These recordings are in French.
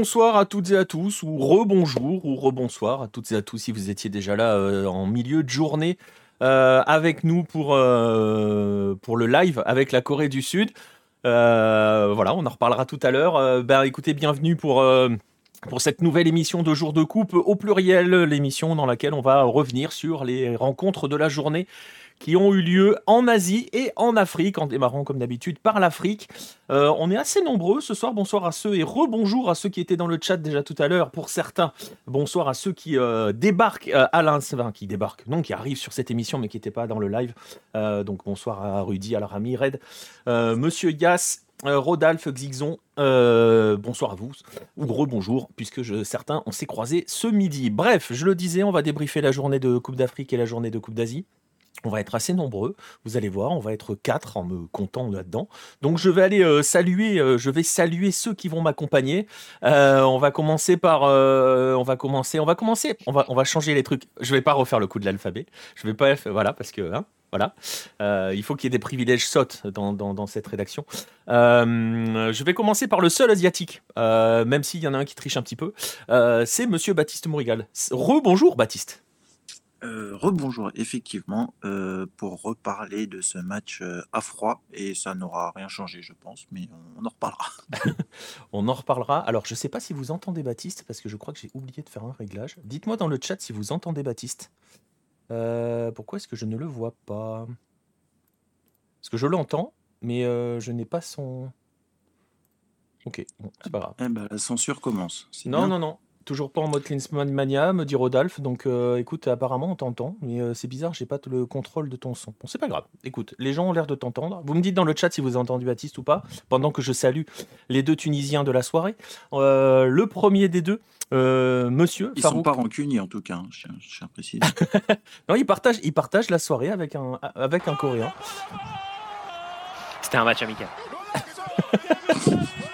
Bonsoir à toutes et à tous, ou rebonjour ou rebonsoir à toutes et à tous si vous étiez déjà là euh, en milieu de journée euh, avec nous pour, euh, pour le live avec la Corée du Sud. voilà, on en reparlera tout à l'heure. ben, écoutez, bienvenue pour, pour cette nouvelle émission de Jour de Coupe au pluriel, l'émission dans laquelle on va revenir sur les rencontres de la journée qui ont eu lieu en Asie et en Afrique, en démarrant comme d'habitude par l'Afrique. Euh, on est assez nombreux ce soir. Bonsoir à ceux et rebonjour à ceux qui étaient dans le chat déjà tout à l'heure. Pour certains, bonsoir à ceux qui euh, débarquent euh, à l'instant, qui débarquent, non, qui arrivent sur cette émission mais qui n'étaient pas dans le live. donc bonsoir à Rudy, à Rami, Red, Monsieur Yass. Rodolphe Xixon, bonsoir à vous, ou rebonjour, puisque je, certains, on s'est croisés ce midi. Bref, je le disais, on va débriefer la journée de Coupe d'Afrique et la journée de Coupe d'Asie. On va être assez nombreux, vous allez voir, on va être quatre en me comptant là-dedans. Donc je vais aller euh, saluer, euh, je vais saluer ceux qui vont m'accompagner. Euh, on va commencer par, on va commencer, on va commencer, on va, on va changer les trucs. Je vais pas refaire le coup de l'alphabet. Je vais pas, voilà, parce que, hein, voilà, il faut qu'il y ait des privilèges sautent dans, cette rédaction. je vais commencer par le seul asiatique, même s'il y en a un qui triche un petit peu. c'est Monsieur Baptiste Mourigal. Rebonjour Baptiste. Euh, rebonjour, effectivement, euh, pour reparler de ce match euh, à froid, et ça n'aura rien changé, je pense, mais on, en reparlera. on en reparlera. Alors, je ne sais pas si vous entendez Baptiste, parce que je crois que j'ai oublié de faire un réglage. Dites-moi dans le chat si vous entendez Baptiste. pourquoi est-ce que je ne le vois pas? Parce que je l'entends, mais je n'ai pas son. Ok, bon, c'est pas grave. Eh ben, la censure commence. Non, non, non. Toujours pas en mode Klinsmann Mania, me dit Rodolphe. Donc euh, écoute, apparemment on t'entend, mais euh, c'est bizarre, j'ai pas le contrôle de ton son. Bon, c'est pas grave. Écoute, les gens ont l'air de t'entendre. Vous me dites dans le chat si vous avez entendu Baptiste ou pas, pendant que je salue les deux Tunisiens de la soirée. Euh, le premier des deux, monsieur. Ils sont pas rancuniers en tout cas, hein, je, tiens à préciser. non, ils partagent, ils partagent la soirée avec un, avec un Coréen. C'était un match amical.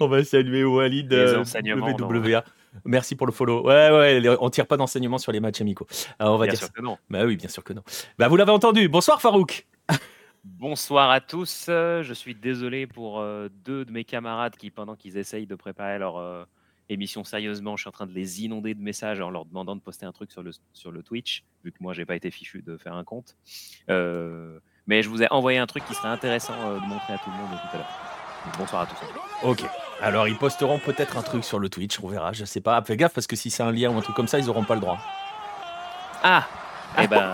on va saluer Walid euh, WWA. Merci pour le follow. Ouais, ouais, on tire pas d'enseignement sur les matchs amicaux. on va bien dire sûr que non. Bah oui, bien sûr que non. Bah vous l'avez entendu. Bonsoir Farouk. Bonsoir à tous. Je suis désolé pour euh, deux de mes camarades qui, pendant qu'ils essayent de préparer leur euh, émission sérieusement, je suis en train de les inonder de messages en leur demandant de poster un truc sur le, sur le Twitch, vu que moi, j'ai pas été fichu de faire un compte. mais je vous ai envoyé un truc qui serait intéressant de montrer à tout le monde tout à l'heure. Bonsoir à tous. Ok. Alors ils posteront peut-être un truc sur le Twitch, on verra, je sais pas. Fais gaffe parce que si c'est un lien ou un truc comme ça, ils auront pas le droit. Ah Eh ben.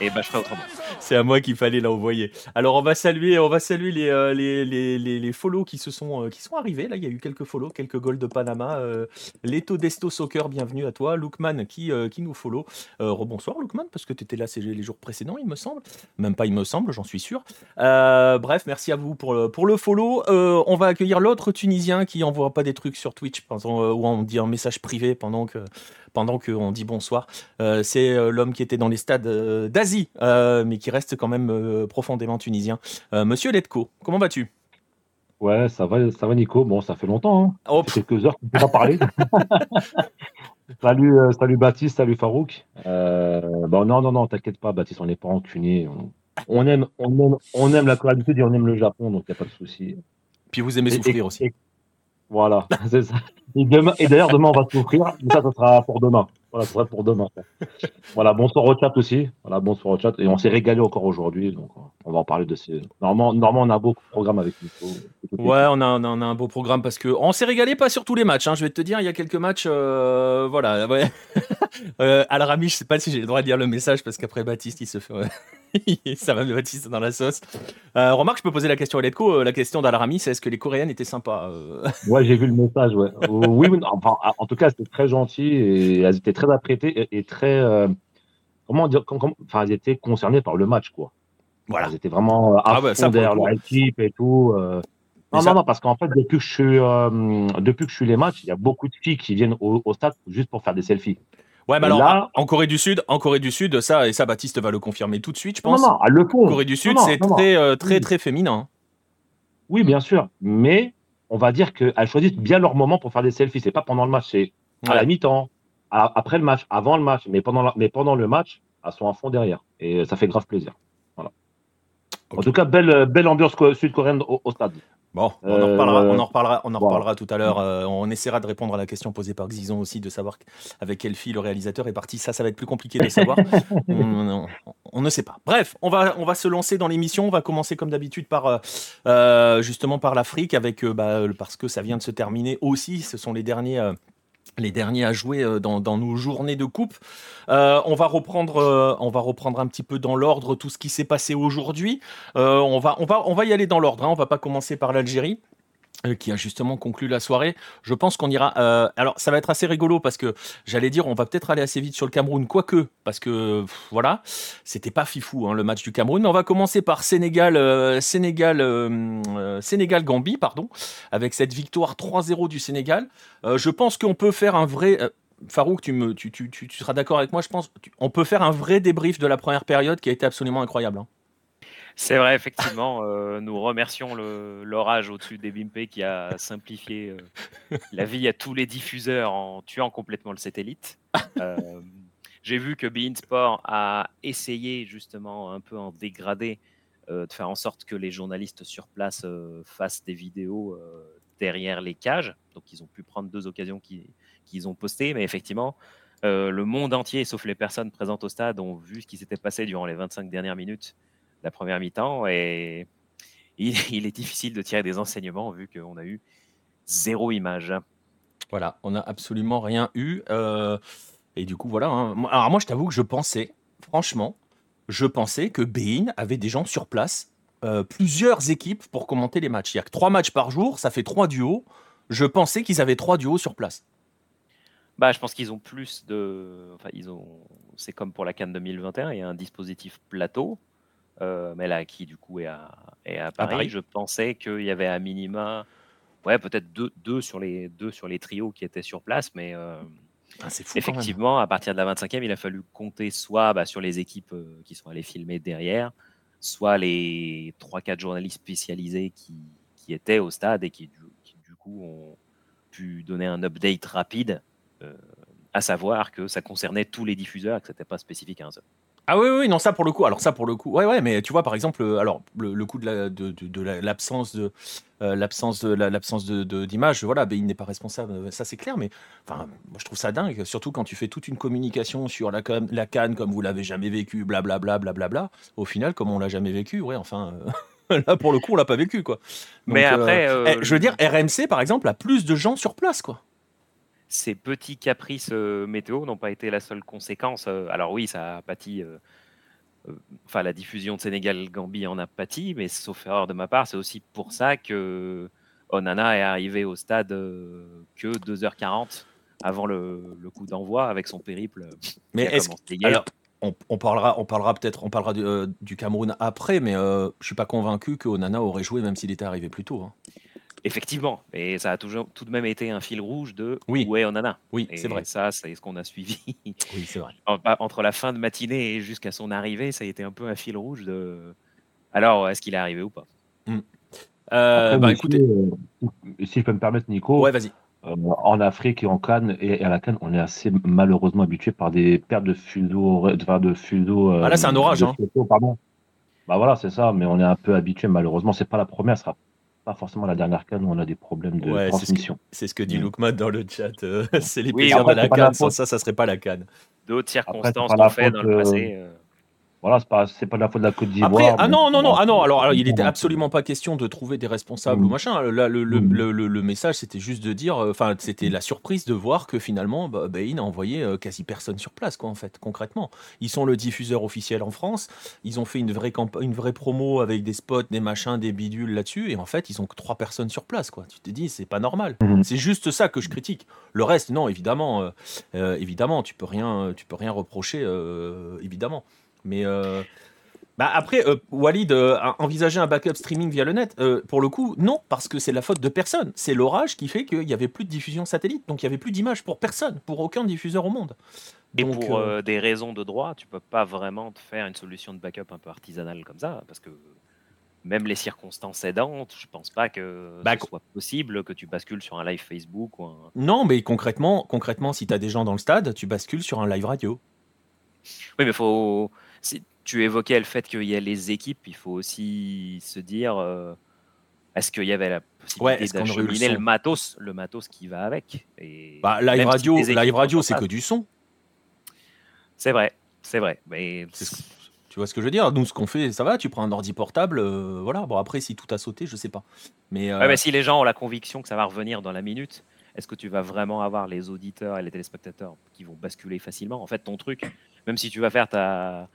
Et bah, je ferai autrement. C'est à moi qu'il fallait l'envoyer. Alors, on va saluer, on va saluer les, euh, les, les, les, follow qui, se sont, euh, qui sont arrivés. Là, il y a eu quelques follow, quelques goals de Panama. Euh, Leto Desto Soccer, bienvenue à toi. Lookman qui, qui nous follow. rebonsoir, Lookman, parce que tu étais là les jours précédents, il me semble. Même pas, il me semble, j'en suis sûr. bref, merci à vous pour le, pour le follow. on va accueillir l'autre Tunisien qui envoie pas des trucs sur Twitch pendant, où on dit un message privé pendant que pendant qu'on dit bonsoir. Euh, c'est euh, l'homme qui était dans les stades euh, d'Asie, mais qui reste quand même profondément tunisien. Monsieur Letko, comment vas-tu? Ouais, ça va, ça va Nico. Bon, ça fait longtemps. Hein. Oh, quelques heures qu'on ne peut pas parler. salut, salut Baptiste, salut Farouk. bon, non, non, non, t'inquiète pas, Baptiste, on n'est pas rancunier. On, aime, on, aime, on aime la Corée du Sud et on aime le Japon, donc il n'y a pas de souci. Puis vous aimez souffrir aussi. Voilà, c'est ça. Et, d'ailleurs, demain, on va souffrir, mais ça, ça sera pour demain. Voilà, sera pour demain. Voilà, bonsoir au chat aussi. Voilà, bonsoir au chat. Et on s'est régalé encore aujourd'hui, donc on va en parler de ces. Normalement, normalement on a un beau programme avec Nico. Ouais, on a, on a, un beau programme parce que on s'est régalé pas sur tous les matchs. Hein. Je vais te dire, il y a quelques matchs, euh, voilà. Ouais. euh, Al-Rami, je sais pas si j'ai le droit de lire le message parce qu'après Baptiste, il se fait. ça va, Baptiste, dans la sauce. Euh, remarque, je peux poser la question à Letko. Euh, la question d'Al-Rami, c'est est-ce que les Coréennes étaient sympas euh Ouais, j'ai vu le message, ouais. oui, enfin, en tout cas, c'était très gentil et elles étaient très apprêtées et, très. comment dire Enfin, elles étaient concernées par le match, quoi. Voilà. Elles étaient vraiment à ah fond derrière leur équipe et tout. Non, non, non, parce qu'en fait, depuis que, je suis, depuis que je suis les matchs, il y a beaucoup de filles qui viennent au, au stade juste pour faire des selfies. Ouais, mais alors, en Corée du Sud, en Corée du Sud, ça, et ça, Baptiste va le confirmer tout de suite, je pense. Non, non, le Corée du Sud, c'est très, euh, très, très féminin. Oui, bien sûr. Mais on va dire qu'elles choisissent bien leur moment pour faire des selfies. C'est pas pendant le match, c'est à la mi-temps, après le match, avant le match. Mais pendant, mais pendant le match, elles sont à fond derrière. Et ça fait grave plaisir. En tout cas, belle, belle ambiance sud-coréenne au, stade. Bon, on en reparlera, on en reparlera, on en reparlera tout à l'heure. Euh, on essaiera de répondre à la question posée par Xizon aussi, de savoir avec quelle fille le réalisateur est parti. Ça, ça va être plus compliqué de savoir. on, ne sait pas. Bref, on va, on va se lancer dans l'émission. On va commencer comme d'habitude par euh, euh, justement par l'Afrique, avec bah, parce que ça vient de se terminer aussi. Ce sont les derniers les derniers à jouer euh, dans, nos journées de coupe. Euh, on, va reprendre, euh, on va reprendre un petit peu dans l'ordre tout ce qui s'est passé aujourd'hui. on, va, on, va, on va y aller dans l'ordre. Hein. On va pas commencer par l'Algérie. Euh, qui a justement conclu la soirée. Je pense qu'on ira. Euh, alors, ça va être assez rigolo parce que j'allais dire, on va peut-être aller assez vite sur le Cameroun, quoique, parce que voilà, c'était pas fifou hein, le match du Cameroun. On va commencer par Sénégal, euh, Sénégal, Gambie, pardon, avec cette victoire 3-0 du Sénégal. je pense qu'on peut faire un vrai. Farouk, tu, me, tu, seras d'accord avec moi, je pense. On peut faire un vrai débrief de la première période qui a été absolument incroyable. Hein. C'est vrai, effectivement. Euh, nous remercions l'orage au-dessus des Bimpe qui a simplifié euh, la vie à tous les diffuseurs en tuant complètement le satellite. Euh, j'ai vu que Bein Sport a essayé justement un peu en dégradé de faire en sorte que les journalistes sur place fassent des vidéos derrière les cages. Donc ils ont pu prendre deux occasions qu'ils ont postées. Mais effectivement, le monde entier, sauf les personnes présentes au stade, ont vu ce qui s'était passé durant les 25 dernières minutes la première mi-temps et il, est difficile de tirer des enseignements vu qu'on a eu zéro image. Voilà, on n'a absolument rien eu. Euh, et du coup, voilà. Hein. Alors moi, je t'avoue que je pensais, franchement, je pensais que Bein avait des gens sur place, euh, plusieurs équipes pour commenter les matchs. Il y a que trois matchs par jour, ça fait trois duos. Je pensais qu'ils avaient trois duos sur place. Bah, je pense qu'ils ont plus de. Enfin, ils ont. C'est comme pour la Cannes 2021, il y a un dispositif plateau. Euh, mais là, qui du coup est à, à, Paris, je pensais qu'il y avait à minima, ouais, peut-être deux, deux, sur les, deux sur les trios qui étaient sur place, mais euh, ah, effectivement, à partir de la 25e, il a fallu compter soit bah, sur les équipes euh, qui sont allées filmer derrière, soit les 3-4 journalistes spécialisés qui, qui, étaient au stade et qui, du coup ont pu donner un update rapide, à savoir que ça concernait tous les diffuseurs et que ce n'était pas spécifique à un seul. Ah oui, oui, non, ça pour le coup. Alors, ça pour le coup. Ouais, ouais, mais tu vois, par exemple, euh, alors, le, coup de l'absence de, l'absence de, l'absence de, d'image, voilà, ben, il n'est pas responsable, ça c'est clair, mais enfin, moi je trouve ça dingue, surtout quand tu fais toute une communication sur la, la canne comme vous l'avez jamais vécu, blablabla, blablabla. Au final, comme on l'a jamais vécu, ouais, enfin. Euh, là, pour le coup, on l'a pas vécu, quoi. mais après. Eh, je veux dire, RMC, par exemple, a plus de gens sur place, quoi ces petits caprices euh, météo n'ont pas été la seule conséquence. Euh, alors oui, ça a pâti. Euh, enfin, la diffusion de Sénégal-Gambie en a pâti, mais sauf erreur de ma part, c'est aussi pour ça que Onana est arrivé au stade que 2h40 avant le, coup d'envoi avec son périple. Mais est-ce alors, on, parlera, on parlera peut-être, on parlera du, Cameroun après, mais je suis pas convaincu que Onana aurait joué même s'il était arrivé plus tôt. Hein. Effectivement, et ça a toujours tout de même été un fil rouge de oui. où est Onana. Oui, c'est vrai. Ça, c'est ce qu'on a suivi. Oui, c'est vrai. Entre la fin de matinée et jusqu'à son arrivée, ça a été un peu un fil rouge de. Alors, est-ce qu'il est arrivé ou pas? Euh, bah, écoutez, euh, si je peux me permettre, Nico. Ouais, vas-y. Euh, en Afrique et en Cannes et à la Cannes, on est assez malheureusement habitué par des pertes de fuseau, de fuseau. ah là, c'est un orage, hein. pardon. Bah voilà, c'est ça, mais on est un peu habitué malheureusement. C'est pas la première, ce sera pas forcément la dernière canne où on a des problèmes de transmission. C'est ce, que dit mm. dans le chat. Euh, c'est les plaisirs de la canne. Sans ça, ça serait pas la canne. D'autres circonstances qu'on fait dans le passé. Euh, voilà, c'est pas, pas de la faute de la Côte d'Ivoire. Ah non, non, non, ah non. Alors, il était absolument pas question de trouver des responsables ou mm. machin. Là, le, le, mm. le, le message, c'était juste de dire, euh, enfin, c'était la surprise de voir que finalement, bah, Bain a envoyé euh, quasi personne sur place, quoi, en fait, concrètement. Ils sont le diffuseur officiel en France. Ils ont fait une vraie une vraie promo avec des spots, des machins, des bidules là-dessus, et en fait, ils ont que trois personnes sur place, quoi. Tu te dis, c'est pas normal. Mm. C'est juste ça que je critique. Le reste, non, évidemment, euh, évidemment, tu peux rien, tu peux rien reprocher, évidemment. Mais bah après, euh, Walid euh, a envisagé un backup streaming via le net. Euh, pour le coup, non, parce que c'est la faute de personne. C'est l'orage qui fait qu'il n'y avait plus de diffusion satellite, donc il n'y avait plus d'image pour personne, pour aucun diffuseur au monde. Et pour des raisons de droit, tu peux pas vraiment te faire une solution de backup un peu artisanale comme ça, parce que même les circonstances aidantes, je pense pas que bah, ce soit possible que tu bascules sur un live Facebook ou un... Non, mais concrètement, concrètement si tu as des gens dans le stade, tu bascules sur un live radio. Oui, mais faut tu évoquais le fait qu'il y a les équipes, il faut aussi se dire est-ce qu'il y avait la possibilité d'acheminer le, matos, le matos qui va avec et bah, live radio, live radio, c'est que du son. C'est vrai, c'est vrai. Mais tu vois ce que je veux dire? Nous, ce qu'on fait, ça va. Tu prends un ordi portable, euh, voilà. Bon, après, si tout a sauté, je sais pas. Mais, euh, mais si les gens ont la conviction que ça va revenir dans la minute, est-ce que tu vas vraiment avoir les auditeurs et les téléspectateurs qui vont basculer facilement? En fait, ton truc, même si tu vas faire ta,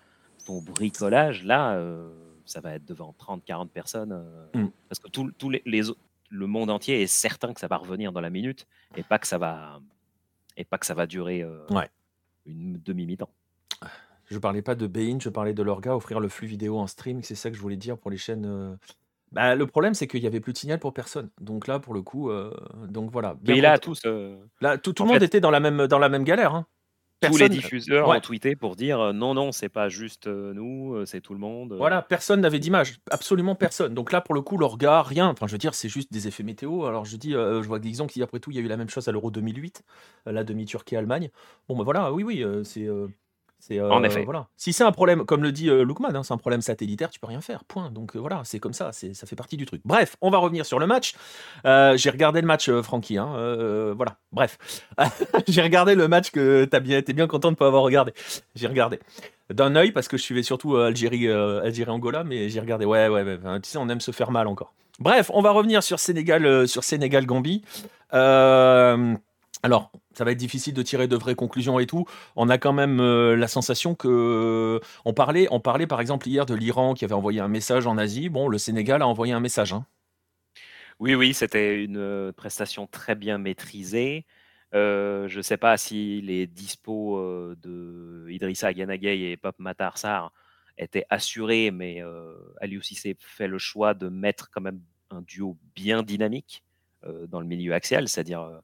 ton bricolage, là, euh, ça va être devant 30, 40 personnes. Mm. Parce que tout, les, le monde entier est certain que ça va revenir dans la minute et pas que ça va, et pas que ça va durer une demi-mi-temps. Je parlais pas de Bein, je parlais de leur gars offrir le flux vidéo en stream, c'est ça que je voulais dire pour les chaînes. Euh. Bah, le problème, c'est qu'il y avait plus de signal pour personne. Donc là, pour le coup, euh, donc voilà. Mais là, tous, euh, là, tout, tout le monde était dans la même, dans la même galère. Hein. Tous les diffuseurs ont tweeté pour dire non, non, c'est pas juste nous, c'est tout le monde. Voilà, personne n'avait d'image, absolument personne. Donc là, pour le coup, leur gars, rien. Enfin, je veux dire, c'est juste des effets météo. Alors je dis, je vois Gizon qui après tout, il y a eu la même chose à l'Euro 2008, la demi Turquie-Allemagne. Bon, ben voilà, oui, oui, c'est en effet. Voilà. Si c'est un problème, comme le dit euh, Lookman, hein, c'est un problème satellitaire, tu peux rien faire. Point. Donc euh, voilà, c'est comme ça, ça fait partie du truc. Bref, on va revenir sur le match. Euh, j'ai regardé le match, Francky. Hein, voilà. Bref, j'ai regardé le match que t'as bien, t'es bien content de pas avoir regardé. J'ai regardé d'un œil parce que je suivais surtout Algérie, Algérie Angola, mais j'ai regardé. Ouais, ouais, ouais. tu sais, on aime se faire mal encore. Bref, on va revenir sur Sénégal, sur Sénégal Gambie. Alors, ça va être difficile de tirer de vraies conclusions et tout. On a quand même euh, la sensation que on parlait, on parlait par exemple hier de l'Iran qui avait envoyé un message en Asie. Bon, le Sénégal a envoyé un message. Hein. Oui, oui, c'était une euh, prestation très bien maîtrisée. Euh, je ne sais pas si les dispos de Idrissa Ganagay et Pop Matarsar étaient assurés, mais Aliou Cissé fait le choix de mettre quand même un duo bien dynamique dans le milieu axial, c'est-à-dire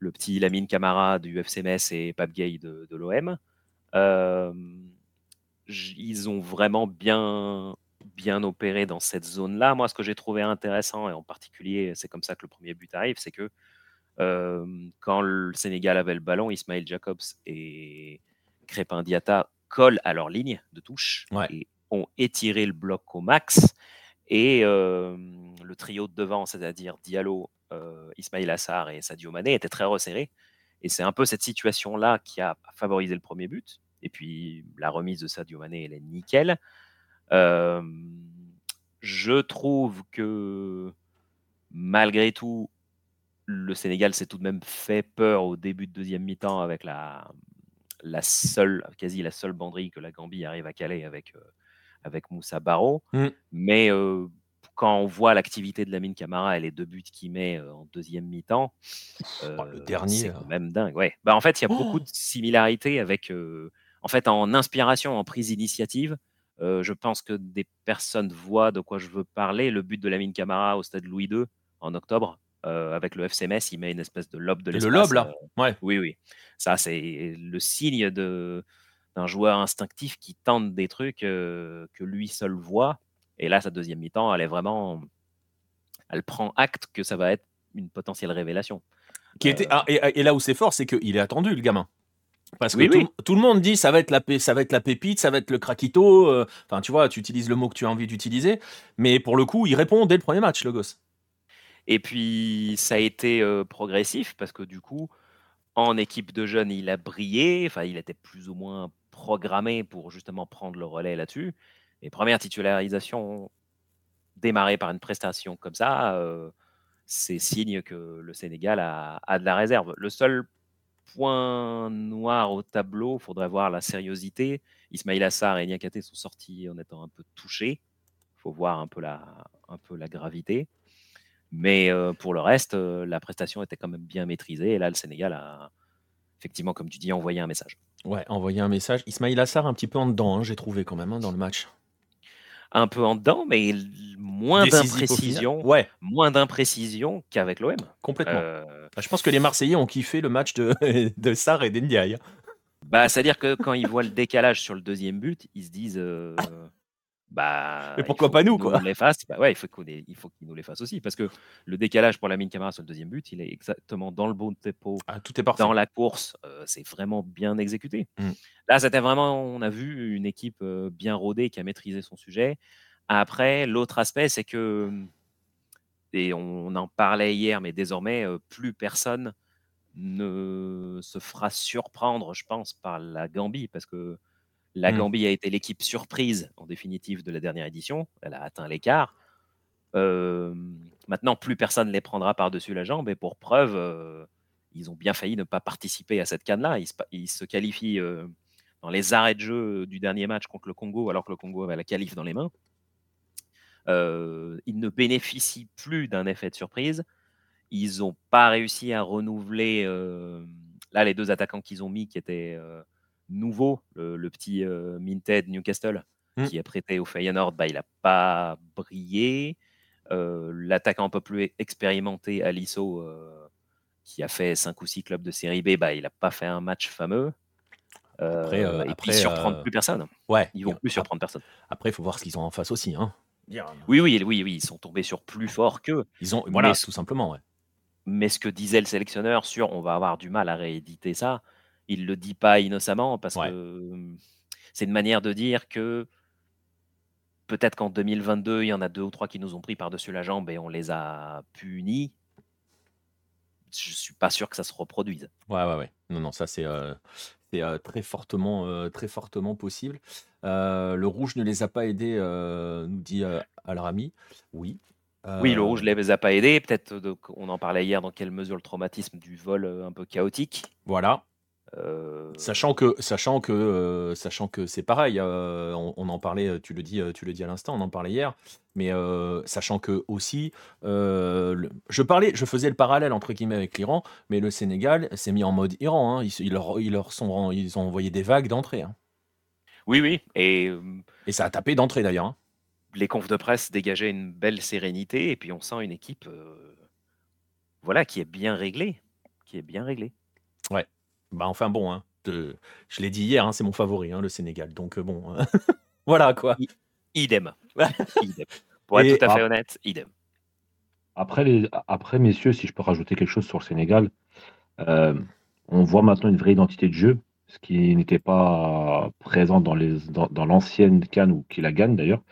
le petit Lamine Camara du FC Metz et Pape Gay de, l'OM. Euh, ils ont vraiment bien, bien opéré dans cette zone-là. Moi, ce que j'ai trouvé intéressant, et en particulier, c'est comme ça que le premier but arrive, c'est que euh, quand le Sénégal avait le ballon, Ismail Jacobs et Crépin Diata collent à leur ligne de touche et ont étiré le bloc au max. Et euh, le trio de devant, c'est-à-dire Diallo, Ismail Assar et Sadio Mané étaient très resserrés. Et c'est un peu cette situation-là qui a favorisé le premier but. Et puis la remise de Sadio Mané, elle est nickel. Euh, je trouve que malgré tout, le Sénégal s'est tout de même fait peur au début de deuxième mi-temps avec la, la seule, quasi la seule banderie que la Gambie arrive à caler avec, euh, avec Moussa Barro. Mm. Mais quand on voit l'activité de Lamine Camara et les deux buts qu'il met en deuxième mi-temps, oh, le dernier, c'est quand même dingue. Ouais. Bah, en fait, il y a beaucoup oh! de similarités avec, en fait, en inspiration, en prise d'initiative. je pense que des personnes voient de quoi je veux parler. Le but de Lamine Camara au stade Louis II en octobre, avec le FCMS, il met une espèce de lobe de l'espace. Le lobe, là Ouais. Oui, oui. Ça, c'est le signe de, d'un joueur instinctif qui tente des trucs que lui seul voit et là, sa deuxième mi-temps, elle est vraiment. Elle prend acte que ça va être une potentielle révélation. Qui était, euh, ah, et, là où c'est fort, c'est qu'il est attendu, le gamin. Parce que tout, le monde dit ça va être la ça va être la pépite, ça va être le craquito. Euh, enfin, tu vois, tu utilises le mot que tu as envie d'utiliser, mais pour le coup, il répond dès le premier match, le gosse. Et puis ça a été euh, progressif parce que du coup, en équipe de jeunes, il a brillé. Enfin, il était plus ou moins programmé pour justement prendre le relais là-dessus. Et première titularisation démarrée par une prestation comme ça, euh, c'est signe que le Sénégal a, de la réserve. Le seul point noir au tableau, il faudrait voir la sériosité. Ismail Assar et Niakate sont sortis en étant un peu touchés. Il faut voir un peu la, un peu la gravité. Mais euh, pour le reste, euh, la prestation était quand même bien maîtrisée. Et là, le Sénégal a, effectivement, comme tu dis, envoyé un message. Ouais, envoyé un message. Ismail Assar un petit peu en dedans, hein, j'ai trouvé quand même hein, dans le match un peu en dedans, mais moins d'imprécision, ouais. moins d'imprécision qu'avec l'OM. Complètement. Euh, je pense que les Marseillais ont kiffé le match de, de Sarr et d'Endiaï. Bah, C'est-à-dire que quand ils voient le décalage sur le deuxième but, ils se disent euh, bah, Mais pourquoi pas nous, quoi? les fasse. Bah ouais, il faut qu'il nous les fasse aussi. Parce que le décalage pour la mine caméra sur le deuxième but, il est exactement dans le bon tempo. Ah, tout est parfait. Dans la course, euh, c'est vraiment bien exécuté. Mmh. Là, c'était vraiment, on a vu une équipe euh, bien rodée qui a maîtrisé son sujet. Après, l'autre aspect, c'est que, et on en parlait hier, mais désormais, euh, plus personne ne se fera surprendre, je pense, par la Gambie. Parce que la mmh. Gambie a été l'équipe surprise, en définitive, de la dernière édition. Elle a atteint l'écart. maintenant, plus personne ne les prendra par-dessus la jambe. Et pour preuve, ils ont bien failli ne pas participer à cette canne-là. Ils, se qualifient dans les arrêts de jeu du dernier match contre le Congo, alors que le Congo avait la qualif dans les mains. ils ne bénéficient plus d'un effet de surprise. Ils n'ont pas réussi à renouveler. là, les deux attaquants qu'ils ont mis, qui étaient nouveau, le, petit euh, Minted Newcastle, mmh. qui est prêté au Feyenoord, bah, il n'a pas brillé. Euh, l'attaquant un peu plus expérimenté, Aliso, euh, qui a fait 5 ou 6 clubs de série B, bah, il n'a pas fait un match fameux. Après, et puis, surprendre plus personne. Ouais. Ils vont plus surprendre personne. Après, il faut voir ce qu'ils ont en face aussi. Hein. Oui, oui, oui, oui, ils sont tombés sur plus fort qu'eux. Ils ont, voilà, tout simplement. Ouais. Mais ce que disait le sélectionneur sur on va avoir du mal à rééditer ça, il le dit pas innocemment parce que c'est une manière de dire que peut-être qu'en 2022, il y en a deux ou trois qui nous ont pris par-dessus la jambe et on les a punis. Je suis pas sûr que ça se reproduise. Ouais, ouais, ouais. Non, non, ça c'est très fortement, très fortement possible. le rouge ne les a pas aidés, nous dit Al-Rami. Oui. Oui, le rouge ne les a pas aidés. Peut-être, on en parlait hier, dans quelle mesure le traumatisme du vol un peu chaotique. Voilà. Euh, sachant que, sachant que, euh, sachant que c'est pareil, euh, on, en parlait, tu le dis, tu le dis à l'instant, on en parlait hier, mais sachant que aussi, je parlais, je faisais le parallèle entre guillemets avec l'Iran, mais le Sénégal s'est mis en mode Iran, hein. ils, leur, ils, leur sont, ils ont envoyé des vagues d'entrée. Hein. Oui, oui, et et ça a tapé d'entrée d'ailleurs. Hein. les confs de presse dégageaient une belle sérénité, et puis on sent une équipe, voilà, qui est bien réglée, qui est bien réglée. Ouais. Bah, enfin bon, hein, je l'ai dit hier, hein, c'est mon favori, hein, le Sénégal. Donc euh, bon, voilà quoi. idem. idem. Pour être tout à fait honnête, idem. Après, les, après, messieurs, si je peux rajouter quelque chose sur le Sénégal, euh, on voit maintenant une vraie identité de jeu, ce qui n'était pas présent dans, les, dans, l'ancienne Cannes ou qui la gagne d'ailleurs.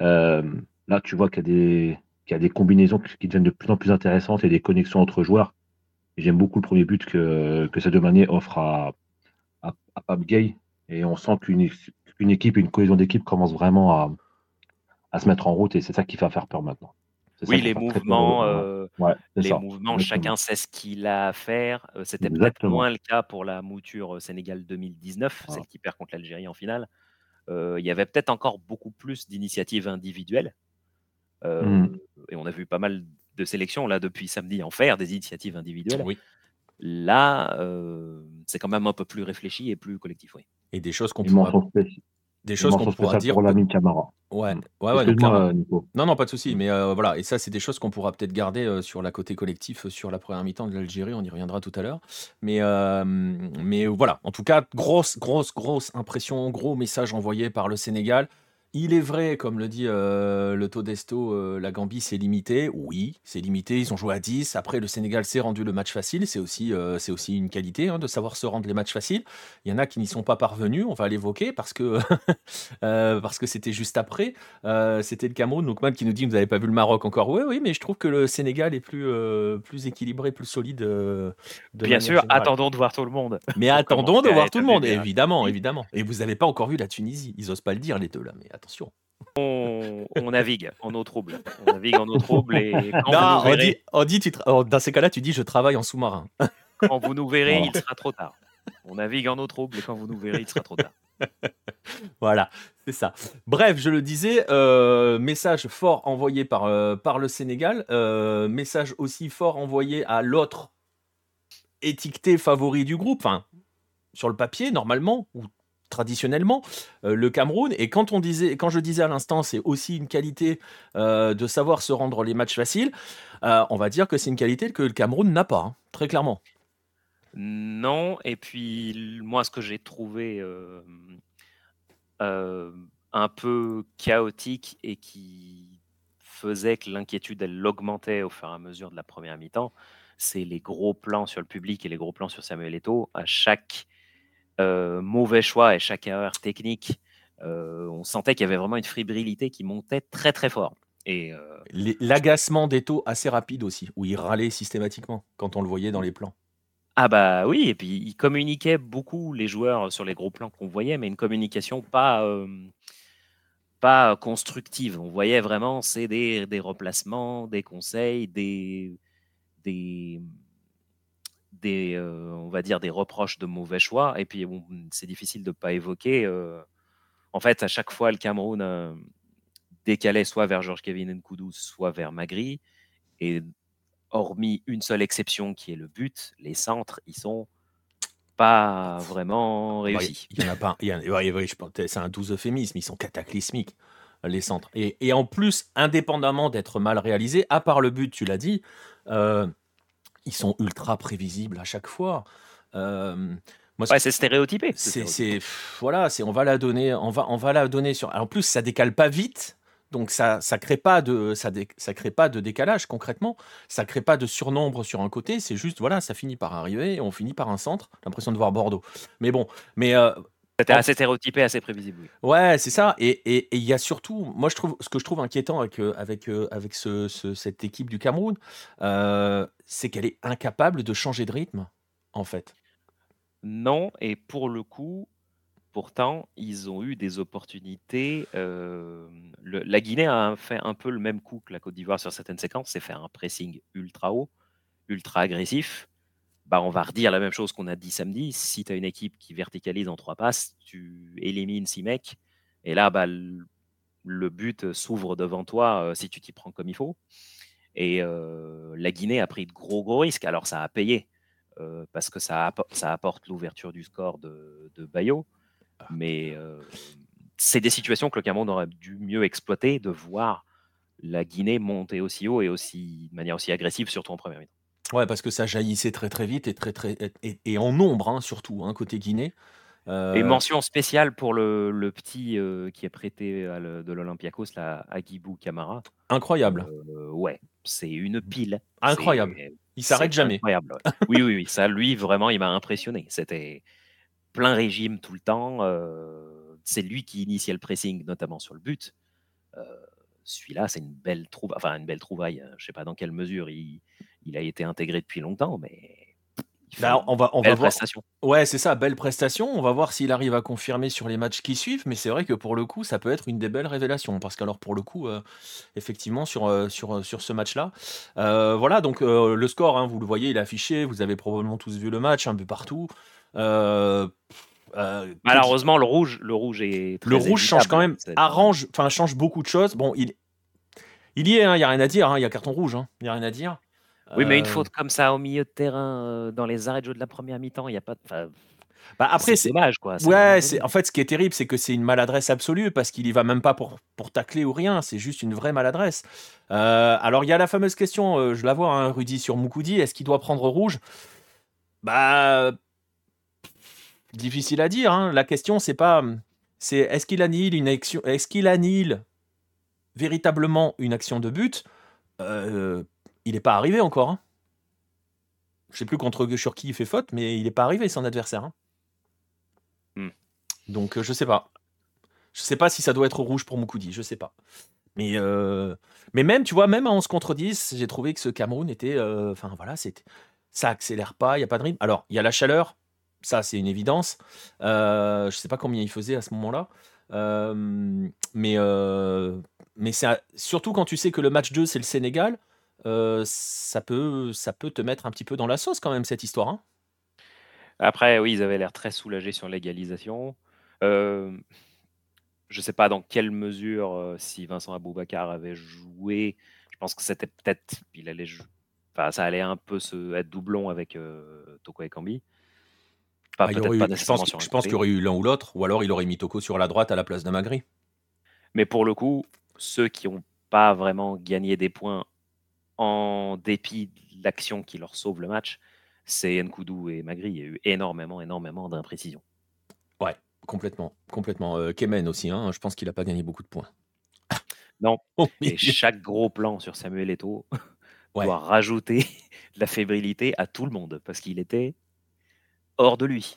Euh, là, tu vois qu'il y, a des, qu'il y a des combinaisons qui deviennent de plus en plus intéressantes et des connexions entre joueurs. J'aime beaucoup le premier but que, que Sadio Mané offre à, à, Pape Gay. Et on sent qu'une une équipe, une cohésion d'équipe commence vraiment à, à, se mettre en route. Et c'est ça qui fait faire peur maintenant. Oui, les mouvements, euh, les mouvements, chacun sait ce qu'il a à faire. Euh, c'était peut-être moins le cas pour la mouture Sénégal 2019, celle qui perd contre l'Algérie en finale. Euh, il y avait peut-être encore beaucoup plus d'initiatives individuelles. Mmh. Et on a vu pas mal de sélection là depuis samedi en faire des initiatives individuelles. Oui. Là, euh, c'est quand même un peu plus réfléchi et plus collectif, oui. Et des choses qu'on pourra, des choses qu'on pourra dire. Pour l'ami Camara. Ouais, mm. ouais, ouais non, non, pas de souci. Mais euh, voilà, et ça, c'est des choses qu'on pourra peut-être garder euh, sur la côté collectif, sur la première mi-temps de l'Algérie. On y reviendra tout à l'heure. Mais, mais voilà, en tout cas, grosse, grosse, grosse impression, gros message envoyé par le Sénégal. Il est vrai, comme le dit euh, le Todesto, euh, la Gambie c'est limité. Oui, c'est limité. Ils ont joué à 10. Après, le Sénégal s'est rendu le match facile. C'est aussi, euh, c'est aussi une qualité hein, de savoir se rendre les matchs faciles. Il y en a qui n'y sont pas parvenus. On va l'évoquer parce que parce que c'était juste après. c'était le Cameroun. Donc, qui nous dit Vous n'avez pas vu le Maroc encore. Oui, oui, mais je trouve que le Sénégal est plus, plus équilibré, plus solide. Bien sûr, attendons de voir tout le monde. Mais attendons de voir tout le monde, évidemment, évidemment. Et vous n'avez pas encore vu la Tunisie. Ils osent pas le dire, les deux là. Mais attends. On, navigue en eau trouble. On navigue en eau trouble et non, on dit, tu dans ces cas-là, tu dis je travaille en sous-marin. quand vous nous verrez, il sera trop tard. On navigue en eau trouble et quand vous nous verrez, il sera trop tard. voilà, c'est ça. Bref, je le disais, euh, message fort envoyé par, euh, par le Sénégal, euh, message aussi fort envoyé à l'autre étiqueté favori du groupe, enfin, sur le papier, normalement, ou traditionnellement euh, le Cameroun. Et quand, on disait, quand je disais à l'instant, c'est aussi une qualité euh, de savoir se rendre les matchs faciles, euh, on va dire que c'est une qualité que le Cameroun n'a pas, hein, très clairement. Non, et puis moi, ce que j'ai trouvé un peu chaotique et qui faisait que l'inquiétude, elle l'augmentait au fur et à mesure de la première mi-temps, c'est les gros plans sur le public et les gros plans sur Samuel Eto'o. À chaque mauvais choix et chaque erreur technique, euh, on sentait qu'il y avait vraiment une fébrilité qui montait très très fort. Et euh, l'agacement d'Eto assez rapide aussi, où il râlait systématiquement quand on le voyait dans les plans. Ah bah oui, et puis il communiquait beaucoup les joueurs sur les gros plans qu'on voyait, mais une communication pas pas constructive. On voyait vraiment c'est des, des, replacements, des conseils, des des, des on va dire des reproches de mauvais choix. Et puis c'est difficile de pas évoquer. en fait, à chaque fois, le Cameroun décalait soit vers Georges Kevin Nkoudou, soit vers Magri. Et hormis une seule exception qui est le but, les centres, ils sont pas vraiment bah, réussis. Il y en a pas. c'est un doux euphémisme. Ils sont cataclysmiques les centres. Et, en plus, indépendamment d'être mal réalisés, à part le but, tu l'as dit, euh, ils sont ultra prévisibles à chaque fois. Euh, ouais, c'est stéréotypé. C'est voilà, c'est on va la donner, on va on va la donner sur. en plus, ça décale pas vite. Donc ça ça crée pas de ça, ça crée pas de décalage concrètement, ça crée pas de surnombre sur un côté, c'est juste voilà, ça finit par arriver et on finit par un centre, l'impression de voir Bordeaux. Mais bon, mais euh, c'était assez stéréotypé, assez prévisible. Ouais, c'est ça. Et il y a surtout, moi je trouve, ce que je trouve inquiétant avec euh, avec euh, avec ce, cette équipe du Cameroun, c'est qu'elle est incapable de changer de rythme, en fait. Non, et pour le coup, Pourtant, ils ont eu des opportunités. Euh, la Guinée a fait un peu le même coup que la Côte d'Ivoire sur certaines séquences, c'est faire un pressing ultra haut, ultra agressif. Bah, on va redire la même chose qu'on a dit samedi. Si tu as une équipe qui verticalise en trois passes, tu élimines six mecs. Et là, bah, le, but s'ouvre devant toi euh, si tu t'y prends comme il faut. Et euh, la Guinée a pris de gros, gros risques. Alors, ça a payé parce que ça, apporte l'ouverture du score de, de Bayo. Mais c'est des situations que le Cameroun aurait dû mieux exploiter, de voir la Guinée monter aussi haut et aussi, de manière aussi agressive, surtout en première mi-temps. Ouais, parce que ça jaillissait très très vite et, très, très, et, en nombre, hein, surtout, hein, côté Guinée. Et mention spéciale pour le, le petit qui est prêté à de l'Olympiakos, à Agibou Camara. Incroyable. ouais, c'est une pile. Incroyable. Il s'arrête jamais. Incroyable. oui, oui, oui, ça, lui, vraiment, il m'a impressionné. C'était plein régime tout le temps. c'est lui qui initiait le pressing, notamment sur le but. Celui-là, c'est une belle trouvaille. Enfin, une belle trouvaille. Hein. Je ne sais pas dans quelle mesure il, a été intégré depuis longtemps, mais. Bah, on va, on belle va prestation. Ouais, c'est ça, belle prestation. On va voir s'il arrive à confirmer sur les matchs qui suivent, mais c'est vrai que pour le coup, ça peut être une des belles révélations. Parce qu'alors, pour le coup, effectivement, sur, sur, sur ce match-là, voilà, donc le score, hein, vous le voyez, il est affiché. Vous avez probablement tous vu le match, un but partout. Euh, euh, Malheureusement, le rouge, le rouge est le rouge change quand même, arrange, enfin change beaucoup de choses. Bon, il, il y est, hein, il y a rien à dire. Hein, il y a carton rouge, hein, il y a rien à dire. Oui, mais une euh, faute comme ça au milieu de terrain, dans les arrêts de jeu de la première mi-temps, il y a pas. De... Bah après, c'est dommage, quoi. Ouais, c'est en fait ce qui est terrible, c'est que c'est une maladresse absolue parce qu'il y va même pas pour pour tacler ou rien. C'est juste une vraie maladresse. alors il y a la fameuse question, je la vois, hein, Rudy sur Moukoudi, est-ce qu'il doit prendre rouge? Bah difficile à dire. Hein. La question, c'est pas. C'est est-ce qu'il annihile une action. Est-ce qu'il annihile véritablement une action de but? Euh, Il n'est pas arrivé encore. Hein. Je sais plus contre sur qui il fait faute, mais il n'est pas arrivé son adversaire. Hein. Hmm. Donc euh, je sais pas. Je sais pas si ça doit être rouge pour Moukoudi, je sais pas. Mais, euh, mais même, tu vois, même en 11 contre 10, j'ai trouvé que ce Cameroun était. Enfin voilà, c'était. Ça accélère pas, il n'y a pas de rythme. Alors, il y a la chaleur, ça, c'est une évidence. Euh, je ne sais pas combien il faisait à ce moment-là. Euh, mais euh, mais surtout quand tu sais que le match 2, c'est le Sénégal, ça, peut, ça peut te mettre un petit peu dans la sauce quand même, cette histoire. Hein. Après, oui, ils avaient l'air très soulagés sur l'égalisation. je ne sais pas dans quelle mesure, si Vincent Aboubacar avait joué, je pense que c'était peut-être, ça allait un peu se, être doublon avec Toko Ekambi. Ah, je pense, qu'il y aurait eu l'un ou l'autre, ou alors il aurait mis Toko sur la droite à la place de Magri. Mais pour le coup, ceux qui n'ont pas vraiment gagné des points en dépit de l'action qui leur sauve le match, c'est Nkoudou et Magri. Il y a eu énormément, énormément d'imprécisions. Ouais, complètement, complètement. Kemen aussi, hein, je pense qu'il n'a pas gagné beaucoup de points. Non. Et chaque gros plan sur Samuel Eto'o doit rajouter de la fébrilité à tout le monde parce qu'il était hors de lui.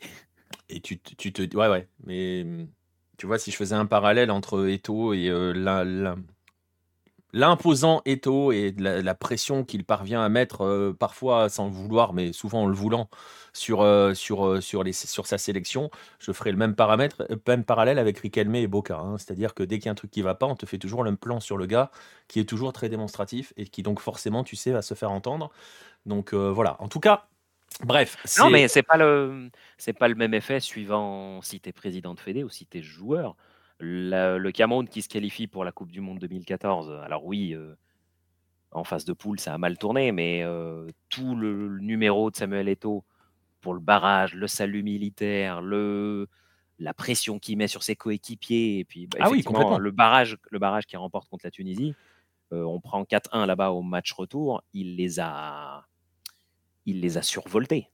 Et tu, tu te. Ouais, ouais. Mais tu vois, si je faisais un parallèle entre Eto et euh, l'imposant Eto et la, pression qu'il parvient à mettre euh, parfois sans le vouloir, mais souvent en le voulant sur, euh, sur, sur, les, sur sa sélection, je ferais le même, paramètre, même parallèle avec Riquelme et Boca. Hein. C'est-à-dire que dès qu'il y a un truc qui va pas, on te fait toujours le plan sur le gars qui est toujours très démonstratif et qui donc forcément, tu sais, va se faire entendre. Donc voilà. En tout cas, Bref. Non, mais c'est pas le c'est pas le même effet suivant si tu es président de Fédé ou si tu es joueur. le Cameroun qui se qualifie pour la Coupe du Monde 2014, alors oui, euh, en phase de poule, ça a mal tourné, mais euh, tout le, numéro de Samuel Eto'o pour le barrage, le salut militaire, le la pression qu'il met sur ses coéquipiers, et puis bah, ah oui, le barrage, le barrage qui remporte contre la Tunisie, euh, on prend 4-1 là-bas au match retour, il les a il les a survoltés.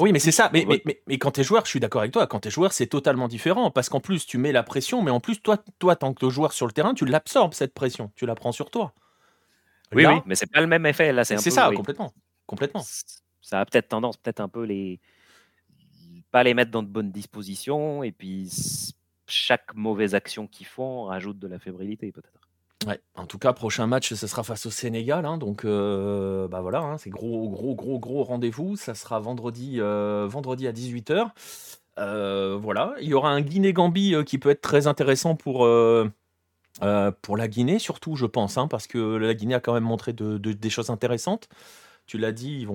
oui, mais c'est ça. Mais, mais, mais, quand tu es joueur, je suis d'accord avec toi, quand tu es joueur, c'est totalement différent. Parce qu'en plus, tu mets la pression, mais en plus, toi, toi tant que joueur sur le terrain, tu l'absorbes, cette pression. Tu la prends sur toi. Oui, oui, mais c'est pas le même effet. Là, c'est ça, complètement. complètement. Ça a peut-être tendance, peut-être un peu les. Pas les mettre dans de bonnes dispositions. Et puis, chaque mauvaise action qu'ils font rajoute de la fébrilité, peut-être. Ouais, en tout cas, prochain match, ce sera face au Sénégal. Hein, donc, euh, bah voilà, hein, c'est gros, gros, gros, gros rendez-vous. Ça sera vendredi, euh, vendredi à 18h. Euh, voilà, il y aura un Guinée-Gambie qui peut être très intéressant pour, pour la Guinée, surtout, je pense, hein, parce que la Guinée a quand même montré de, des choses intéressantes. Tu l'as dit,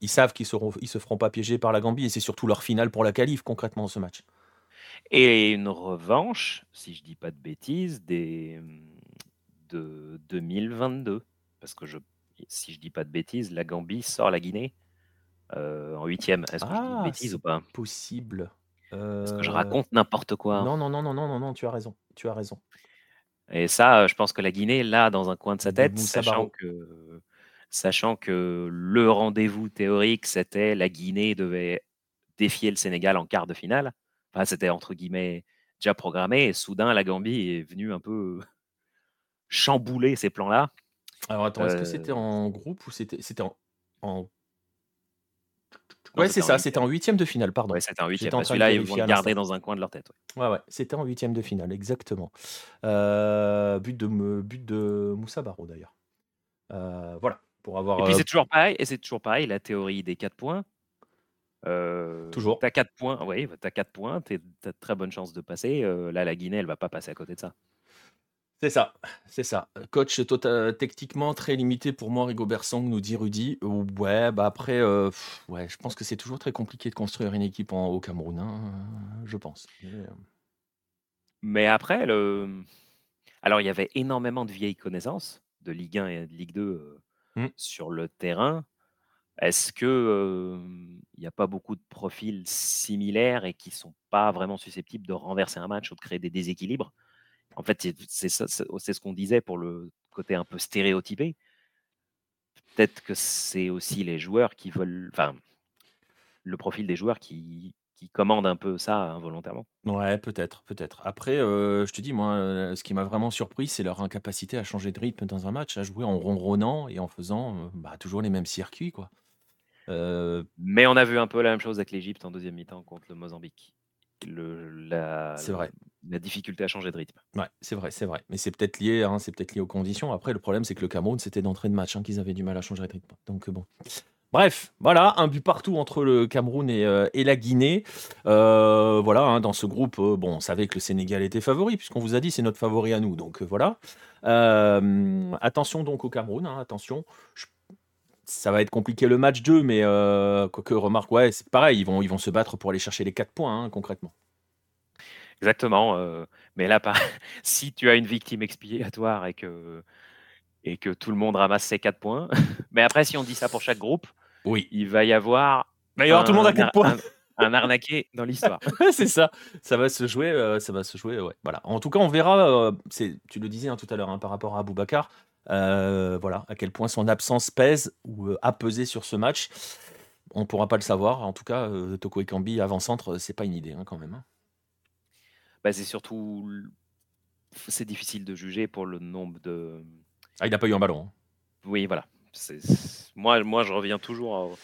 ils, savent qu'ils ne se feront pas piéger par la Gambie et c'est surtout leur finale pour la qualif, concrètement, ce match. Et une revanche, si je dis pas de bêtises, des de 2022. Parce que je, si je dis pas de bêtises, la Gambie sort la Guinée euh, en huitième. Est-ce que je dis de ah, bêtises ou pas? Possible. Est-ce que je euh, raconte n'importe quoi Non, non, non, non, non, non, non, tu as raison. Tu as raison. Et ça, je pense que la Guinée, là, dans un coin de sa tête, sachant que, sachant que le rendez-vous théorique, c'était la Guinée devait défier le Sénégal en quart de finale. Enfin, c'était entre guillemets déjà programmé. Et soudain, la Gambie est venue un peu chambouler ces plans-là. Alors attends, est-ce que c'était euh en groupe ou c'était c'était en, Ouais, c'est ça, c'était en huitième de finale, pardon. Ouais, c'était en huitième. Celui-là, ils vont le garder dans un coin de leur tête. Ouais, ouais, c'était en huitième de finale, exactement. Euh, but, de, but de Moussa Baro, d'ailleurs. Euh, voilà, pour avoir. Et puis c'est toujours pareil, et c'est toujours pareil, la théorie des quatre points. toujours. Tu as 4 points, oui, tu as 4 points, tu as de très bonnes chances de passer. là, la Guinée, elle va pas passer à côté de ça. C'est ça, c'est ça. Coach tota techniquement très limité pour moi, Rigobert Song, nous dit Rudy. Ouais, bah après, euh, ouais, je pense que c'est toujours très compliqué de construire une équipe en, au Cameroun, hein, je pense. Euh Mais, après, le... alors il y avait énormément de vieilles connaissances de Ligue 1 et de Ligue 2 euh, mmh. sur le terrain. Est-ce que il n'y a pas beaucoup de profils similaires et qui sont pas vraiment susceptibles de renverser un match ou de créer des déséquilibres? En fait, c'est ce qu'on disait pour le côté un peu stéréotypé. Peut-être que c'est aussi les joueurs qui veulent, enfin, le profil des joueurs qui, qui commandent un peu ça involontairement. Ouais, peut-être, peut-être. Après, euh, je te dis, moi, euh, ce qui m'a vraiment surpris, c'est leur incapacité à changer de rythme dans un match, à jouer en ronronnant et en faisant euh, bah, toujours les mêmes circuits, quoi. Mais on a vu un peu la même chose avec l'Égypte en deuxième mi-temps contre le Mozambique. Le, la, c'est vrai la difficulté à changer de rythme. Ouais, c'est vrai, c'est vrai. Mais c'est peut-être lié, hein, c'est peut-être lié aux conditions. Après, le problème, c'est que le Cameroun, c'était d'entrée de match hein, qu'ils avaient du mal à changer de rythme. Donc bon. Bref, voilà, un but partout entre le Cameroun et, euh, la Guinée. Euh, voilà, hein, dans ce groupe, euh, bon, on savait que le Sénégal était favori, puisqu'on vous a dit c'est notre favori à nous. Donc voilà. attention donc au Cameroun, attention. ça va être compliqué le match 2, mais quoique remarque, ouais, c'est pareil, ils vont, ils vont se battre pour aller chercher les 4 points, concrètement. Exactement. mais là, si tu as une victime expiatoire et que, et que tout le monde ramasse ses 4 points, mais après, si on dit ça pour chaque groupe, oui. il va y avoir. Il va y avoir tout le monde à 4 points. Un, arnaqué dans l'histoire. c'est ça. Ça va se jouer. ça va se jouer. Ouais. Voilà. En tout cas, on verra. c'est, tu le disais hein, tout à l'heure hein, par rapport à Aboubacar. voilà, à quel point son absence pèse ou a pesé sur ce match. On ne pourra pas le savoir. En tout cas, Toko Ekambi avant-centre, c'est pas une idée hein, quand même. Bah, c'est surtout. C'est difficile de juger pour le nombre de. Ah, il n'a pas eu un ballon. Hein. Oui, voilà. Moi, moi, je reviens toujours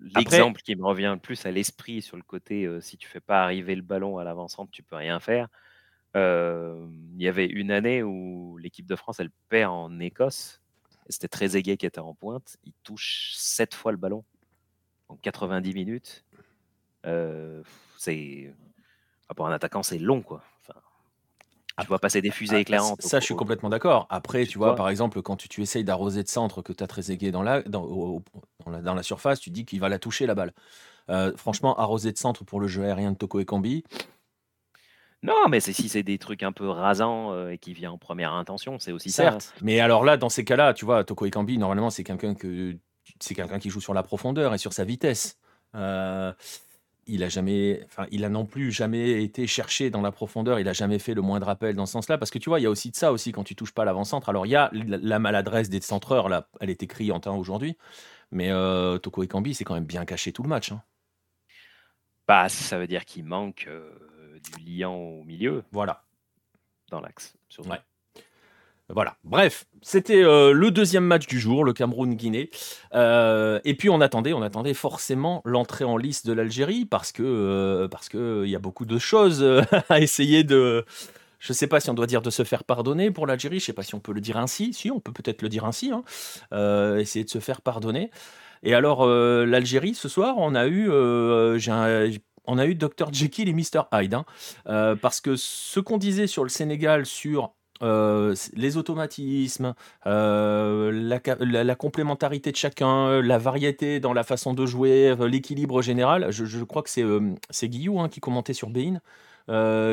l'exemple qui me revient le plus à l'esprit sur le côté si tu fais pas arriver le ballon à l'avant-centre, tu peux rien faire. il y avait une année où l'équipe de France, elle perd en Écosse. C'était très aigué qui était en pointe. Il touche sept fois le ballon en 90 minutes. c'est pour un attaquant, c'est long quoi. Tu vois passer des fusées ah, éclairantes. Ça, je suis complètement d'accord. Après, tu vois, par exemple, quand tu, tu essayes d'arroser de centre que tu as très aigué dans la, dans, dans, la, surface, tu dis qu'il va la toucher la balle. Euh, franchement, arroser de centre pour le jeu aérien de Toko et Kambi. Non, mais si c'est des trucs un peu rasants euh, et qui vient en première intention, c'est aussi Certes, ça. Mais alors là, dans ces cas-là, tu vois, Toko et Kambi, normalement, c'est quelqu'un que c'est quelqu'un qui joue sur la profondeur et sur sa vitesse. Euh, il a jamais, enfin, il a non plus jamais été cherché dans la profondeur. Il a jamais fait le moindre appel dans ce sens-là, parce que tu vois, il y a aussi de ça aussi quand tu touches pas l'avant-centre. Alors il y a la, maladresse des centreurs là, elle est écrite en temps aujourd'hui, mais euh, Toko Ekambi c'est quand même bien caché tout le match. Hein. Bah, ça veut dire qu'il manque euh, du liant au milieu. Voilà. Dans l'axe. Ouais. Voilà. Bref, c'était euh, le deuxième match du jour, le Cameroun-Guinée. Euh, et puis on attendait, on attendait forcément l'entrée en lice de l'Algérie parce que euh, parce que il y a beaucoup de choses à essayer de. Je ne sais pas si on doit dire de se faire pardonner pour l'Algérie. Je ne sais pas si on peut le dire ainsi. Si, on peut peut-être le dire ainsi. Hein. essayer de se faire pardonner. Et alors l'Algérie ce soir, on a eu, on a eu Dr Jekyll et Mr Hyde, hein. parce que ce qu'on disait sur le Sénégal sur euh, les automatismes, euh, la, complémentarité de chacun, la variété dans la façon de jouer, euh, l'équilibre général. Je, crois que c'est c'est Guillou hein, qui commentait sur Bein,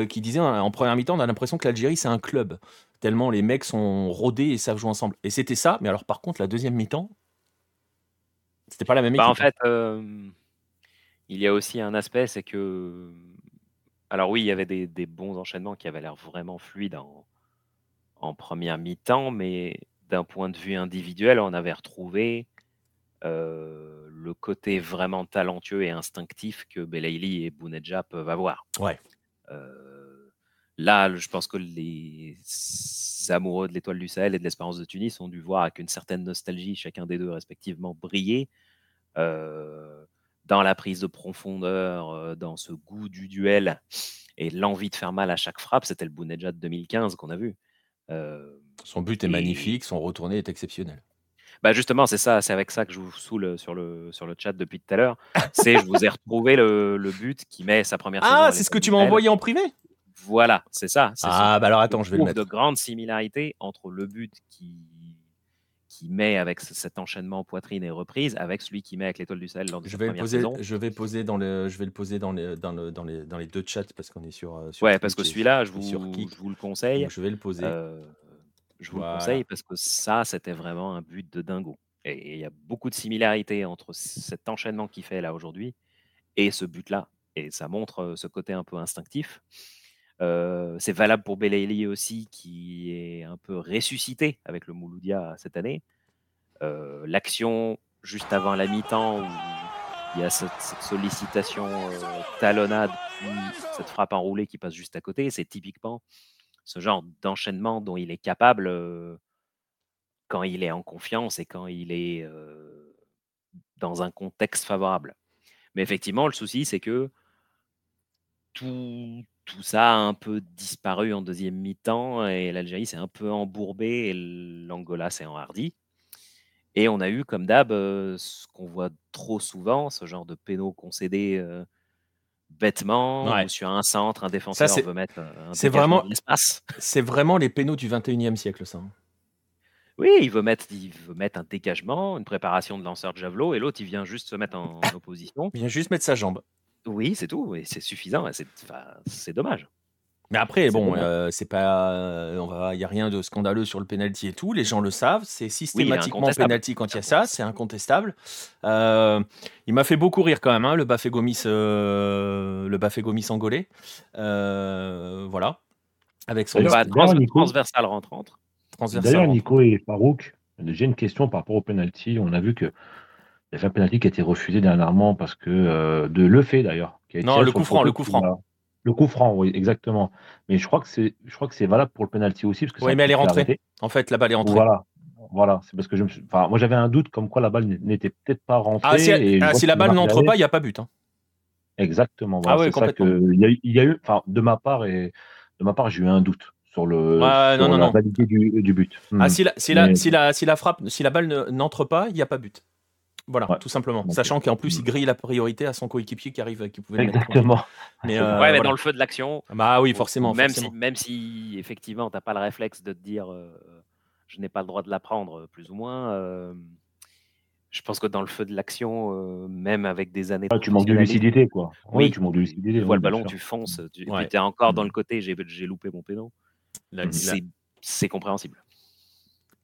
qui disait en première mi-temps, on a l'impression que l'Algérie c'est un club, tellement les mecs sont rodés et savent jouer ensemble. Et c'était ça, mais alors par contre, la deuxième mi-temps, c'était pas la même bah, En fait, il y a aussi un aspect, c'est que. Alors oui, il y avait des, des bons enchaînements qui avaient l'air vraiment fluides en, en première mi-temps, mais d'un point de vue individuel, on avait retrouvé euh, le côté vraiment talentueux et instinctif que Belaïli et Bounedja peuvent avoir. Ouais. Euh, là, je pense que les amoureux de l'étoile du Sahel et de l'espérance de Tunis ont dû voir avec une certaine nostalgie, chacun des deux respectivement, briller euh, dans la prise de profondeur, dans ce goût du duel et l'envie de faire mal à chaque frappe. C'était le Bounedja de 2015 qu'on a vu. Son but est magnifique, son retourné est exceptionnel. Bah justement, c'est ça, c'est avec ça que je vous saoule sur le, sur le chat depuis tout à l'heure. C'est je vous ai retrouvé le, le but qui met sa première Ah, c'est ce que tu m'as envoyé en privé? Voilà, c'est ça. Ah, bah alors attends, je vais le mettre. de grandes similarités entre le but qui qui met avec cet enchaînement poitrine et reprise avec celui qui met avec l'étoile du Sahel lors de je vais poser, Je vais poser dans le, je vais le poser dans les, dans, le, dans les, dans les deux chats parce qu'on est sur, euh, sur. ouais, parce que celui-là, je vous, je vous le conseille. je vais le poser. Euh, je vous le conseille parce que ça, c'était vraiment un but de dingo. Et il y a beaucoup de similarités entre cet enchaînement qu'il fait là aujourd'hui et ce but-là. Et ça montre euh, ce côté un peu instinctif c'est valable pour Belaïli aussi, qui est un peu ressuscité avec le Mouloudia cette année. L'action juste avant la mi-temps où il y a cette, sollicitation talonnade, puis cette frappe enroulée qui passe juste à côté, c'est typiquement ce genre d'enchaînement dont il est capable quand il est en confiance et quand il est dans un contexte favorable. Mais effectivement, le souci, c'est que tout, tout ça a un peu disparu en deuxième mi-temps et l'Algérie s'est un peu embourbée et l'Angola s'est enhardi. Et on a eu, comme d'hab, euh, ce qu'on voit trop souvent, ce genre de pénaux concédés euh, bêtement, sur un centre, un défenseur veut mettre un c'est vraiment l'espace. C'est vraiment les pénaux du 21e siècle, ça. Hein. Oui, il veut, mettre, il veut mettre un dégagement, une préparation de lanceur de javelot, et l'autre, il vient juste se mettre en opposition. Il vient juste mettre sa jambe. Oui, c'est tout, c'est suffisant, c'est dommage. Mais après, bon, euh, c'est pas, euh, il y a rien de scandaleux sur le penalty et tout. Les gens le savent. C'est systématiquement penalty quand il y a ça. C'est incontestable. Euh, il m'a fait beaucoup rire quand même, hein, le Bafé Gomis, le Bafé Gomis angolais. voilà, avec son transversal rentre entre. D'ailleurs, Nico et Farouk, j'ai une question par rapport au penalty. On a vu que il y avait un penalty qui a été refusé dernièrement parce que euh, de Le fait d'ailleurs. Non, le coup franc, le coup franc. Le coup franc, oui, exactement. Mais je crois que c'est, je crois que c'est valable pour le penalty aussi, parce que oui, mais elle est rentrée. En fait, la balle est rentrée. Voilà, voilà. C'est parce que je me enfin, moi j'avais un doute comme quoi la balle n'était peut-être pas rentrée. Ah, si, ah, si la balle n'entre pas, il n'y a pas but. Hein. Exactement. Voilà, ah oui, complètement. Il y, a eu, y a eu, enfin, de ma part et de ma part, j'ai eu un doute sur le non, non, la validité du, du, but. Ah, si la, si, la, si, la, si la frappe, si la balle n'entre pas, il n'y a pas but. Voilà, tout simplement. Sachant qu'en plus, il mm. grille la priorité à son coéquipier qui arrive, qui pouvait Exactement. mais, euh, ouais, mais dans le feu de l'action. Bah oui, forcément. Même, Si, même si, effectivement, tu n'as pas le réflexe de te dire euh, je n'ai pas le droit de la prendre, plus ou moins. Euh, je pense que dans le feu de l'action, même avec des années. Ah, tu manques de lucidité, quoi. Oui, tu manques de lucidité. Tu vois le ballon, tu fonces. Tu, tu es encore dans mm. le côté j'ai loupé mon péno. C'est compréhensible.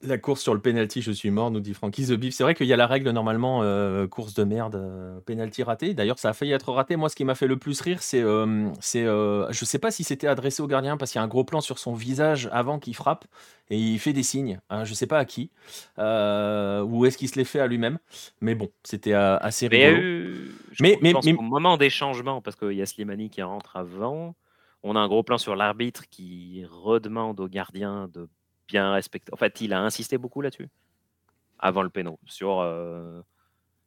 La course sur le penalty, je suis mort, nous dit Frankie The Beef. C'est vrai qu'il y a la règle normalement euh, course de merde, euh, penalty raté. D'ailleurs, ça a failli être raté. Moi, ce qui m'a fait le plus rire, c'est, euh, c'est, je sais pas si c'était adressé au gardien parce qu'il y a un gros plan sur son visage avant qu'il frappe et il fait des signes. Hein, je sais pas à qui ou est-ce qu'il se les fait à lui-même. Mais bon, c'était assez rigolo. Mais, mais, mais, au moment des changements, parce qu'il y a Slimani qui rentre avant, on a un gros plan sur l'arbitre qui redemande au gardien de bien respecté. En fait, il a insisté beaucoup là-dessus avant le péno sur. Euh,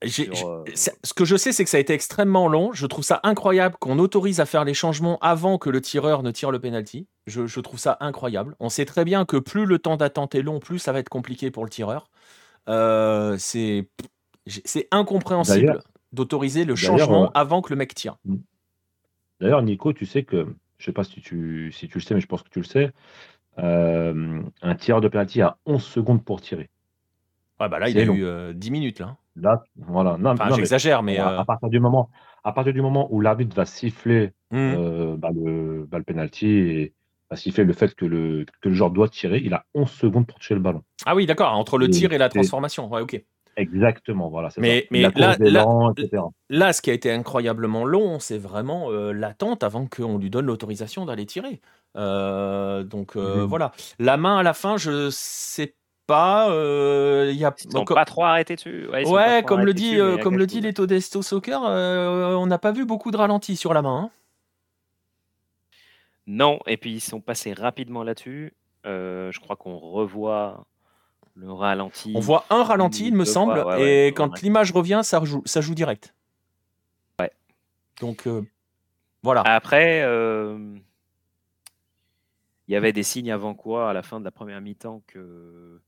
euh, ce que je sais, c'est que ça a été extrêmement long. Je trouve ça incroyable qu'on autorise à faire les changements avant que le tireur ne tire le penalty. Je, trouve ça incroyable. On sait très bien que plus le temps d'attente est long, plus ça va être compliqué pour le tireur. Euh, c'est incompréhensible d'autoriser le changement avant que le mec tire. D'ailleurs, Nico, tu sais que, je sais pas si tu, si tu le sais, mais je pense que tu le sais, euh, un tireur de penalty a 11 secondes pour tirer. Ouais, bah là, il a eu 10 euh, minutes. Là. Là, voilà. Non, enfin, j'exagère, mais. À, euh partir du moment, à partir du moment où l'arbitre va siffler mmh. bah, le, bah, le penalty et va siffler le fait que le, que le joueur doit tirer, il a 11 secondes pour toucher le ballon. Ah oui, d'accord, entre le tir et la transformation. Ouais, ok. Exactement, voilà. Mais, mais là, là, ce qui a été incroyablement long, c'est vraiment l'attente avant qu'on lui donne l'autorisation d'aller tirer. Euh, donc euh, mmh voilà. La main à la fin, je sais pas. Euh, y a... Ils sont pas trop arrêtés dessus. Ouais, comme, le dit, comme le dit les Todesto Soccer, on n'a pas vu beaucoup de ralentis sur la main. Hein. Non, et puis ils sont passés rapidement là-dessus. je crois qu'on revoit le ralenti. On voit un ralenti, il me semble, et quand l'image revient, ça, ça joue direct. Ouais. Donc voilà. Après, il y avait des signes avant quoi, à la fin de la première mi-temps, que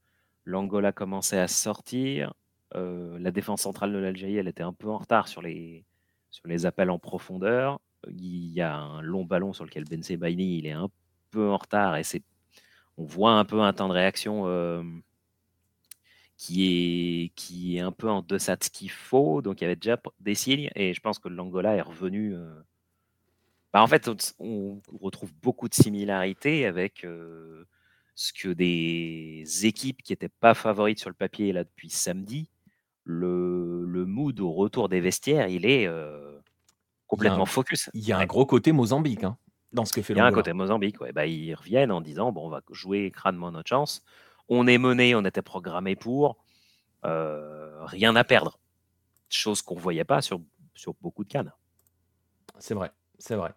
l'Angola commençait à sortir. Euh, la défense centrale de l'Algérie, elle était un peu en retard sur les, sur les appels en profondeur. Il y a un long ballon sur lequel Ben Sebaini, il est un peu en retard et on voit un peu un temps de réaction euh, qui, est, qui est un peu en deçà de ce qu'il faut. Donc il y avait déjà des signes et je pense que l'Angola est revenu. Euh, bah, en fait, on, retrouve beaucoup de similarités avec euh, ce que des équipes qui n'étaient pas favorites sur le papier là depuis samedi. Le, le mood au retour des vestiaires, il est euh, complètement focus. Il y a un gros côté Mozambique hein, dans ce que fait Il y a un côté Mozambique. Ouais. Bah, ils reviennent en disant bon, on va jouer crânement notre chance. On est mené, on était programmé pour. Euh, rien à perdre. Chose qu'on ne voyait pas sur, sur beaucoup de cannes. C'est vrai, c'est vrai.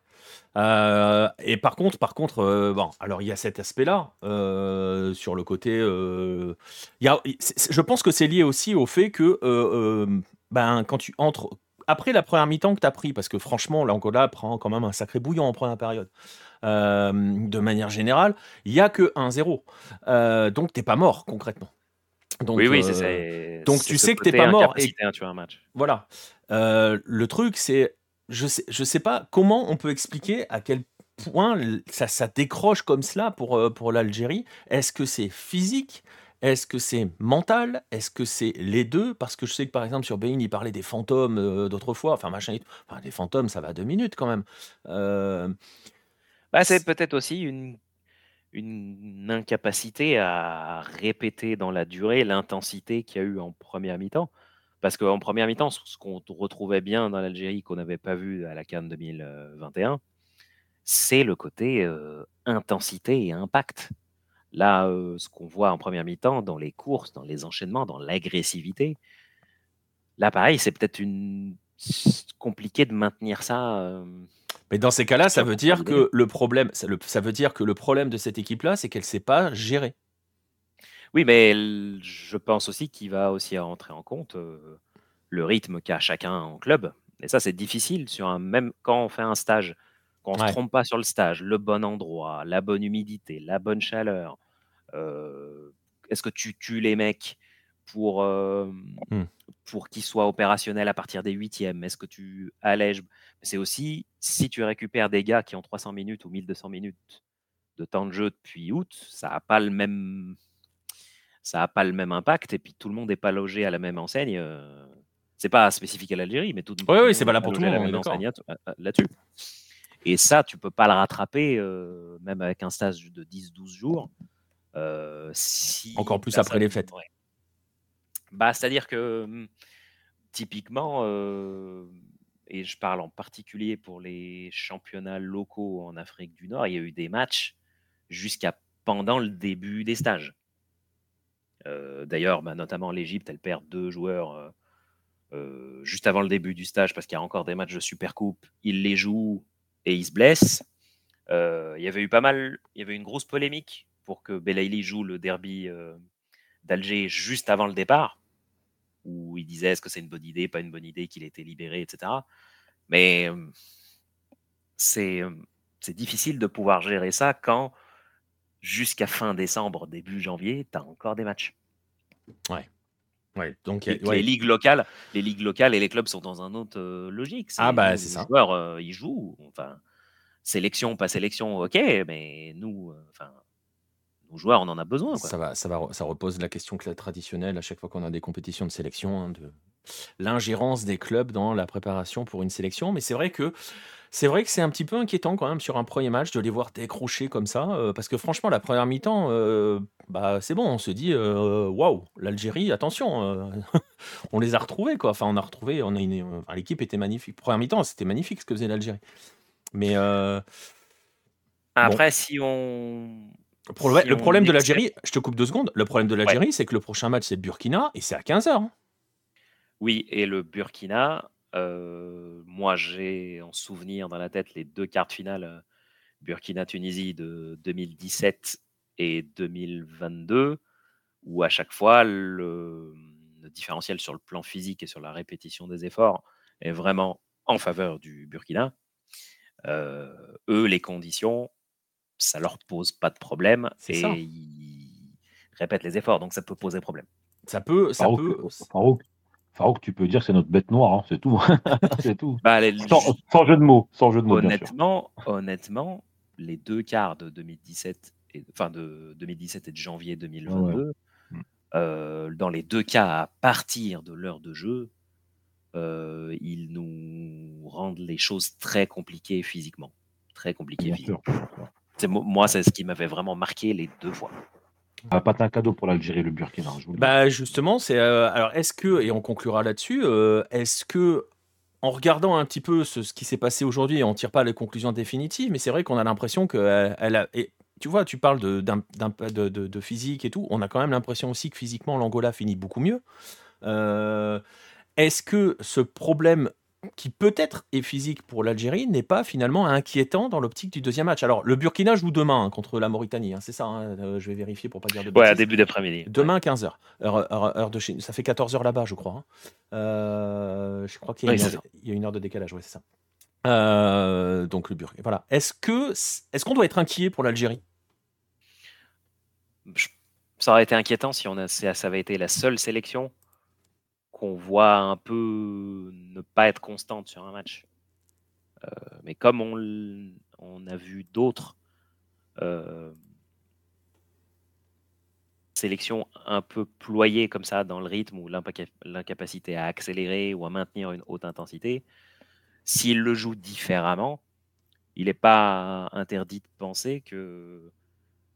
Euh, et par contre, par contre, euh, bon, alors il y a cet aspect-là euh, sur le côté. y a, je pense que c'est lié aussi au fait que ben quand tu entres après la première mi-temps que tu as pris, parce que franchement, l'Angola prend quand même un sacré bouillon en première période. de manière générale, il y a que 1-0, donc t'es pas mort concrètement. Donc, oui, oui, c'est Donc tu sais que t'es pas mort. Et, hein, tu as un match. Voilà. le truc, c'est je sais, je sais pas comment on peut expliquer à quel point ça, ça décroche comme cela pour, euh, pour l'Algérie. Est-ce que c'est physique? Est-ce que c'est mental? Est-ce que c'est les deux? Parce que je sais que par exemple sur Bein, il parlait des fantômes euh, d'autrefois. Enfin, machin. Enfin, des fantômes, ça va deux minutes quand même. Euh, bah, c'est peut-être aussi une, une incapacité à répéter dans la durée l'intensité qu'il y a eu en première mi-temps. Parce qu'en première mi-temps, ce qu'on retrouvait bien dans l'Algérie qu'on n'avait pas vu à la Cannes 2021, c'est le côté intensité et impact. Là, ce qu'on voit en première mi-temps dans les courses, dans les enchaînements, dans l'agressivité, là, pareil, c'est peut-être une... compliqué de maintenir ça. Mais dans ces cas-là, ça veut dire que le problème, ça, veut dire que le problème de cette équipe-là, c'est qu'elle ne sait pas gérer. Oui, mais je pense aussi qu'il va aussi rentrer en compte euh, le rythme qu'a chacun en club. Et ça, c'est difficile sur un même quand on fait un stage, qu'on ne se trompe pas sur le stage, le bon endroit, la bonne humidité, la bonne chaleur. Euh, est-ce que tu tues les mecs pour, euh, mmh. pour qu'ils soient opérationnels à partir des huitièmes? Est-ce que tu allèges? C'est aussi si tu récupères des gars qui ont 300 minutes ou 1200 minutes de temps de jeu depuis août, ça n'a pas le même ça a pas le même impact et puis tout le monde n'est pas logé à la même enseigne. Euh, c'est pas spécifique à l'Algérie, mais tout, oui, oui, c'est là pour tout le monde là-dessus. Et ça, tu peux pas le rattraper, euh, même avec un stage de 10-12 jours. si Encore plus après les fêtes. Bah, c'est-à-dire que mmh, typiquement, et je parle en particulier pour les championnats locaux en Afrique du Nord, il y a eu des matchs jusqu'à pendant le début des stages. D'ailleurs, bah, notamment l'Égypte, elle perd deux joueurs juste avant le début du stage parce qu'il y a encore des matchs de Super Coupe. Ils les jouent et ils se blessent. il y avait eu pas mal, il y avait une grosse polémique pour que Belaïli joue le derby d'Alger juste avant le départ, où il disait est-ce que c'est une bonne idée, pas une bonne idée qu'il ait été libéré, etc. Mais c'est difficile de pouvoir gérer ça quand jusqu'à fin décembre, début janvier, tu as encore des matchs. Ouais. Ouais, donc les ligues locales, les ligues locales et les clubs sont dans un autre logique. Ah bah c'est ça. Les joueurs, ils jouent. Enfin, sélection, pas sélection, ok, mais nous, enfin, nos joueurs, on en a besoin. Ça, va, ça, va, ça repose la question traditionnelle à chaque fois qu'on a des compétitions de sélection, hein, de l'ingérence des clubs dans la préparation pour une sélection. Mais c'est vrai que c'est vrai que c'est un petit peu inquiétant quand même sur un premier match de les voir décrocher comme ça, euh, parce que franchement, la première mi-temps, euh, bah, c'est bon, on se dit, euh, waouh, l'Algérie, attention, on les a retrouvés, quoi. Enfin, on a retrouvé, on a une, l'équipe était magnifique. Première mi-temps, c'était magnifique ce que faisait l'Algérie. Mais Après, si on le problème de l'Algérie, je te coupe deux secondes, le problème de l'Algérie, c'est que le prochain match, c'est Burkina, et c'est à 15h. Hein. Oui, et le Burkina, euh, moi j'ai en souvenir dans la tête les deux cartes finales Burkina-Tunisie de 2017 et 2022, où à chaque fois le, différentiel sur le plan physique et sur la répétition des efforts est vraiment en faveur du Burkina. Euh, eux, les conditions, ça leur pose pas de problème et ils répètent les efforts, donc ça peut poser problème. Ça peut, ça Farouk, peut. Farouk, tu peux dire que c'est notre bête noire, hein, c'est tout, c'est tout. Bah, sans, jeu de mots, sans jeu de mots. Honnêtement, honnêtement, les deux quarts de 2017 et enfin de 2017 et de janvier 2022, mm. euh, dans les deux cas, à partir de l'heure de jeu, euh, ils nous rendent les choses très compliquées physiquement, très compliquées physiquement moi, c'est ce qui m'avait vraiment marqué les deux fois. Ah, pas un cadeau pour l'Algérie, le Burkina. bah justement, c'est euh, alors est-ce que et on conclura là-dessus, euh, est-ce que en regardant un petit peu ce, qui s'est passé aujourd'hui, on tire pas les conclusions définitives, mais c'est vrai qu'on a l'impression que elle, a et, tu vois, tu parles de, de, physique et tout, on a quand même l'impression aussi que physiquement l'Angola finit beaucoup mieux. Euh, est-ce que ce problème qui peut-être est physique pour l'Algérie, n'est pas finalement inquiétant dans l'optique du deuxième match. Alors, le Burkina joue demain hein, contre la Mauritanie, hein, c'est ça, hein, euh, je vais vérifier pour pas dire de bêtises. Ouais, début d'après-midi. Demain, 15h, heure, de chez Ça fait 14h là-bas, je crois. Euh, je crois qu'il y, a une heure de décalage, ouais, c'est ça. Euh, donc, le Burkina. Voilà. Est-ce qu'on doit être inquiet pour l'Algérie? Ça aurait été inquiétant si on a, ça avait été la seule sélection qu'on voit un peu ne pas être constante sur un match. Euh, mais comme on, a vu d'autres euh, sélections un peu ployées comme ça dans le rythme ou l'incapacité à accélérer ou à maintenir une haute intensité, s'il le joue différemment, il n'est pas interdit de penser que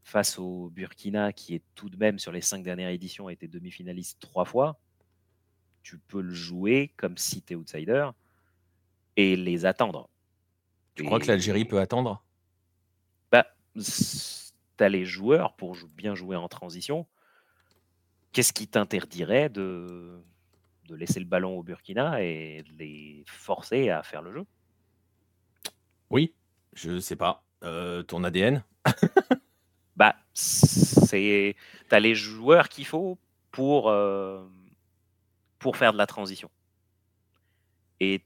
face au Burkina, qui est tout de même sur les cinq dernières éditions, a été demi-finaliste trois fois, tu peux le jouer comme si tu es outsider et les attendre. Tu crois que l'Algérie peut attendre? Bah, Tu as les joueurs pour bien jouer en transition. Qu'est-ce qui t'interdirait de, de laisser le ballon au Burkina et de les forcer à faire le jeu? Oui, je sais pas. ton ADN Bah, c'est. T'as les joueurs qu'il faut pour, pour faire de la transition. Et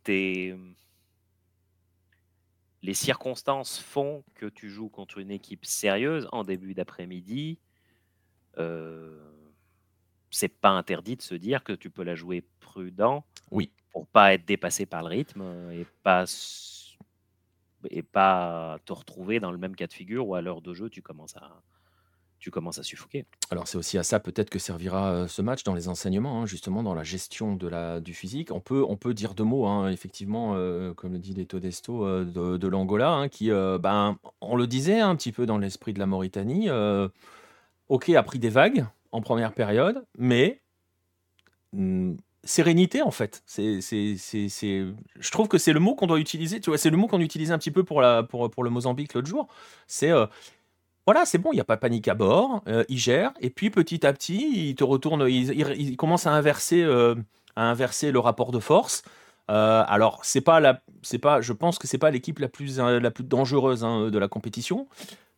les circonstances font que tu joues contre une équipe sérieuse en début d'après-midi. Euh, c'est pas interdit de se dire que tu peux la jouer prudent. Oui. Pour pas être dépassé par le rythme et pas et pas te retrouver dans le même cas de figure où à l'heure de jeu tu commences à tu commences à suffoquer. Alors c'est aussi à ça peut-être que servira euh, ce match dans les enseignements, hein, justement dans la gestion de la, du physique. On peut, on peut dire deux mots, hein, effectivement, euh, comme le dit Leto Desto, euh, de, l'Angola, hein, qui, ben, on le disait un petit peu dans l'esprit de la Mauritanie, ok, a pris des vagues en première période, mais hmm, sérénité en fait. C'est, je trouve que c'est le mot qu'on doit utiliser. Tu vois, c'est le mot qu'on utilisait un petit peu pour, la, pour, pour le Mozambique l'autre jour. C'est voilà, c'est bon, il n'y a pas panique à bord, euh, il gère, et puis petit à petit, il te retourne, il, commence à inverser, euh, à inverser le rapport de force. Euh, alors, c'est pas la, c'est pas, je pense que c'est pas l'équipe la plus, la plus dangereuse hein, de la compétition,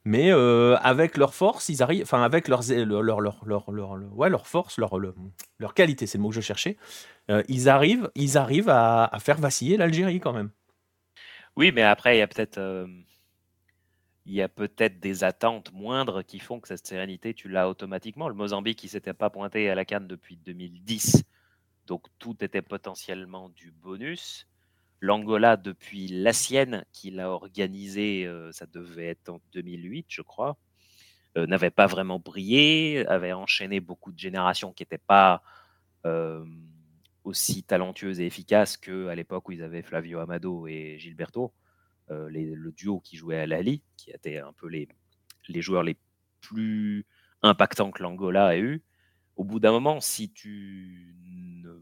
mais avec leur force, ils arrivent, enfin avec leurs, leur, leur, leur, leur, ouais, leur force, leur, leur, qualité, c'est le mot que je cherchais, ils arrivent, ils arrivent à faire vaciller l'Algérie quand même. Oui, mais après, il y a peut-être il y a peut-être des attentes moindres qui font que cette sérénité, tu l'as automatiquement. Le Mozambique, il ne s'était pas pointé à la canne depuis 2010, donc tout était potentiellement du bonus. L'Angola, depuis la sienne, qu'il a organisé, euh, ça devait être en 2008, je crois, euh, n'avait pas vraiment brillé, avait enchaîné beaucoup de générations qui n'étaient pas euh, aussi talentueuses et efficaces qu'à l'époque où ils avaient Flavio Amado et Gilberto. Euh, le duo qui jouait à Lali, qui était un peu les, les joueurs les plus impactants que l'Angola a eu. Au bout d'un moment, si tu ne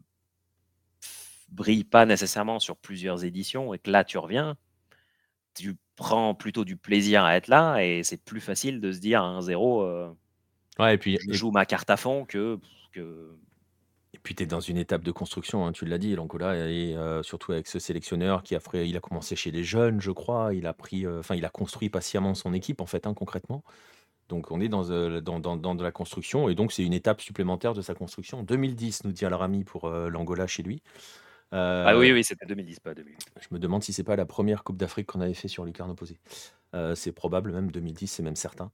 brilles pas nécessairement sur plusieurs éditions et que là tu reviens, tu prends plutôt du plaisir à être là et c'est plus facile de se dire à 1-0, euh, ouais, et puis, je joue ma carte à fond que, puis tu es dans une étape de construction, hein, tu l'as dit, l'Angola, et euh, surtout avec ce sélectionneur qui a, fait, il a commencé chez les jeunes, je crois. Il a pris, euh, enfin, il a construit patiemment son équipe, en fait, hein, concrètement. Donc on est dans, euh, dans, dans, de la construction, et donc c'est une étape supplémentaire de sa construction. 2010, nous dit Al-Rami pour l'Angola chez lui. ah oui, oui, c'était 2010, pas 2008. Je me demande si c'est pas la première Coupe d'Afrique qu'on avait fait sur lucarne opposée. Euh, c'est probable, même 2010, c'est même certain.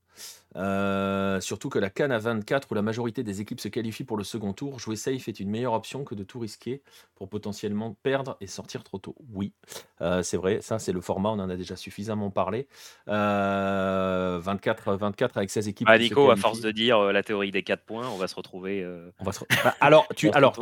Euh, surtout que la Cannes à 24, où la majorité des équipes se qualifient pour le second tour, jouer safe est une meilleure option que de tout risquer pour potentiellement perdre et sortir trop tôt. Oui, euh, c'est vrai, ça c'est le format, on en a déjà suffisamment parlé. 24, 24 avec 16 équipes. Ah, Nico, à force de dire la théorie des 4 points, on va se retrouver. On va se... Bah, alors, tu, alors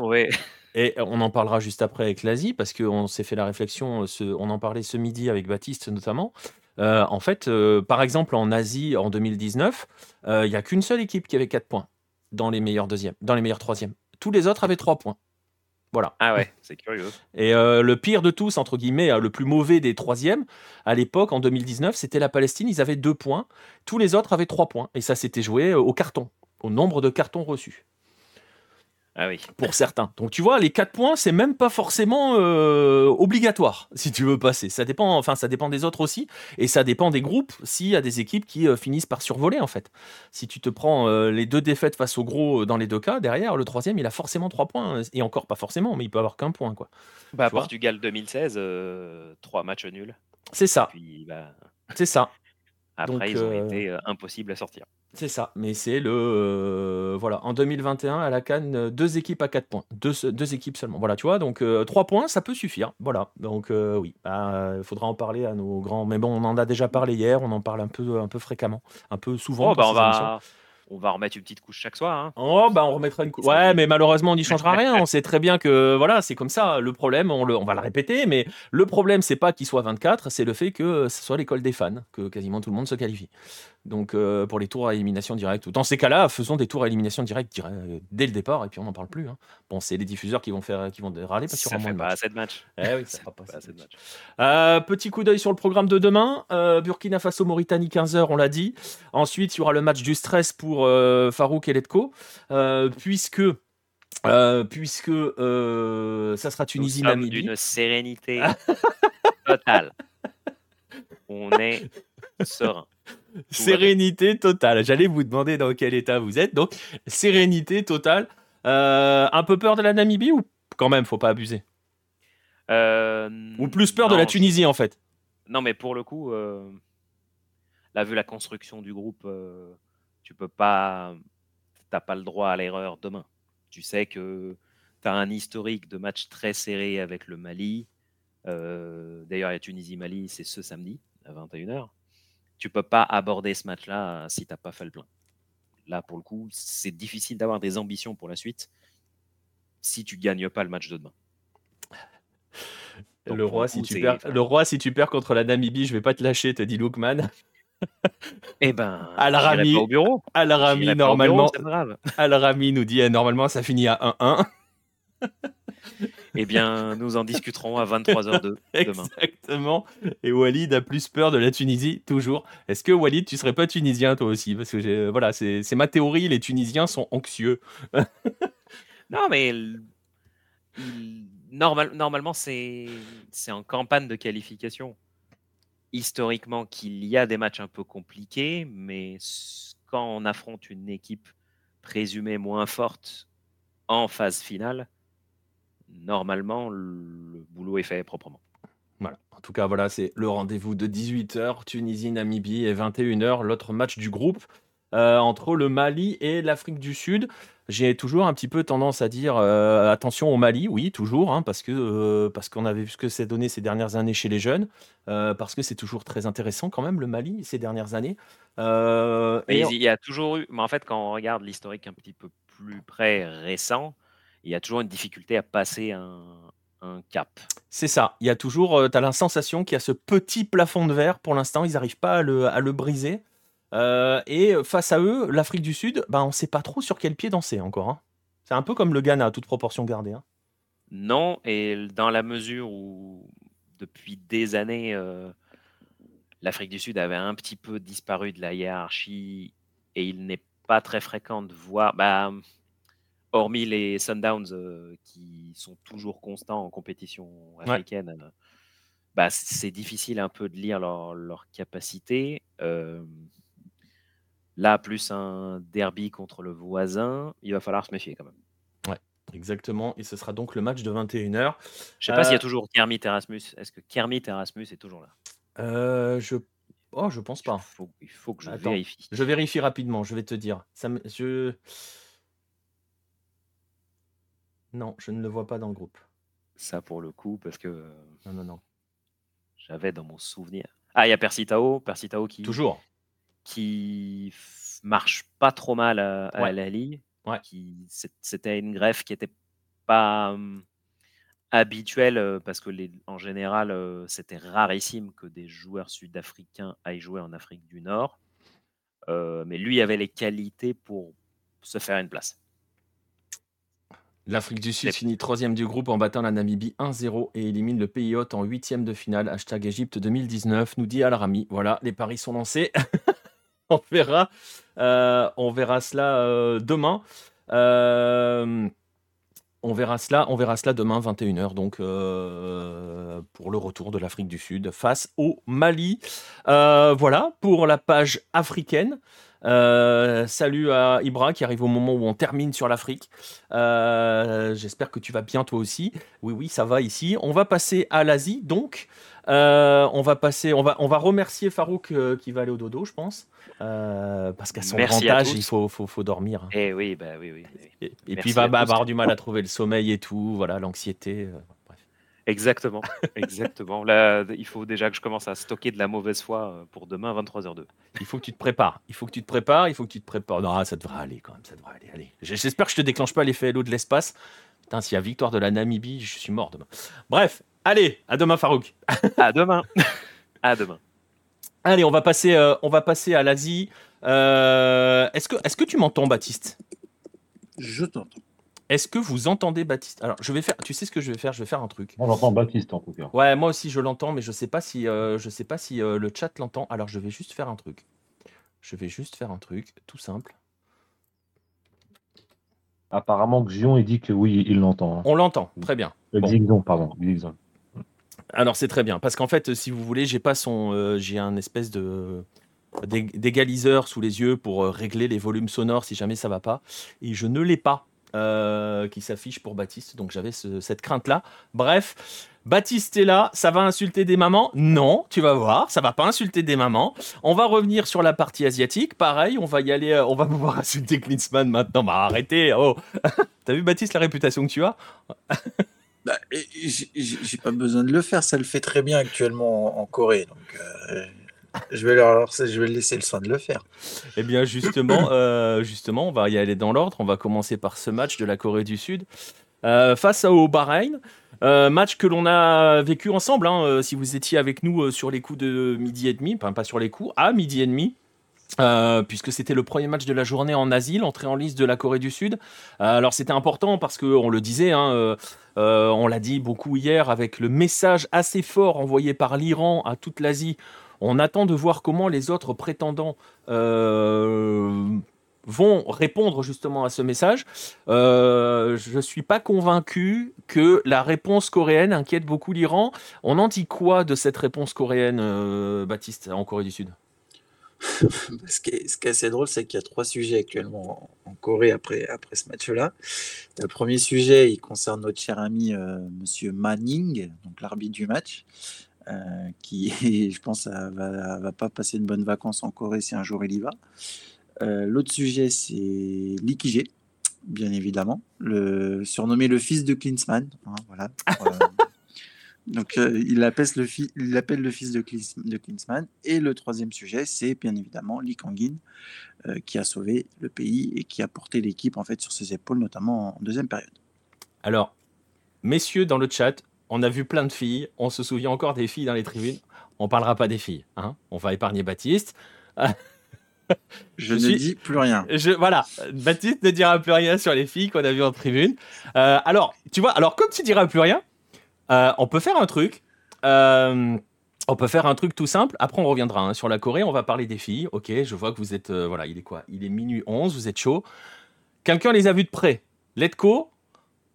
et on en parlera juste après avec l'Asie, parce qu'on s'est fait la réflexion, on en parlait ce midi avec Baptiste notamment. Euh, en fait, euh, par exemple, en Asie, en 2019, euh, il n'y a qu'une seule équipe qui avait 4 points dans les meilleurs deuxièmes, dans les meilleurs troisièmes. Tous les autres avaient 3 points. Voilà. Ah ouais, c'est curieux. Et le pire de tous, entre guillemets, le plus mauvais des troisièmes, à l'époque, en 2019, c'était la Palestine. Ils avaient 2 points. Tous les autres avaient 3 points. Et ça s'était joué au carton, au nombre de cartons reçus. Ah oui. Pour certains. Donc tu vois, les 4 points, c'est même pas forcément euh, obligatoire si tu veux passer. Ça dépend, enfin ça dépend des autres aussi, et ça dépend des groupes. S'il y a des équipes qui euh, finissent par survoler en fait. Si tu te prends euh, les deux défaites face au gros dans les deux cas, derrière le troisième, il a forcément 3 points et encore pas forcément, mais il peut avoir qu'un point quoi. Bah Portugal 2016, 3 matchs nuls. C'est ça. Bah, c'est ça. Après, ils ont été impossibles à sortir. C'est ça, mais c'est le euh, voilà en 2021 à la Cannes euh, deux équipes à 4 points, deux, deux équipes seulement. Voilà, tu vois, donc 3 euh, points ça peut suffire. Voilà, donc oui, bah, il faudra en parler à nos grands. Mais bon, on en a déjà parlé hier, on en parle un peu un peu fréquemment, un peu souvent. Oh, bah, on va on va remettre une petite couche chaque soir. Hein. Oh, bah on remettra une couche. Ouais, mais malheureusement, on n'y changera rien. On sait très bien que voilà, c'est comme ça. Le problème, on, on va le répéter, mais le problème, c'est pas qu'il soit 24, c'est le fait que ce soit l'école des fans, que quasiment tout le monde se qualifie. Donc euh, pour les tours à élimination directe. Dans ces cas-là, faisons des tours à élimination directe dès le départ et puis on n'en parle plus. Hein. Bon, c'est les diffuseurs qui vont faire, qui vont râler parce qu'il y aura moins de pas assez de matchs. Eh oui, ça fera pas assez de matchs. Euh, petit coup d'œil sur le programme de demain. Euh, Burkina Faso, Mauritanie, 15h, on l'a dit. Ensuite, il y aura le match du stress pour Farouk et Letko, puisque puisque ça sera Tunisie, Namibie. D'une sérénité totale est serein. Sérénité totale. J'allais vous demander dans quel état vous êtes. Donc, sérénité totale. Euh, un peu peur de la Namibie ou quand même, faut pas abuser? Euh, Ou plus peur de la Tunisie en fait? Non, mais pour le coup, euh, là, vu la construction du groupe, tu peux pas. T'as pas le droit à l'erreur demain. Tu sais que tu as un historique de match très serré avec le Mali. D'ailleurs, la Tunisie-Mali, c'est ce samedi à 21h tu peux pas aborder ce match-là si tu n'as pas fait le plein. Là, pour le coup, c'est difficile d'avoir des ambitions pour la suite si tu gagnes pas le match de demain. le, roi, si tu perds, le roi, si tu perds contre la Namibie, je vais pas te lâcher, te dit Lookman. Eh ben, Al-Rami, au bureau. Al-Rami, normalement, Al-Rami nous dit eh, normalement ça finit à 1-1. Eh bien, nous en discuterons à 23h02 demain. Exactement. Et Walid a plus peur de la Tunisie, toujours. Est-ce que Walid, tu serais pas tunisien toi aussi? Parce que voilà, c'est ma théorie, les Tunisiens sont anxieux. non, mais normal, normalement, c'est en campagne de qualification. Historiquement, qu'il y a des matchs un peu compliqués, mais quand on affronte une équipe présumée moins forte en phase finale, normalement, le boulot est fait proprement. Voilà. En tout cas, voilà, c'est le rendez-vous de 18h, Tunisie-Namibie, et 21h, l'autre match du groupe euh, entre le Mali et l'Afrique du Sud. J'ai toujours un petit peu tendance à dire euh, attention au Mali, oui, toujours, hein, parce que euh, parce qu'on avait vu ce que c'est donné ces dernières années chez les jeunes, parce que c'est toujours très intéressant quand même le Mali ces dernières années. il y a toujours eu, mais en fait, quand on regarde l'historique un petit peu plus près récent, il y a toujours une difficulté à passer un, cap. C'est ça. Il y a toujours, euh, tu as la sensation qu'il y a ce petit plafond de verre. Pour l'instant, ils n'arrivent pas à le, briser. Euh, et face à eux, l'Afrique du Sud, bah, on ne sait pas trop sur quel pied danser encore. Hein. C'est un peu comme le Ghana, à toute proportion gardée. Hein. Non, et dans la mesure où, depuis des années, euh, l'Afrique du Sud avait un petit peu disparu de la hiérarchie et il n'est pas très fréquent de voir. Bah, hormis les Sundowns euh, qui sont toujours constants en compétition africaine, euh, bah, c'est difficile un peu de lire leur, leur capacité. Euh, là, plus un derby contre le voisin, il va falloir se méfier quand même. Ouais, exactement. Et ce sera donc le match de 21h. Je sais pas s'il y a toujours Kermit Erasmus. Est-ce que Kermit Erasmus est toujours là? Je Oh, je pense pas. Il faut, il faut que je vérifie. Je vérifie rapidement, je vais te dire. Ça me, je... Non, je ne le vois pas dans le groupe. Ça pour le coup, parce que Non, non, non. j'avais dans mon souvenir. Ah, il y a Persitao, Persitao qui, Toujours. qui marche pas trop mal à, la Ligue. Ouais. Qui, c'était une greffe qui était pas hum, habituelle euh, parce que les, en général, euh, c'était rarissime que des joueurs sud-africains aillent jouer en Afrique du Nord. Euh, mais lui avait les qualités pour se faire une place. L'Afrique du Sud finit troisième du groupe en battant la Namibie 1-0 et élimine le pays hôte en huitième de finale. Hashtag Égypte 2019, nous dit Al-Rami. Voilà, les paris sont lancés. on verra, euh, on verra cela euh, demain. Euh, on verra cela, on verra cela demain 21h donc pour le retour de l'Afrique du Sud face au Mali. voilà pour la page africaine. Euh, salut à Ibra qui arrive au moment où on termine sur l'Afrique. Euh, j'espère que tu vas bien toi aussi. Oui, oui, ça va ici. On va passer à l'Asie. Donc, euh, on va passer, on va, on va remercier Farouk qui va aller au dodo, je pense, parce qu'à son grand âge, il faut, faut, faut, dormir. Et oui, bah oui, oui. Et, puis il va avoir du mal à trouver le sommeil et tout. Voilà, l'anxiété. Exactement, exactement. Là, il faut déjà que je commence à stocker de la mauvaise foi euh, pour demain 23h02. Il faut que tu te prépares. Il faut que tu te prépares. Il faut que tu te prépares. Non, ça devrait aller quand même. Ça devrait aller. Allez. J'espère que je te déclenche pas l'effet l'eau de l'espace. Putain, s'il y a victoire de la Namibie, je suis mort demain. Bref, allez, à demain, Farouk. à demain. à demain. Allez, on va passer, euh, on va passer à l'Asie. Euh, est-ce que, est-ce que tu m'entends, Baptiste? Je t'entends. Est-ce que vous entendez Baptiste? Alors, je vais faire. Tu sais ce que je vais faire? Je vais faire un truc. On entend Baptiste en tout cas. Ouais, moi aussi je l'entends, mais je sais pas si euh, je sais pas si euh, le chat l'entend. Alors, je vais juste faire un truc. Je vais juste faire un truc, tout simple. Apparemment, Xion il dit que oui, il l'entend. Hein. On l'entend, très bien. Bon. pardon. Alors c'est très bien parce qu'en fait, si vous voulez, j'ai pas son, j'ai un espèce de d'égaliseur sous les yeux pour régler les volumes sonores si jamais ça va pas et je ne l'ai pas qui s'affiche pour Baptiste donc j'avais cette crainte là. Bref, Baptiste est là, ça va insulter des mamans? Non, tu vas voir, ça va pas insulter des mamans. On va revenir sur la partie asiatique. Pareil, on va y aller, euh, on va pouvoir insulter Klinsmann maintenant. Bah arrêtez, oh T'as vu Baptiste la réputation que tu as? Bah, J'ai pas besoin de le faire, ça le fait très bien actuellement en, Corée. Donc euh, je, vais leur, je vais laisser le soin de le faire. Eh bien justement, euh, justement, on va y aller dans l'ordre. On va commencer par ce match de la Corée du Sud. face au Bahreïn. Euh, match que l'on a vécu ensemble, hein, euh, si vous étiez avec nous euh, sur les coups de midi et demi, enfin pas sur les coups, à midi et demi. puisque c'était le premier match de la journée en Asie, l'entrée en liste de la Corée du Sud. alors c'était important parce qu'on le disait, hein, on l'a dit beaucoup hier, avec le message assez fort envoyé par l'Iran à toute l'Asie. On attend de voir comment les autres prétendants vont répondre justement à ce message. Euh, je ne suis pas convaincu que la réponse coréenne inquiète beaucoup l'Iran. On en dit quoi de cette réponse coréenne, euh, Baptiste, en Corée du Sud? Ce, qui est, assez drôle, c'est qu'il y a trois sujets actuellement en, Corée après, après ce match-là. Le premier sujet, il concerne notre cher ami euh, Monsieur Manning, donc l'arbitre du match. Qui, je pense, va, va pas passer de bonnes vacances en Corée si un jour il y va. Euh, l'autre sujet, c'est Likige, bien évidemment, le, surnommé le fils de Klinsmann. Hein, voilà. Euh, donc, euh, il, appelle le il appelle le fils de, de Klinsmann. Et le troisième sujet, c'est bien évidemment Lee Kangin, qui a sauvé le pays et qui a porté l'équipe en fait sur ses épaules, notamment en deuxième période. Alors, messieurs dans le chat, on a vu plein de filles. On se souvient encore des filles dans les tribunes. On parlera pas des filles. Hein on va épargner Baptiste. Je, ne dis plus rien. Je, voilà, Baptiste ne dira plus rien sur les filles qu'on a vues en tribune. Euh, alors, tu vois, alors comme tu diras plus rien, euh, on peut faire un truc. Euh, on peut faire un truc tout simple. Après, on reviendra hein, sur la Corée. On va parler des filles. Ok, je vois que vous êtes. voilà, il est quoi? Il est minuit 11, vous êtes chaud. Quelqu'un les a vues de près.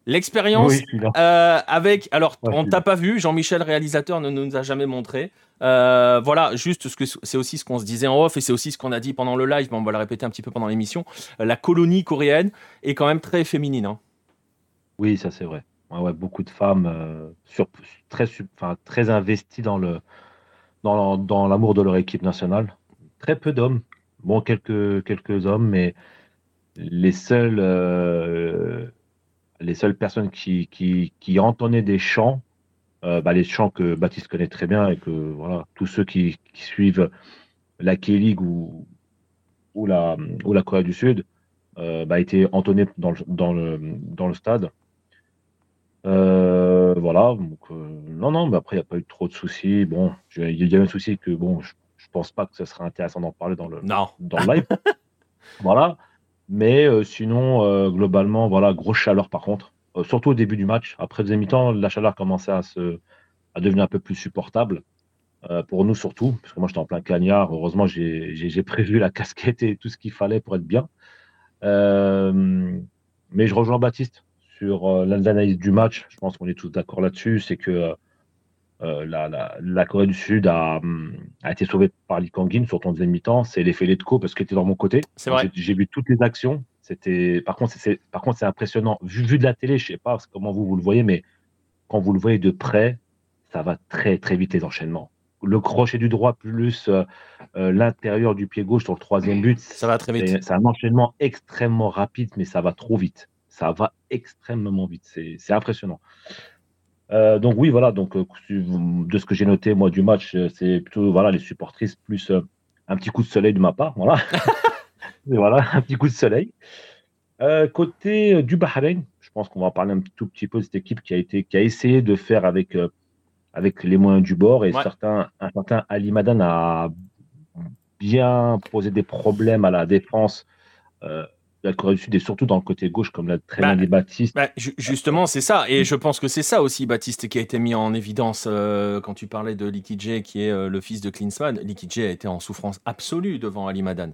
L'expérience avec. Alors, on ne t'a pas vu. Jean-Michel, réalisateur, ne nous a jamais montré. Euh, voilà, juste ce que c'est aussi ce qu'on se disait en off et c'est aussi ce qu'on a dit pendant le live, mais on va le répéter un petit peu pendant l'émission. La colonie coréenne est quand même très féminine. Hein. Oui, ça c'est vrai. Ouais, beaucoup de femmes euh, sur, très, investies dans le dans, dans l'amour de leur équipe nationale. Très peu d'hommes. Bon, quelques, quelques hommes, mais les seuls, euh, les seules personnes qui, qui, qui entonnaient des chants euh, bah, les chants que Baptiste connaît très bien et que voilà, tous ceux qui, suivent la K-League ou, ou, la, ou la Corée du Sud euh, bah, étaient entonnés dans le, dans le, dans le stade. Euh, voilà, donc, non, non, mais après, il n'y a pas eu trop de soucis. Bon, il y a eu un souci que, bon, je, ne pense pas que ce serait intéressant d'en parler dans le, non. dans le live. voilà. Mais sinon, globalement, voilà, grosse chaleur par contre. Euh, surtout au début du match. Après deuxième mi-temps, la chaleur commençait à, se, à devenir un peu plus supportable. Euh, pour nous surtout, parce que moi j'étais en plein cagnard. Heureusement, j'ai prévu la casquette et tout ce qu'il fallait pour être bien. Euh, mais je rejoins Baptiste sur l'analyse du match. Je pense qu'on est tous d'accord là-dessus. C'est que la, la, Corée du Sud a, a été sauvée par Lee Kang-in sur ton deuxième mi-temps. C'est l'effet Letko parce qu'il était dans mon côté. J'ai vu toutes les actions. C'était, par contre, c'est, par contre, c'est impressionnant. Vu, vu, de la télé, je sais pas comment vous, vous le voyez, mais quand vous le voyez de près, ça va très, très vite les enchaînements. Le crochet du droit plus euh, euh, l'intérieur du pied gauche sur le troisième but. Ça va très vite. C'est un enchaînement extrêmement rapide, mais ça va trop vite. Ça va extrêmement vite. C'est impressionnant. Euh, donc oui, voilà. Donc de ce que j'ai noté moi du match, c'est plutôt voilà les supportrices plus un petit coup de soleil de ma part, voilà. voilà, un petit coup de soleil. Euh, côté euh, du Bahreïn, je pense qu'on va parler un tout petit peu de cette équipe qui a, été, qui a essayé de faire avec, euh, avec les moyens du bord. Et certains, un certain Ali Madan a bien posé des problèmes à la défense la Corée du Sud et surtout dans le côté gauche, comme l'a très bien bah, dit Baptiste. Bah, justement, c'est ça. Et je pense que c'est ça aussi, Baptiste, qui a été mis en évidence quand tu parlais de Likidje, qui est le fils de Klinsmann. Likidje a été en souffrance absolue devant Ali Madan.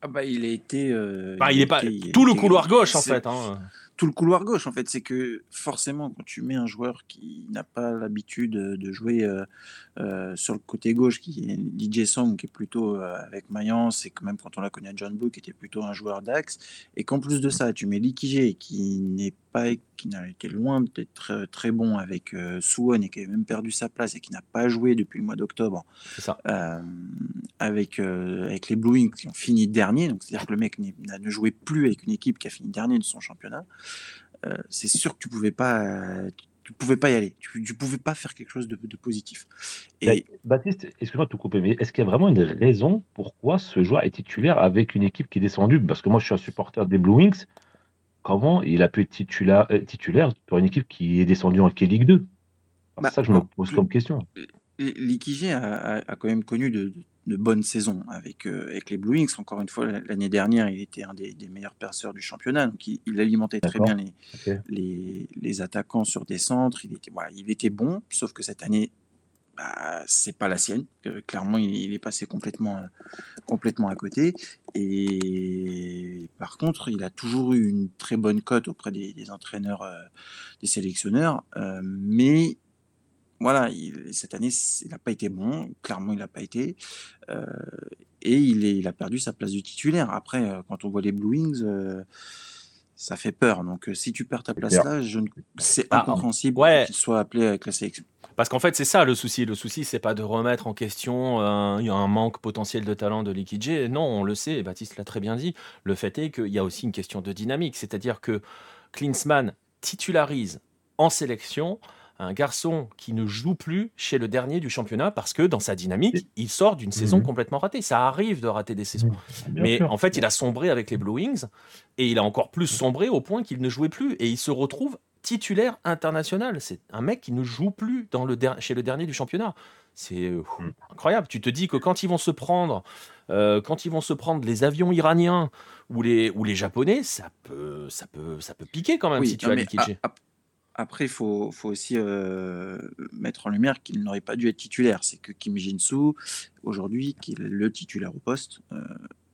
Ah bah, il a été. Euh, bah, il, est pas tout le couloir gauche en fait. Hein. Tout le couloir gauche, en fait. C'est que forcément, quand tu mets un joueur qui n'a pas l'habitude de jouer euh, euh, sur le côté gauche, qui est DJ Song, qui est plutôt euh, avec Mayence, et quand même quand on l'a connu à John Bull, qui était plutôt un joueur d'axe, et qu'en plus de ça, tu mets Likije, qui n'est qui n'a été loin d'être très, très, bon avec Suwon, et qui a même perdu sa place, et qui n'a pas joué depuis le mois d'octobre, avec, avec les Blue Wings, qui ont fini dernier, donc c'est-à-dire que le mec ne jouait plus avec une équipe qui a fini dernier de son championnat. c'est sûr que tu pouvais pas, tu pouvais pas y aller. Tu, ne pouvais pas faire quelque chose de, positif. Et... Baptiste, excuse-moi de te couper, mais est-ce qu'il y a vraiment une raison pourquoi ce joueur est titulaire avec une équipe qui est descendue? Parce que moi, je suis un supporter des Blue Wings. Comment il a pu être titulaire, euh, titulaire pour une équipe qui est descendue en K-League 2 C'est bah, ça que je me pose comme question. L'Ikigé a, quand même connu de, de bonnes saisons avec, euh, avec les Blue Wings. Encore une fois, l'année dernière, il était un des, meilleurs perceurs du championnat. Donc, il, alimentait très bien les, les, attaquants sur des centres. Il était, voilà, il était bon, sauf que cette année, bah, c'est pas la sienne. clairement, il, est passé complètement, complètement à côté. Et par contre, il a toujours eu une très bonne cote auprès des, entraîneurs, euh, des sélectionneurs. Euh, mais voilà, cette année, il n'a pas été bon. Clairement, il n'a pas été. Euh, et il, a perdu sa place de titulaire. Après, quand on voit les Blue Wings, ça fait peur. Donc, si tu perds ta place là, c'est ah, incompréhensible qu'il soit appelé avec la sélection. Parce qu'en fait, c'est ça le souci. Le souci, c'est pas de remettre en question il y a un manque potentiel de talent de Likidje. Non, on le sait, Baptiste l'a très bien dit. Le fait est qu'il y a aussi une question de dynamique. C'est-à-dire que Klinsmann titularise en sélection un garçon qui ne joue plus chez le dernier du championnat parce que dans sa dynamique, il sort d'une saison mhm. complètement ratée. Ça arrive de rater des saisons. Mais en fait, il a sombré avec les Blue Wings et il a encore plus sombré au point qu'il ne jouait plus et il se retrouve titulaire international. C'est un mec qui ne joue plus dans le chez le dernier du championnat. C'est euh, mm. incroyable. Tu te dis que quand ils vont se prendre, euh, quand ils vont se prendre les avions iraniens ou les, ou les japonais, ça peut, ça peut, ça peut piquer quand même si tu as après, il faut, aussi euh, mettre en lumière qu'il n'aurait pas dû être titulaire. C'est que Kim Jin-soo, aujourd'hui, qui est le titulaire au poste, euh,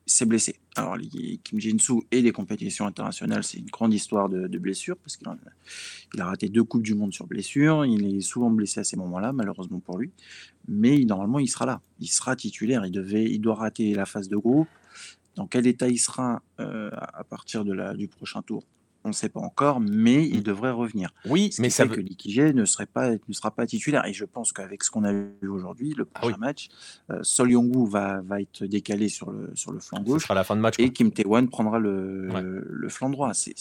s'est blessé. Alors, Kim Jin-soo et des compétitions internationales, c'est une grande histoire de, blessure, parce qu'il a raté deux Coupes du Monde sur blessure. Il est souvent blessé à ces moments-là, malheureusement pour lui. Mais normalement, il sera là. Il sera titulaire. Il, doit rater la phase de groupe. Dans quel état il sera euh, à partir du prochain tour? On ne sait pas encore, mais il mmh. devrait revenir. Oui, mais ça veut... que ne, serait pas, ne sera pas titulaire. Et je pense qu'avec ce qu'on a vu aujourd'hui, le ah prochain match, euh, Sol Yongu va, va être décalé sur le, sur le flanc gauche. sera la fin de match. Et Kim Tae-wan prendra le, le flanc droit. C'est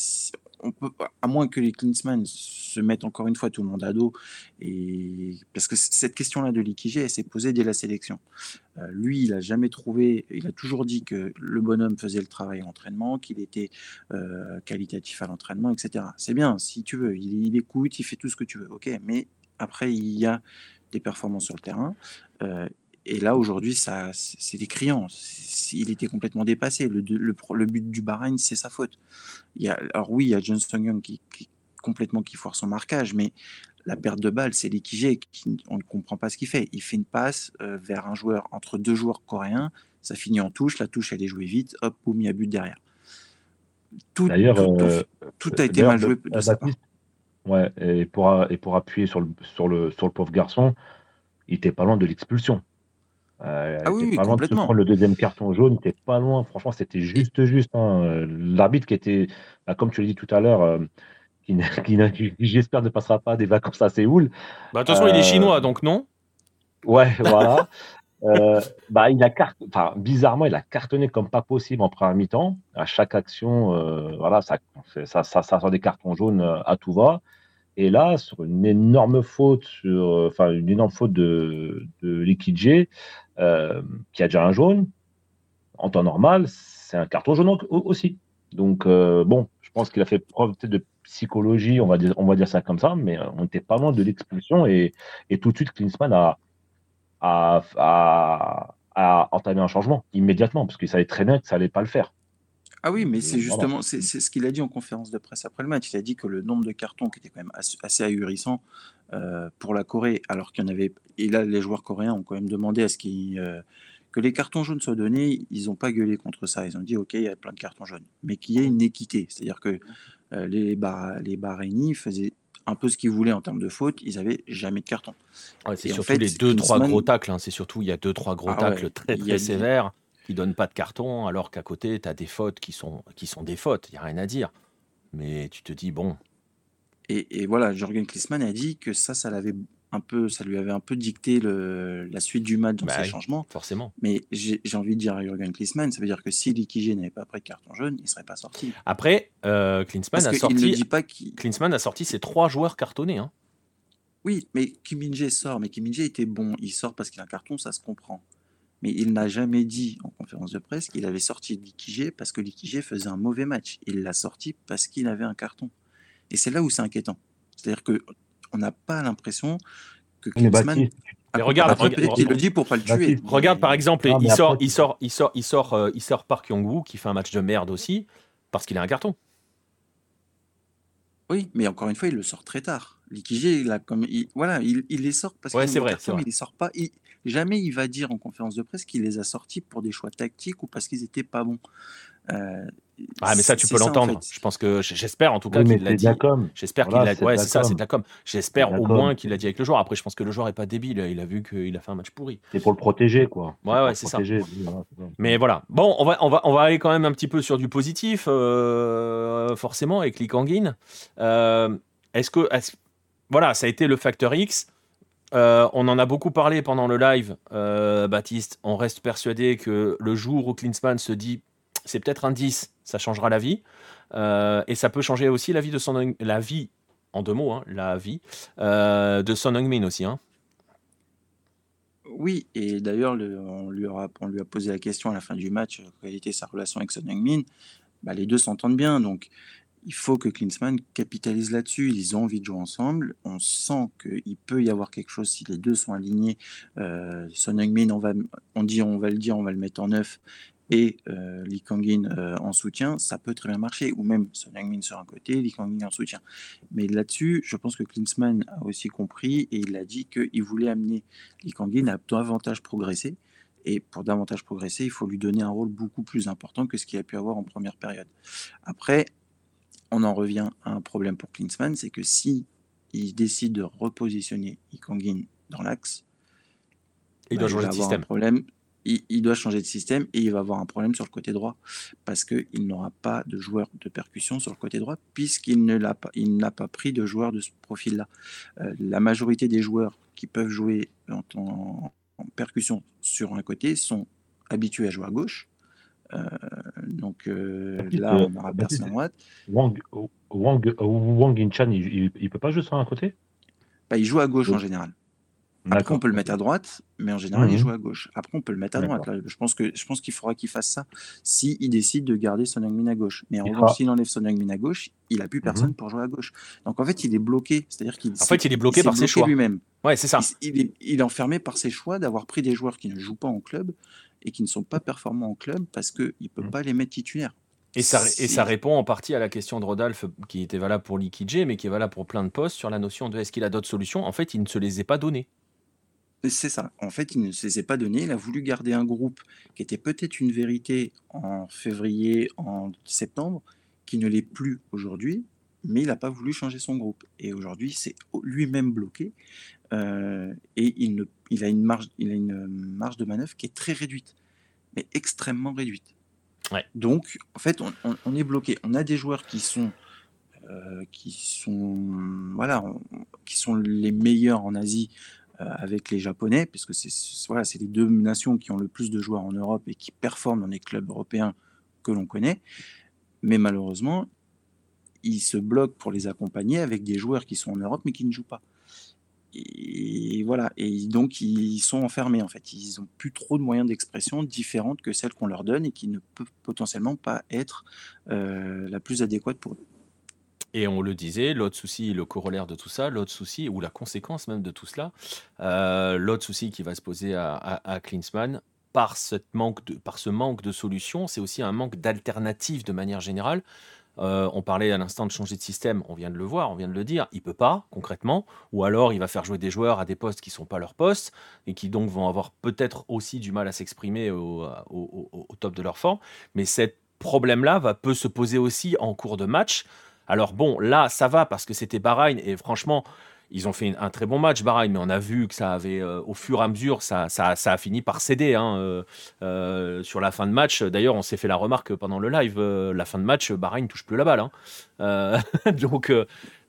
à moins que les Klinsmann se mettent encore une fois tout le monde à dos, et parce que cette question-là de Likigé, elle s'est posée dès la sélection. Euh, lui, il n'a jamais trouvé, il a toujours dit que le bonhomme faisait le travail à l'entraînement, qu'il était euh, qualitatif à l'entraînement, etc. C'est bien, si tu veux, il, il, écoute, il fait tout ce que tu veux, ok, mais après, il y a des performances sur le terrain. Euh, et là, aujourd'hui, ça, c'est criant. Il était complètement dépassé. Le, le, but du Bahreïn, c'est sa faute. Il y a, alors oui, il y a John Young qui, qui, complètement qui foire son marquage, mais la perte de balle, c'est l'équigé. On ne comprend pas ce qu'il fait. Il fait une passe euh, vers un joueur, entre deux joueurs coréens. Ça finit en touche. La touche, elle est jouée vite. Hop, boum, il y a but derrière. Tout, D'ailleurs, tout, euh, a été mal joué de, sa part. Ouais, et pour, et pour appuyer sur le, sur, le, sur le pauvre garçon, il était pas loin de l'expulsion. Euh, ah oui, pas loin de prendre le deuxième carton jaune, n'était pas loin. Franchement, c'était juste, juste. Hein. L'arbitre qui était, bah, comme tu l'as dit tout à l'heure, euh, qui, j'espère ne passera pas des vacances à Séoul. Bah, de toute façon, il est euh, chinois, donc non Ouais, voilà. bah, il a enfin, bizarrement, il a cartonné comme pas possible en première mi-temps. À chaque action, voilà, ça, ça, ça, ça, sort des cartons jaunes à tout va. Et là, sur une énorme faute, sur, enfin une énorme faute de, de euh, qui a déjà un jaune, en temps normal, c'est un carton jaune aussi. Donc euh, bon, je pense qu'il a fait preuve de psychologie, on va dire, on va dire ça comme ça, mais euh, on n'était pas loin de l'expulsion et, et, tout de suite Klinsmann a, a, a, a entamé un changement immédiatement parce qu'il savait très bien que ça allait pas le faire. Ah oui, mais c'est justement c'est ce qu'il a dit en conférence de presse après le match. Il a dit que le nombre de cartons qui était quand même assez, ahurissant euh, pour la Corée, alors qu'il y en avait. Et là, les joueurs coréens ont quand même demandé à ce qu'ils euh, Que les cartons jaunes soient donnés, ils n'ont pas gueulé contre ça. Ils ont dit, OK, il y a plein de cartons jaunes. Mais qu'il y ait une équité. C'est-à-dire que euh, les, les Bahreïnis faisaient un peu ce qu'ils voulaient en termes de faute, ils n'avaient jamais de carton. c'est surtout les deux, trois gros tacles. Hein. C'est surtout, il y a deux, trois gros ah tacles très, très sévères qui donnent pas de carton, alors qu'à côté, tu as des fautes qui sont, qui sont des fautes. Il n'y a rien à dire. Mais tu te dis, bon. Et, voilà, Jorgen Klinsmann a dit que ça, ça l'avait un peu, ça lui avait un peu dicté le, la suite du match dans bah ses changements. Forcément. Mais j'ai envie de dire à Jürgen Klinsmann, ça veut dire que si Likigé n'avait pas pris carton jaune, il ne serait pas sorti. Après, euh, Klinsmann, a sorti, pas Klinsmann a sorti ses trois joueurs cartonnés. Hein. Oui, mais Kim sort, mais Kim était bon. Il sort parce qu'il a un carton, ça se comprend. Mais il n'a jamais dit en conférence de presse qu'il avait sorti Likigé parce que Likigé faisait un mauvais match. Il l'a sorti parce qu'il avait un carton. Et c'est là où c'est inquiétant. C'est-à-dire que on n'a pas l'impression que Klinsmann. Mais regarde, il le dit pour pas le tuer. Regarde par exemple, il, sort, il sort, il sort, il sort, euh, il sort Park Young-woo qui fait un match de merde aussi parce qu'il a un carton. Oui, mais encore une fois, il le sort très tard. Likigé, il a comme, voilà, il, les sort parce qu'il vrai, carton, il les sort pas. jamais il va dire en conférence de presse qu'il les a sortis pour des choix tactiques ou parce qu'ils étaient pas bons. Euh, ah, mais ça, tu peux l'entendre. Je pense que j'espère en tout cas qu'il l'a dit. J'espère qu'il l'a. Ouais, c'est ça, c'est de la com. J'espère au moins qu'il l'a dit avec le joueur. Après, je pense que le joueur est pas débile. Il a vu qu'il a fait un match pourri. C'est pour le protéger, quoi. Ouais, ouais, c'est ça. Mais voilà. Bon, on va, on va, on va aller quand même un petit peu sur du positif, euh, forcément, avec Lee euh, est-ce que, voilà, ça a été le facteur X. Euh, on en a beaucoup parlé pendant le live, Baptiste. On reste persuadé que le jour où Klinsmann se dit c'est peut-être un 10, ça changera la vie. Euh, et ça peut changer aussi la vie de son la vie en deux mots, hein, la vie euh, de Son Heung-min aussi. Hein. Oui, et d'ailleurs, on, lui a posé la question à la fin du match, euh, quelle était sa relation avec Son Heung-min. Bah, les deux s'entendent bien, donc il faut que Klinsmann capitalise là-dessus. Ils ont envie de jouer ensemble. On sent qu'il peut y avoir quelque chose si les deux sont alignés. Son Heung-min, on, va, on dit, on va le dire, on va le mettre en neuf et euh, Lee Kangin euh, en soutien, ça peut très bien marcher, ou même Son Heung-min sur un côté, Lee Kangin en soutien. Mais là-dessus, je pense que Klinsmann a aussi compris et il a dit qu'il voulait amener Lee Kangin à davantage progresser. Et pour davantage progresser, il faut lui donner un rôle beaucoup plus important que ce qu'il a pu avoir en première période. Après, on en revient à un problème pour Klinsmann, c'est que si il décide de repositionner Lee Kangin dans l'axe, il doit changer de système. Un problème il, doit changer de système et il va avoir un problème sur le côté droit parce qu'il n'aura pas de joueur de percussion sur le côté droit puisqu'il ne l'a pas, il n'a pas pris de joueurs de ce profil-là. Euh, la majorité des joueurs qui peuvent jouer en, percussion sur un côté sont habitués à jouer à gauche. Euh, donc euh, là, on aura personne à droite. Wang, Wang, Wang Inchan, il ne peut pas jouer sur un côté? Bah, Il joue à gauche en général. Après, on peut le mettre à droite, mais en général, il mmh joue à gauche. Après, on peut le mettre à droite. je pense que je pense qu'il faudra qu'il fasse ça s'il il décide de garder son Heung-min à gauche. Mais en revanche, s'il enlève son Heung-min à gauche, il a plus mmh personne pour jouer à gauche. Donc en fait, il est bloqué. C'est-à-dire qu'il en fait, il est bloqué par ses choix lui-même. Ouais, c'est ça. Il, est, il, est, enfermé par ses choix d'avoir pris des joueurs qui ne jouent pas en club et qui ne sont pas performants en club parce qu'il ne peut mmh. pas les mettre titulaires. Et ça, et ça, répond en partie à la question de Rodolphe qui était valable pour Liquidje, mais qui est valable pour plein de postes sur la notion de est-ce qu'il a d'autres solutions. En fait, il ne se les est pas données. C'est ça. En fait, il ne se les a pas donnés. Il a voulu garder un groupe qui était peut-être une vérité en février, en septembre, qui ne l'est plus aujourd'hui, mais il n'a pas voulu changer son groupe. Et aujourd'hui, c'est lui-même bloqué. Euh, et il, ne, il, a une marge, il a une marge de manœuvre qui est très réduite, mais extrêmement réduite. Ouais. Donc, en fait, on, est bloqué. On a des joueurs qui sont, euh, qui sont, voilà, qui sont les meilleurs en Asie avec les Japonais, puisque c'est voilà, les deux nations qui ont le plus de joueurs en Europe et qui performent dans les clubs européens que l'on connaît. Mais malheureusement, ils se bloquent pour les accompagner avec des joueurs qui sont en Europe mais qui ne jouent pas. Et voilà, et donc ils sont enfermés en fait. Ils n'ont plus trop de moyens d'expression différentes que celles qu'on leur donne et qui ne peuvent potentiellement pas être euh, la plus adéquate pour eux. Et on le disait, l'autre souci, le corollaire de tout ça, l'autre souci, ou la conséquence même de tout cela, euh, l'autre souci qui va se poser à, à, Klinsmann, par, ce manque de solutions, c'est aussi un manque d'alternatives de manière générale. Euh, on parlait à l'instant de changer de système, on vient de le voir, on vient de le dire, il peut pas concrètement, ou alors il va faire jouer des joueurs à des postes qui sont pas leurs postes et qui donc vont avoir peut-être aussi du mal à s'exprimer au, top de leur forme. Mais ce problème-là va peut se poser aussi en cours de match. Alors bon, là ça va parce que c'était Bahreïn et franchement ils ont fait un très bon match, Bahreïn, mais on a vu que ça avait, euh, au fur et à mesure, ça, ça, a fini par céder hein, euh, euh, sur la fin de match. D'ailleurs, on s'est fait la remarque pendant le live, la fin de match, Bahreïn touche plus la balle. Hein. donc,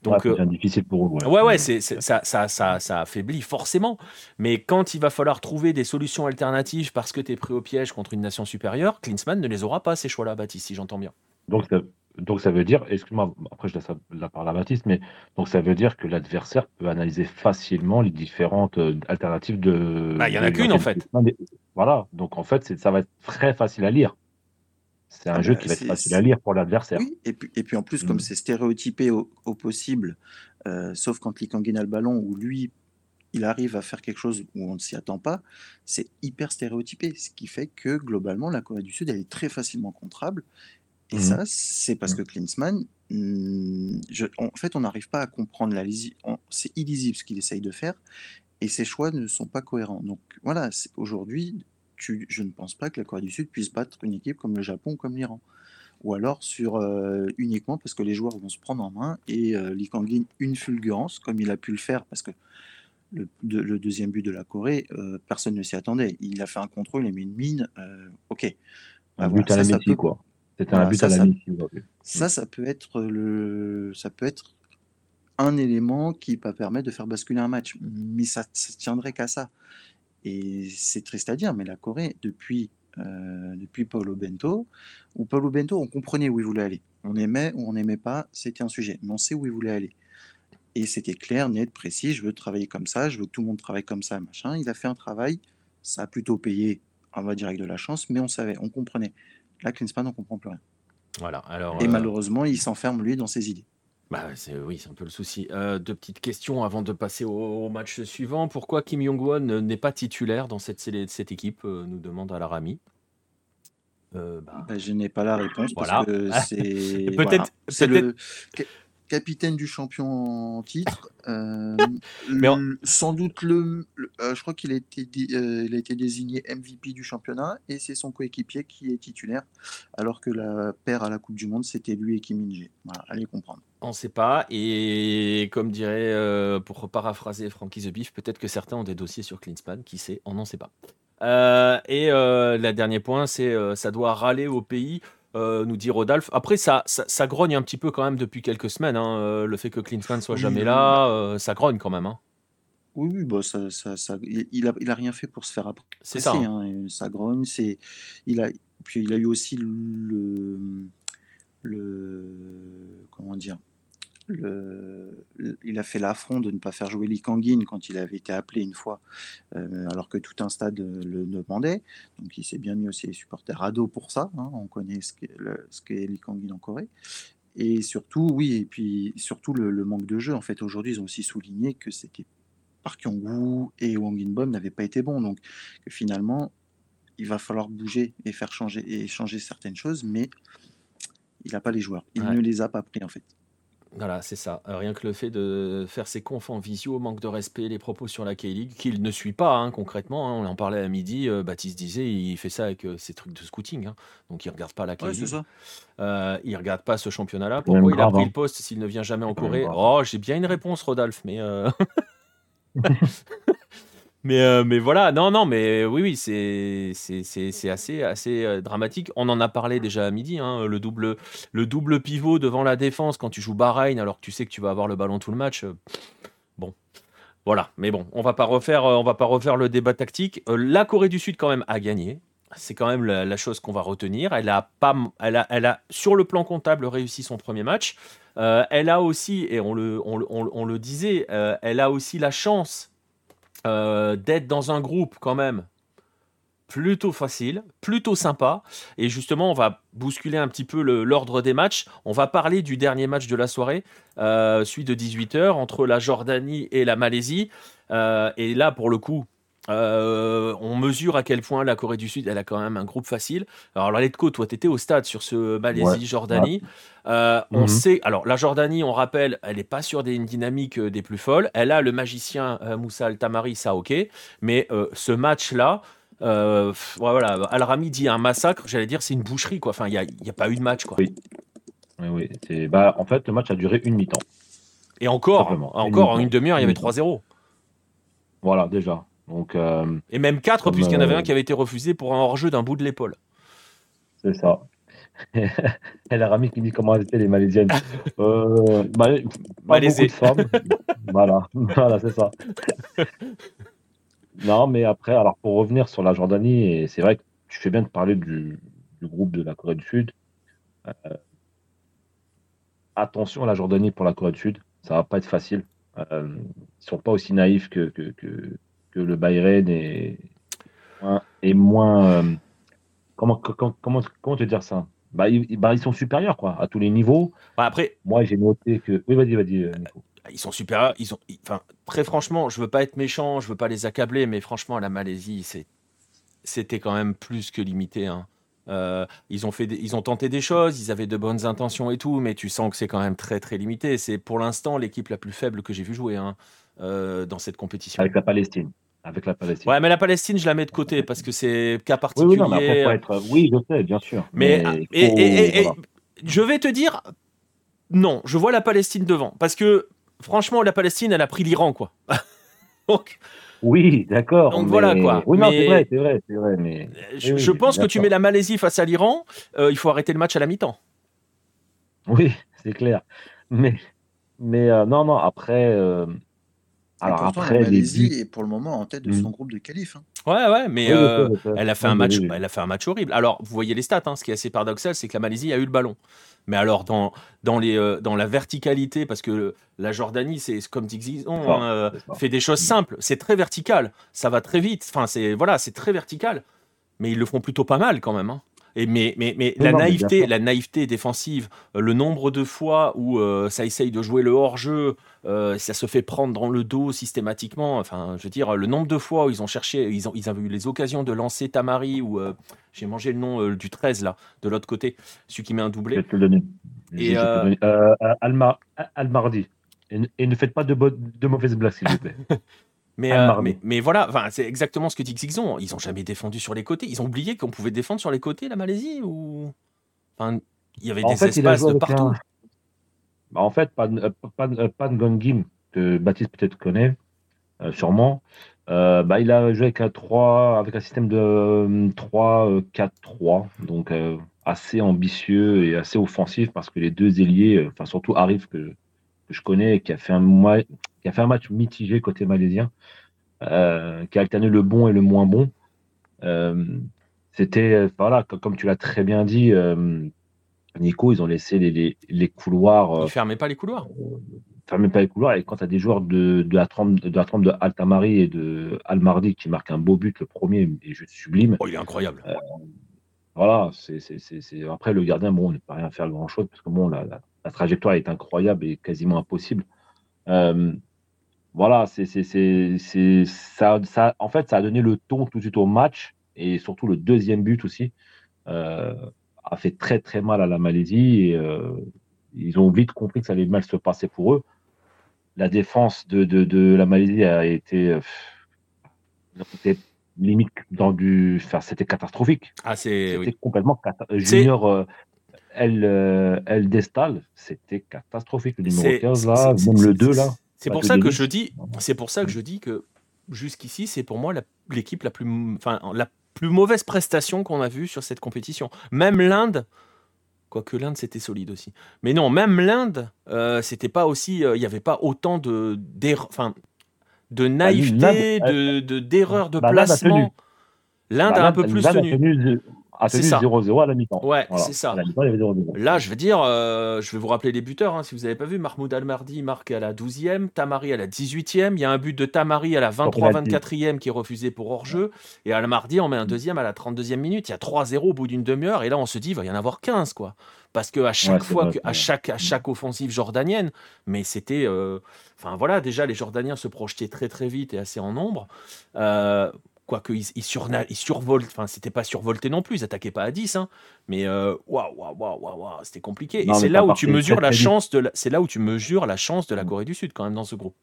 donc, c'est difficile pour eux. Ouais, ouais, c'est, ça, ça, ça, ça, affaiblit forcément. Mais quand il va falloir trouver des solutions alternatives parce que tu es pris au piège contre une nation supérieure, Klinsmann ne les aura pas, ces choix-là, Baptiste, si j'entends bien. Donc, donc ça veut dire, excuse-moi, après je laisse la parole à Baptiste, mais donc ça veut dire que l'adversaire peut analyser facilement les différentes euh, alternatives de. Bah, il n'y en a qu'une en fait. Voilà, donc en fait ça va être très facile à lire. C'est un ah jeu bah, qui va être facile à lire pour l'adversaire. Oui, et puis, et puis en plus, comme mm. c'est stéréotypé au, possible, euh, sauf quand Likangin a le ballon, où lui, il arrive à faire quelque chose où on ne s'y attend pas, c'est hyper stéréotypé. Ce qui fait que globalement, la Corée du Sud, elle est très facilement contrable. Et mmh ça, c'est parce mmh. que Klinsmann, mmh, en fait, on n'arrive pas à comprendre la C'est illisible ce qu'il essaye de faire, et ses choix ne sont pas cohérents. Donc voilà, aujourd'hui, je ne pense pas que la Corée du Sud puisse battre une équipe comme le Japon ou comme l'Iran. Ou alors sur euh, uniquement parce que les joueurs vont se prendre en main et euh, Lee Kang-in une fulgurance comme il a pu le faire parce que le, deuxième but de la Corée, euh, personne ne s'y attendait. Il a fait un contrôle, il a mis une mine. ok. Un but à la quoi. C'était un but ça, à la ça, ça, peut être le, ça peut être un élément qui va permettre de faire basculer un match, mais ça, ne tiendrait qu'à ça. Et c'est triste à dire, mais la Corée, depuis, euh, depuis Paulo Bento, ou Paulo Bento, on comprenait où il voulait aller. On aimait ou on n'aimait pas, c'était un sujet, mais on sait où il voulait aller. Et c'était clair, net, précis, je veux travailler comme ça, je veux que tout le monde travaille comme ça, machin. Il a fait un travail, ça a plutôt payé, on va dire avec de la chance, mais on savait, on comprenait. Là, Klinsmann, on comprend plus rien. Voilà. Alors, Et euh, malheureusement, il s'enferme, lui, dans ses idées. Bah, c'est, oui, c'est un peu le souci. Euh, deux petites questions avant de passer au, match suivant. Pourquoi Kim Jong-won n'est pas titulaire dans cette, cette équipe euh, nous demande Alarami. Euh, bah... bah je n'ai pas la réponse parce que c'est, peut-être, c'est le capitaine du champion en titre. Euh, Mais Sans doute le, euh, je crois qu'il a été, euh, il a été désigné MVP du championnat et c'est son coéquipier qui est titulaire, alors que la paire à la Coupe du Monde c'était lui et Kim Min Voilà, allez comprendre. On ne sait pas et comme dirait pour paraphraser Frankie the Beef, peut-être que certains ont des dossiers sur Cleanspan, qui sait, on n'en sait pas. et le dernier point, c'est ça doit râler au pays euh, nous dit Rodolphe. Après, ça, ça, grogne un petit peu quand même depuis quelques semaines. Hein, euh, le fait que Klinsmann soit jamais là, euh, ça grogne quand même. Hein. Oui, oui bah ça, ça, il, a, il a rien fait pour se faire apprécier. C'est ça. Hein. ça grogne. C'est, il a, puis il a eu aussi le, le comment dire, il a fait l'affront de ne pas faire jouer Lee Kangin quand il avait été appelé une fois, euh, alors que tout un stade le demandait. Donc il s'est bien mis aussi les supporters à dos pour ça. Hein. On connaît ce qu'est Lee Kangin en Corée. Et surtout, oui, et puis surtout le, manque de jeu. En fait, aujourd'hui, ils ont aussi souligné que c'était Park Kyung-woo et Wang In-bom n'avaient pas été bons. Donc que finalement, il va falloir bouger et faire changer et changer certaines choses, mais il n'a pas les joueurs. Il ne les a pas pris en fait. Voilà, c'est ça. Euh, rien que le fait de faire ses confs en visio, manque de respect, les propos sur la K-League, qu'il ne suit pas hein, concrètement. Hein. on en parlait à midi, euh, Baptiste disait, il fait ça avec euh, ses trucs de scouting. Hein. donc il regarde pas la K-League. Ouais, il regarde pas ce championnat-là. Pourquoi il a pris le poste s'il ne vient jamais en Corée? Oh, j'ai bien une réponse, Rodolphe, mais. Mais, euh, mais voilà, non, non, mais oui, oui, c'est, assez, assez euh, dramatique. On en a parlé déjà à midi, hein, le, double, le double pivot devant la défense quand tu joues Bahreïn alors que tu sais que tu vas avoir le ballon tout le match. Euh, bon, voilà, mais bon, on va pas refaire, on va pas refaire le débat tactique. la Corée du Sud quand même a gagné. C'est quand même la, chose qu'on va retenir. Elle a pas, elle a, elle a sur le plan comptable réussi son premier match. elle a aussi, et on le, on, on le disait, elle a aussi la chance euh, d'être dans un groupe quand même plutôt facile, plutôt sympa. Et justement, on va bousculer un petit peu l'ordre des matchs. On va parler du dernier match de la soirée, euh, celui de 18h, entre la Jordanie et la Malaisie. Euh, et là, pour le coup, Euh, on mesure à quel point la Corée du Sud, elle a quand même un groupe facile. Alors, Letco, toi, tu étais au stade sur ce Malaisie-Jordanie. Euh, on mhm. sait, alors la Jordanie, on rappelle, elle n'est pas sur des dynamiques des plus folles. Elle a le magicien Moussa Al-Tamari, ça ok. Mais ce match-là, voilà, Al-Rami dit un massacre, j'allais dire c'est une boucherie, quoi. Enfin, il n'y a, a, pas eu de match, quoi. Oui. Oui, oui. Bah, en fait, le match a duré une mi-temps. Et encore, encore en une demi-heure, il y avait 3-0. Voilà, déjà. Donc, euh, Et même 4, puisqu'il y en avait un euh, qui avait été refusé pour un hors-jeu d'un bout de l'épaule. C'est ça. Elle a Rami qui dit comment étaient les Malaisiennes. euh, bah, pas beaucoup de femmes. voilà, voilà c'est ça. non, mais après, alors pour revenir sur la Jordanie, et c'est vrai que tu fais bien de parler du, groupe de la Corée du Sud. Euh, attention à la Jordanie pour la Corée du Sud, ça va pas être facile. Euh, ils ne sont pas aussi naïfs que, que, que, le Bayern et moins. Euh, comment, comment, comment te dire ça? Bah ils, bah, ils, sont supérieurs quoi, à tous les niveaux. Bah, après, moi j'ai noté que. Oui, vas-y, vas-y, euh, Nico. Ils sont supérieurs. Ils ont, enfin, très franchement, je veux pas être méchant, je veux pas les accabler, mais franchement, la Malaisie, c'était quand même plus que limité. Hein. Euh, ils, ont fait ils ont tenté des choses, ils avaient de bonnes intentions et tout, mais tu sens que c'est quand même très très limité. C'est pour l'instant l'équipe la plus faible que j'ai vu jouer hein, euh, dans cette compétition. Avec la Palestine. Avec la Palestine. Ouais, mais la Palestine, je la mets de côté parce que c'est cas particulier. Oui, je sais, bien sûr. Mais, et, je vais te dire, non, je vois la Palestine devant parce que franchement, la Palestine, elle a pris l'Iran, quoi. Donc, oui, d'accord. Donc voilà quoi. Oui, non, c'est vrai, c'est vrai, c'est vrai. Mais... Je, pense que tu mets la Malaisie face à l'Iran, euh, il faut arrêter le match à la mi-temps. Oui, c'est clair. Mais, mais euh, non, non, après. Euh, alors après, la Malaisie est pour le moment en tête de son mmh. groupe de qualif. Hein. Ouais, ouais, mais elle a fait un match, elle a fait un match horrible. Alors, vous voyez les stats. Hein, ce qui est assez paradoxal, c'est que la Malaisie a eu le ballon. Mais alors, dans, dans, les, euh, dans la verticalité, parce que la Jordanie, c'est comme dit hein, euh, fait des choses simples. C'est très vertical. Ça va très vite. Enfin, c'est voilà, c'est très vertical. Mais ils le font plutôt pas mal quand même. Hein. Et mais mais, mais la naïveté, la naïveté défensive, euh, le nombre de fois où ça essaye de jouer le hors-jeu, ça se fait prendre dans le dos systématiquement. Enfin, je veux dire, le nombre de fois où ils ont cherché, ils ont ils avaient eu les occasions de lancer Tamari ou j'ai mangé le nom euh, du 13 là, de l'autre côté, celui qui met un doublé. Je vais te le donner. Et euh... euh Alma, Almardi. Et, ne faites pas de, de mauvaises blagues, s'il vous plaît. Mais, euh, mais, mais, voilà, c'est exactement ce que dit Xixon. Ils n'ont jamais défendu sur les côtés. Ils ont oublié qu'on pouvait défendre sur les côtés, la Malaisie ou... enfin, Il y avait des espaces de partout. Bah, en fait, Pan, Pan, Pan Gongim, que Baptiste peut-être connaît, sûrement, euh, bah, il a joué avec un 3, avec un système de 3-4-3, euh, donc euh, assez ambitieux et assez offensif parce que les deux ailiers, enfin surtout Arif que, que, je connais, qui a fait un, qui a fait un match mitigé côté malaisien, qui a alterné le bon et le moins bon. C'était, voilà, comme tu l'as très bien dit, Nico, ils ont laissé les, les, les couloirs. Ils fermaient pas les couloirs? Fermez pas les couloirs. Et quand tu as des joueurs de, de, la trempe de la trempe de Altamari et de Almardi qui marquent un beau but, le premier est juste sublime. Oh, il est incroyable. Euh, voilà, c'est, après le gardien, bon, on ne peut rien faire grand chose parce que bon, la, la, trajectoire est incroyable et quasiment impossible. Euh, voilà, c'est, ça, ça, en fait, ça a donné le ton tout de suite au match et surtout le deuxième but aussi euh, a fait très très mal à la Malaisie et ils ont vite compris que ça allait mal se passer pour eux la défense de, de, de la Malaisie a été, euh, limite dans du. Enfin, c'était catastrophique. Ah, c'est. C'était complètement catastrophique. Junior euh, El, euh, El Destal, c'était catastrophique. Le numéro 15, là, même le 2, là. C'est pour ça que je dis, c'est pour ça que je dis que jusqu'ici, c'est pour moi l'équipe la, plus, enfin, la plus mauvaise prestation qu'on a vue sur cette compétition. Même l'Inde, Quoique l'Inde, c'était solide aussi. Mais non, même l'Inde, euh, c'était pas aussi. Euh, il n'y avait pas autant de, enfin, de bah, naïveté, de, d'erreurs de, bah, placement. L'Inde a bah, un peu plus tenu. A tenu 0-0 à la mi-temps. Ouais, c'est ça. Là, je veux dire, euh, je vais vous rappeler les buteurs, hein, si vous n'avez pas vu. Mahmoud Al-Mardi marque à la 12e, Tamari à la 18e. Il y a un but de Tamari à la 23-24e qui est refusé pour hors-jeu. Et Al-Mardi en met un deuxième à la 32e minute. Il y a 3-0 au bout d'une demi-heure. Et là, on se dit, il va y en avoir 15, quoi. Parce qu'à chaque fois, à, chaque, à chaque offensive jordanienne, mais c'était. Euh, enfin voilà, déjà, les Jordaniens se projetaient très très vite et assez en nombre. Euh, quoique ils, ils, survolent, enfin c'était pas survolté non plus, ils attaquaient pas à 10, hein, mais waouh, waouh, waouh, waouh, c'était compliqué. et c'est là où tu mesures la chance de, c'est là où tu mesures la chance de la. Corée du Sud quand même dans ce groupe.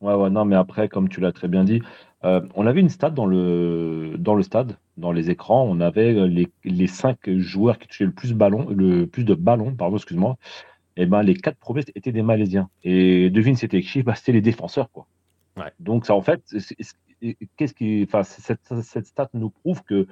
Ouais, ouais, non, mais après, comme tu l'as très bien dit, euh, on avait une stat dans le, dans le stade, dans les écrans, on avait les, les cinq joueurs qui touchaient le plus, ballon, le plus de ballons, pardon, excuse-moi, et eh ben les quatre premiers étaient des Malaisiens. Et devine, c'était qui bah, C'était les défenseurs, quoi. Ouais. Donc, ça, en fait, qu'est-ce qui, enfin, cette, cette, stat nous prouve que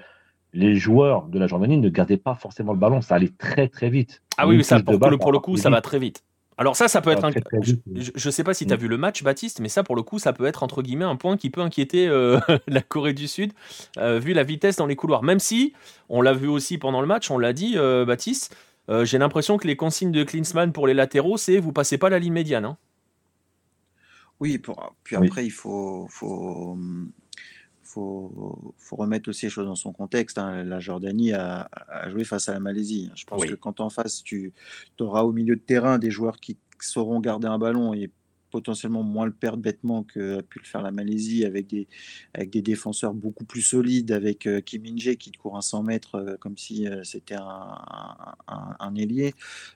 les joueurs de la Jordanie ne gardaient pas forcément le ballon. Ça allait très très vite. Ah oui, ça, pour, le, pour le coup, ça va très vite. Alors ça, ça peut être un... Je ne sais pas si tu as mm. vu le match, Baptiste, mais ça, pour le coup, ça peut être, entre guillemets, un point qui peut inquiéter euh, la Corée du Sud, euh, vu la vitesse dans les couloirs. Même si, on l'a vu aussi pendant le match, on l'a dit, euh, Baptiste, j'ai l'impression que les consignes de Klinsmann pour les latéraux, c'est vous passez pas la ligne médiane. Hein. Oui, pour, puis après, il faut, faut, faut, faut, remettre aussi les choses dans son contexte. Hein. La Jordanie a, joué face à la Malaisie. Je pense que quand en face, tu auras au milieu de terrain des joueurs qui sauront garder un ballon et potentiellement moins le perdre bêtement que a pu le faire la Malaisie avec des, avec des défenseurs beaucoup plus solides, avec euh, Kim Min Jae qui court un 100 mètres euh, comme si euh, c'était un, un, ailier.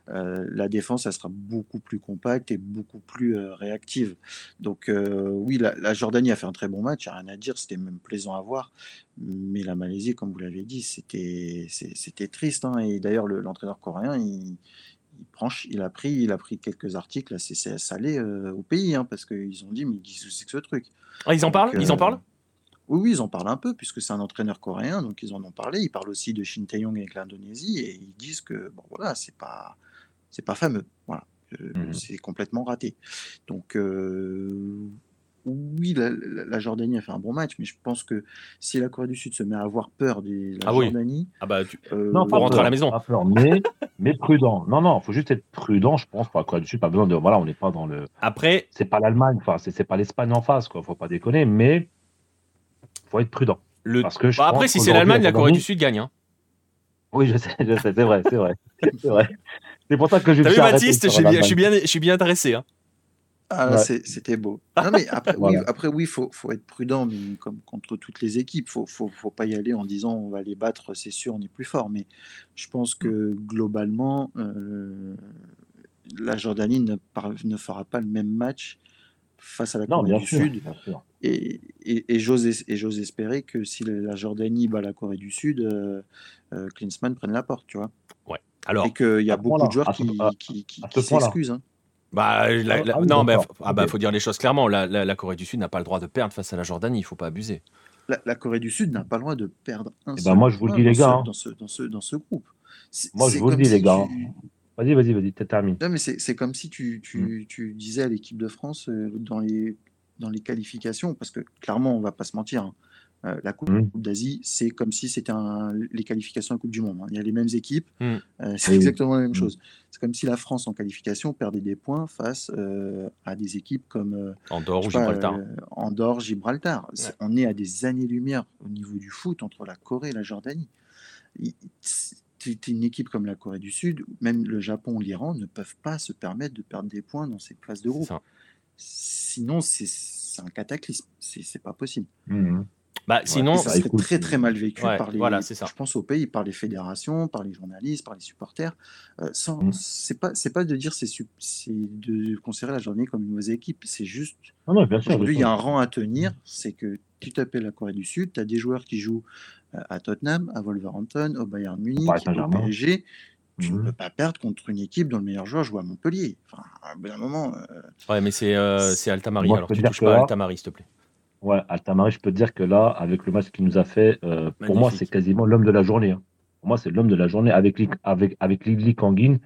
la défense, elle sera beaucoup plus compacte et beaucoup plus réactive. Donc oui, la, Jordanie a fait un très bon match, il a rien à dire, c'était même plaisant à voir. Mais la Malaisie, comme vous l'avez dit, c'était triste. Hein. et d'ailleurs, l'entraîneur coréen, il il, a pris, il a pris quelques articles assez salés euh, au pays, hein, parce qu'ils ont dit, mais qu'est-ce que c'est que ce truc ah, Ils en parlent? Ils en euh, parlent? Oui, oui, ils en parlent un peu, puisque c'est un entraîneur coréen, donc ils en ont parlé. Ils parlent aussi de Shin Tae-yong avec l'Indonésie, et ils disent que, bon, voilà, c'est pas, c'est pas fameux. Voilà. Euh, mmh c'est complètement raté. Donc, oui, la, Jordanie a fait un bon match, mais je pense que si la Corée du Sud se met à avoir peur de la ah Jordanie. Ah bah, euh, non, pas rentrer à la maison. mais, mais prudent. Non, non, il faut juste être prudent, je pense, pour la Corée du Sud. Pas besoin de. Voilà, on n'est pas dans le. Après. C'est pas l'Allemagne, enfin, c'est pas l'Espagne en face, quoi. Faut pas déconner, mais faut être prudent. Le... Parce que bah, après, si c'est l'Allemagne, la Corée du Sud gagne. Hein. Oui, je sais, je sais, c'est vrai, c'est vrai. c'est vrai. C'est pour ça que je. T'as vu, Baptiste, je suis, bien, je, suis bien, je suis bien intéressé. Hein. Ah, c'était beau. mais après, oui, après, oui, faut, faut être prudent, mais comme contre toutes les équipes, faut, faut, faut pas y aller en disant on va les battre, c'est sûr, on est plus fort. Mais je pense que globalement, euh, la Jordanie ne, ne, fera pas le même match face à la Corée du Sud. Et, et, et j'ose espérer que si la Jordanie bat la Corée du Sud, euh, euh Klinsmann prenne la porte, tu vois. Ouais. Alors, et qu'il y a beaucoup de joueurs qui, qui, qui, qui s'excusent. Hein. Bah, ah, ah non, mais ah bah, faut dire les choses clairement. La, Corée du Sud n'a pas le droit de perdre face à la Jordanie. Il faut pas abuser. La, Corée du Sud n'a pas le droit de perdre un eh ben moi, je vous le dis, les gars. Dans ce, dans, ce, dans ce groupe. Moi, je vous le dis, les gars. Vas-y, vas-y, vas-y, termine. Non, mais c'est comme si tu, tu, mm. tu disais à l'équipe de France euh, dans, les, dans les qualifications, parce que clairement, on va pas se mentir. Hein, euh, la Coupe, mmh. d'Asie, c'est comme si c'était les qualifications à la Coupe du Monde. Hein. Il y a les mêmes équipes, mmh. euh, c'est exactement la même mmh. chose. C'est comme si la France en qualification perdait des points face euh, à des équipes comme Andorre ou Gibraltar. Andorre, Gibraltar. On est à des années-lumière au niveau du foot entre la Corée et la Jordanie. une équipe comme la Corée du Sud, même le Japon ou l'Iran ne peuvent pas se permettre de perdre des points dans ces phases de groupe. Sinon, c'est un cataclysme. C'est pas possible. Bah, sinon, ça serait très très mal vécu par les. Voilà, ça. Je pense au pays, par les fédérations, par les journalistes, par les supporters. Euh, sans, mmh. c'est pas, c'est pas de dire c'est, de considérer la journée comme une mauvaise équipe. C'est juste. aujourd'hui, il y a un rang à tenir. Mmh. C'est que tu t'appelles la Corée du Sud, tu as des joueurs qui jouent euh, à Tottenham, à Wolverhampton, au Bayern Munich, au PSG. Tu ne mmh. peux pas perdre contre une équipe dont le meilleur joueur joue à Montpellier. Enfin, à un moment. Euh, ouais, mais c'est, c'est Altamari. alors tu touches pas à Altamari, s'il te plaît. Ouais, Altamari, je peux te dire que là, avec le match qu'il nous a fait, euh, pour moi, c'est quasiment l'homme de la journée. Hein. Pour moi, c'est l'homme de la journée avec, avec, avec Lili Kangin.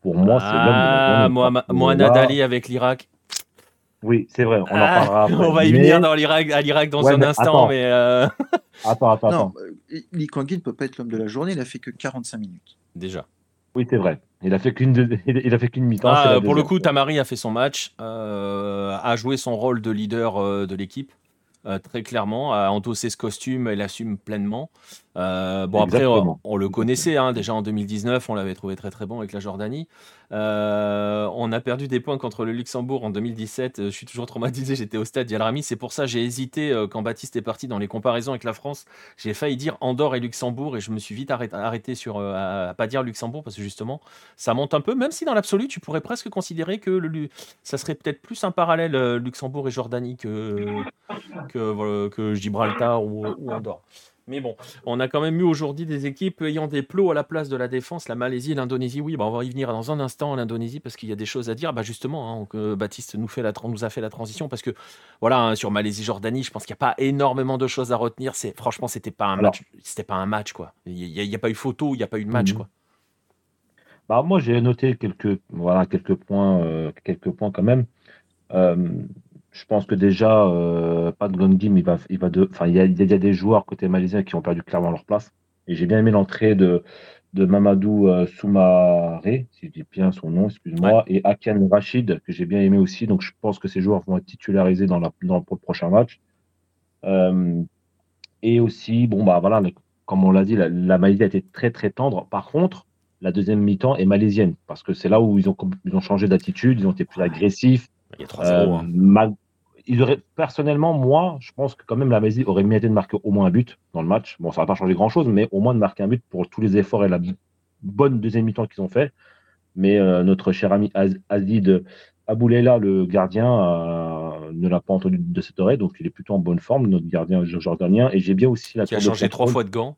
Pour moi, c'est l'homme de la journée. Ah, moi, Nadali avec l'Irak. Oui, c'est vrai, on en ah, parlera On va y venir dans l'Irak, à l'Irak dans un instant, mais. Euh, attends, attends, attends. Lee Kwang ne peut pas être l'homme de la journée, il a fait que 45 minutes. Déjà. Oui, c'est vrai. Il a fait qu'une il a fait qu'une mi-temps. Ah, pour le coup, Tamari a fait son match, euh, a joué son rôle de leader euh, de l'équipe. Euh, très clairement, a endossé ce costume, elle assume pleinement. Euh, bon, après, on, le connaissait hein, déjà en 2019, on l'avait trouvé très très bon avec la Jordanie. Euh, on a perdu des points contre le Luxembourg en 2017. Je suis toujours traumatisé, j'étais au stade Rami. C'est pour ça j'ai hésité quand Baptiste est parti dans les comparaisons avec la France. J'ai failli dire Andorre et Luxembourg et je me suis vite arrêté, sur à, pas dire Luxembourg parce que justement ça monte un peu, même si dans l'absolu tu pourrais presque considérer que le, ça serait peut-être plus un parallèle Luxembourg et Jordanie que, que, que Gibraltar ou, ou Andorre. Mais bon, on a quand même eu aujourd'hui des équipes ayant des plots à la place de la défense, la Malaisie l'Indonésie. Oui, bah on va y venir dans un instant, l'Indonésie, parce qu'il y a des choses à dire. Bah justement, hein, que Baptiste nous, fait la, nous a fait la transition, parce que voilà, hein, sur Malaisie-Jordanie, je pense qu'il n'y a pas énormément de choses à retenir. C'est Franchement, c'était pas un match. C'était pas un match, quoi. Il n'y a, pas eu photo, il n'y a pas eu de match, mhm. quoi. Bah, moi, j'ai noté quelques, voilà, quelques, points, euh, quelques points quand même. Euh, je pense que déjà, euh, Pat Gondim, il va, il va de, enfin, il y, a, des joueurs côté malaisien qui ont perdu clairement leur place. Et j'ai bien aimé l'entrée de, de Mamadou euh, Soumaré, si je dis bien son nom, excuse-moi, et Aken Rachid, que j'ai bien aimé aussi. Donc, je pense que ces joueurs vont être titularisés dans, la, dans le prochain match. Euh, et aussi, bon, bah voilà, comme on l'a dit, la, Malaisie a été très, très tendre. Par contre, la deuxième mi-temps est malaisienne, parce que c'est là où ils ont, ils ont changé d'attitude, ils ont été plus agressifs. Il y a 3-0 ils auraient, personnellement, moi, je pense que quand même la Malaisie aurait mérité de marquer au moins un but dans le match. Bon, ça va pas changer grand-chose, mais au moins de marquer un but pour tous les efforts et la bonne deuxième mi-temps qu'ils ont fait. Mais euh, notre cher ami Azid Aboulela, le gardien, euh, ne l'a pas entendu de cette oreille, donc il est plutôt en bonne forme, notre gardien jordanien. Et j'ai bien aussi la Qui a changé trois fois de gants.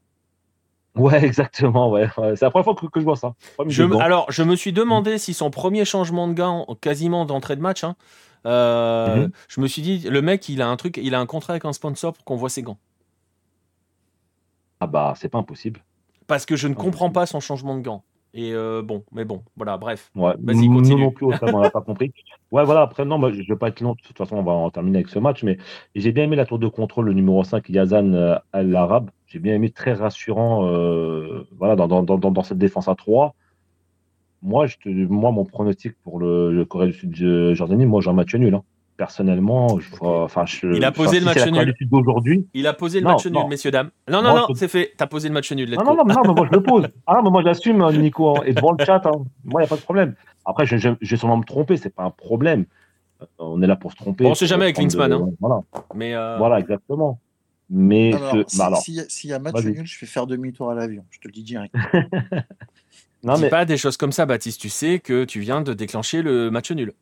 Ouais, exactement. Ouais. C'est la première fois que, je vois ça. alors, je me suis demandé si son premier changement de gants, quasiment d'entrée de match, hein, euh, mhm. Je me suis dit, le mec, il a un truc, il a un contrat avec un sponsor pour qu'on voit ses gants. Ah bah, c'est pas impossible. Parce que je ne comprends pas son changement de gants. Et euh, bon, mais bon, voilà, bref. Ouais, Vas-y, continue. non plus, on n'a pas compris. Ouais, voilà, après, non, je ne vais pas être long. De toute façon, on va en terminer avec ce match. Mais j'ai bien aimé la tour de contrôle, le numéro 5, Yazan euh, Al-Arab. J'ai bien aimé, très rassurant voilà, dans, dans, dans, dans, cette défense à 3 moi, je te, moi, mon pronostic pour le, Corée du Sud de Jordanie, moi, j'ai un match nul. Hein. Personnellement, je, enfin, je, il a posé le match nul. d'aujourd'hui. Il a posé le match nul, messieurs dames. Non, non, non, c'est fait. T'as posé le match nul. Non, non, non, non, mais moi je le pose. Ah, mais moi je l'assume, hein, Nico, hein. et devant le chat. Moi, il n'y a pas de problème. Après, je, je, je vais sûrement me tromper, c'est pas un problème. Euh, on est là pour se tromper. Bon, on sait jamais avec Linksman. Hein. Voilà. Mais euh... voilà, exactement. Mais s'il y a match nul, je vais faire demi-tour à l'avion. Je te le dis direct. Non, Dis mais... pas des choses comme ça, Baptiste. Tu sais que tu viens de déclencher le match nul.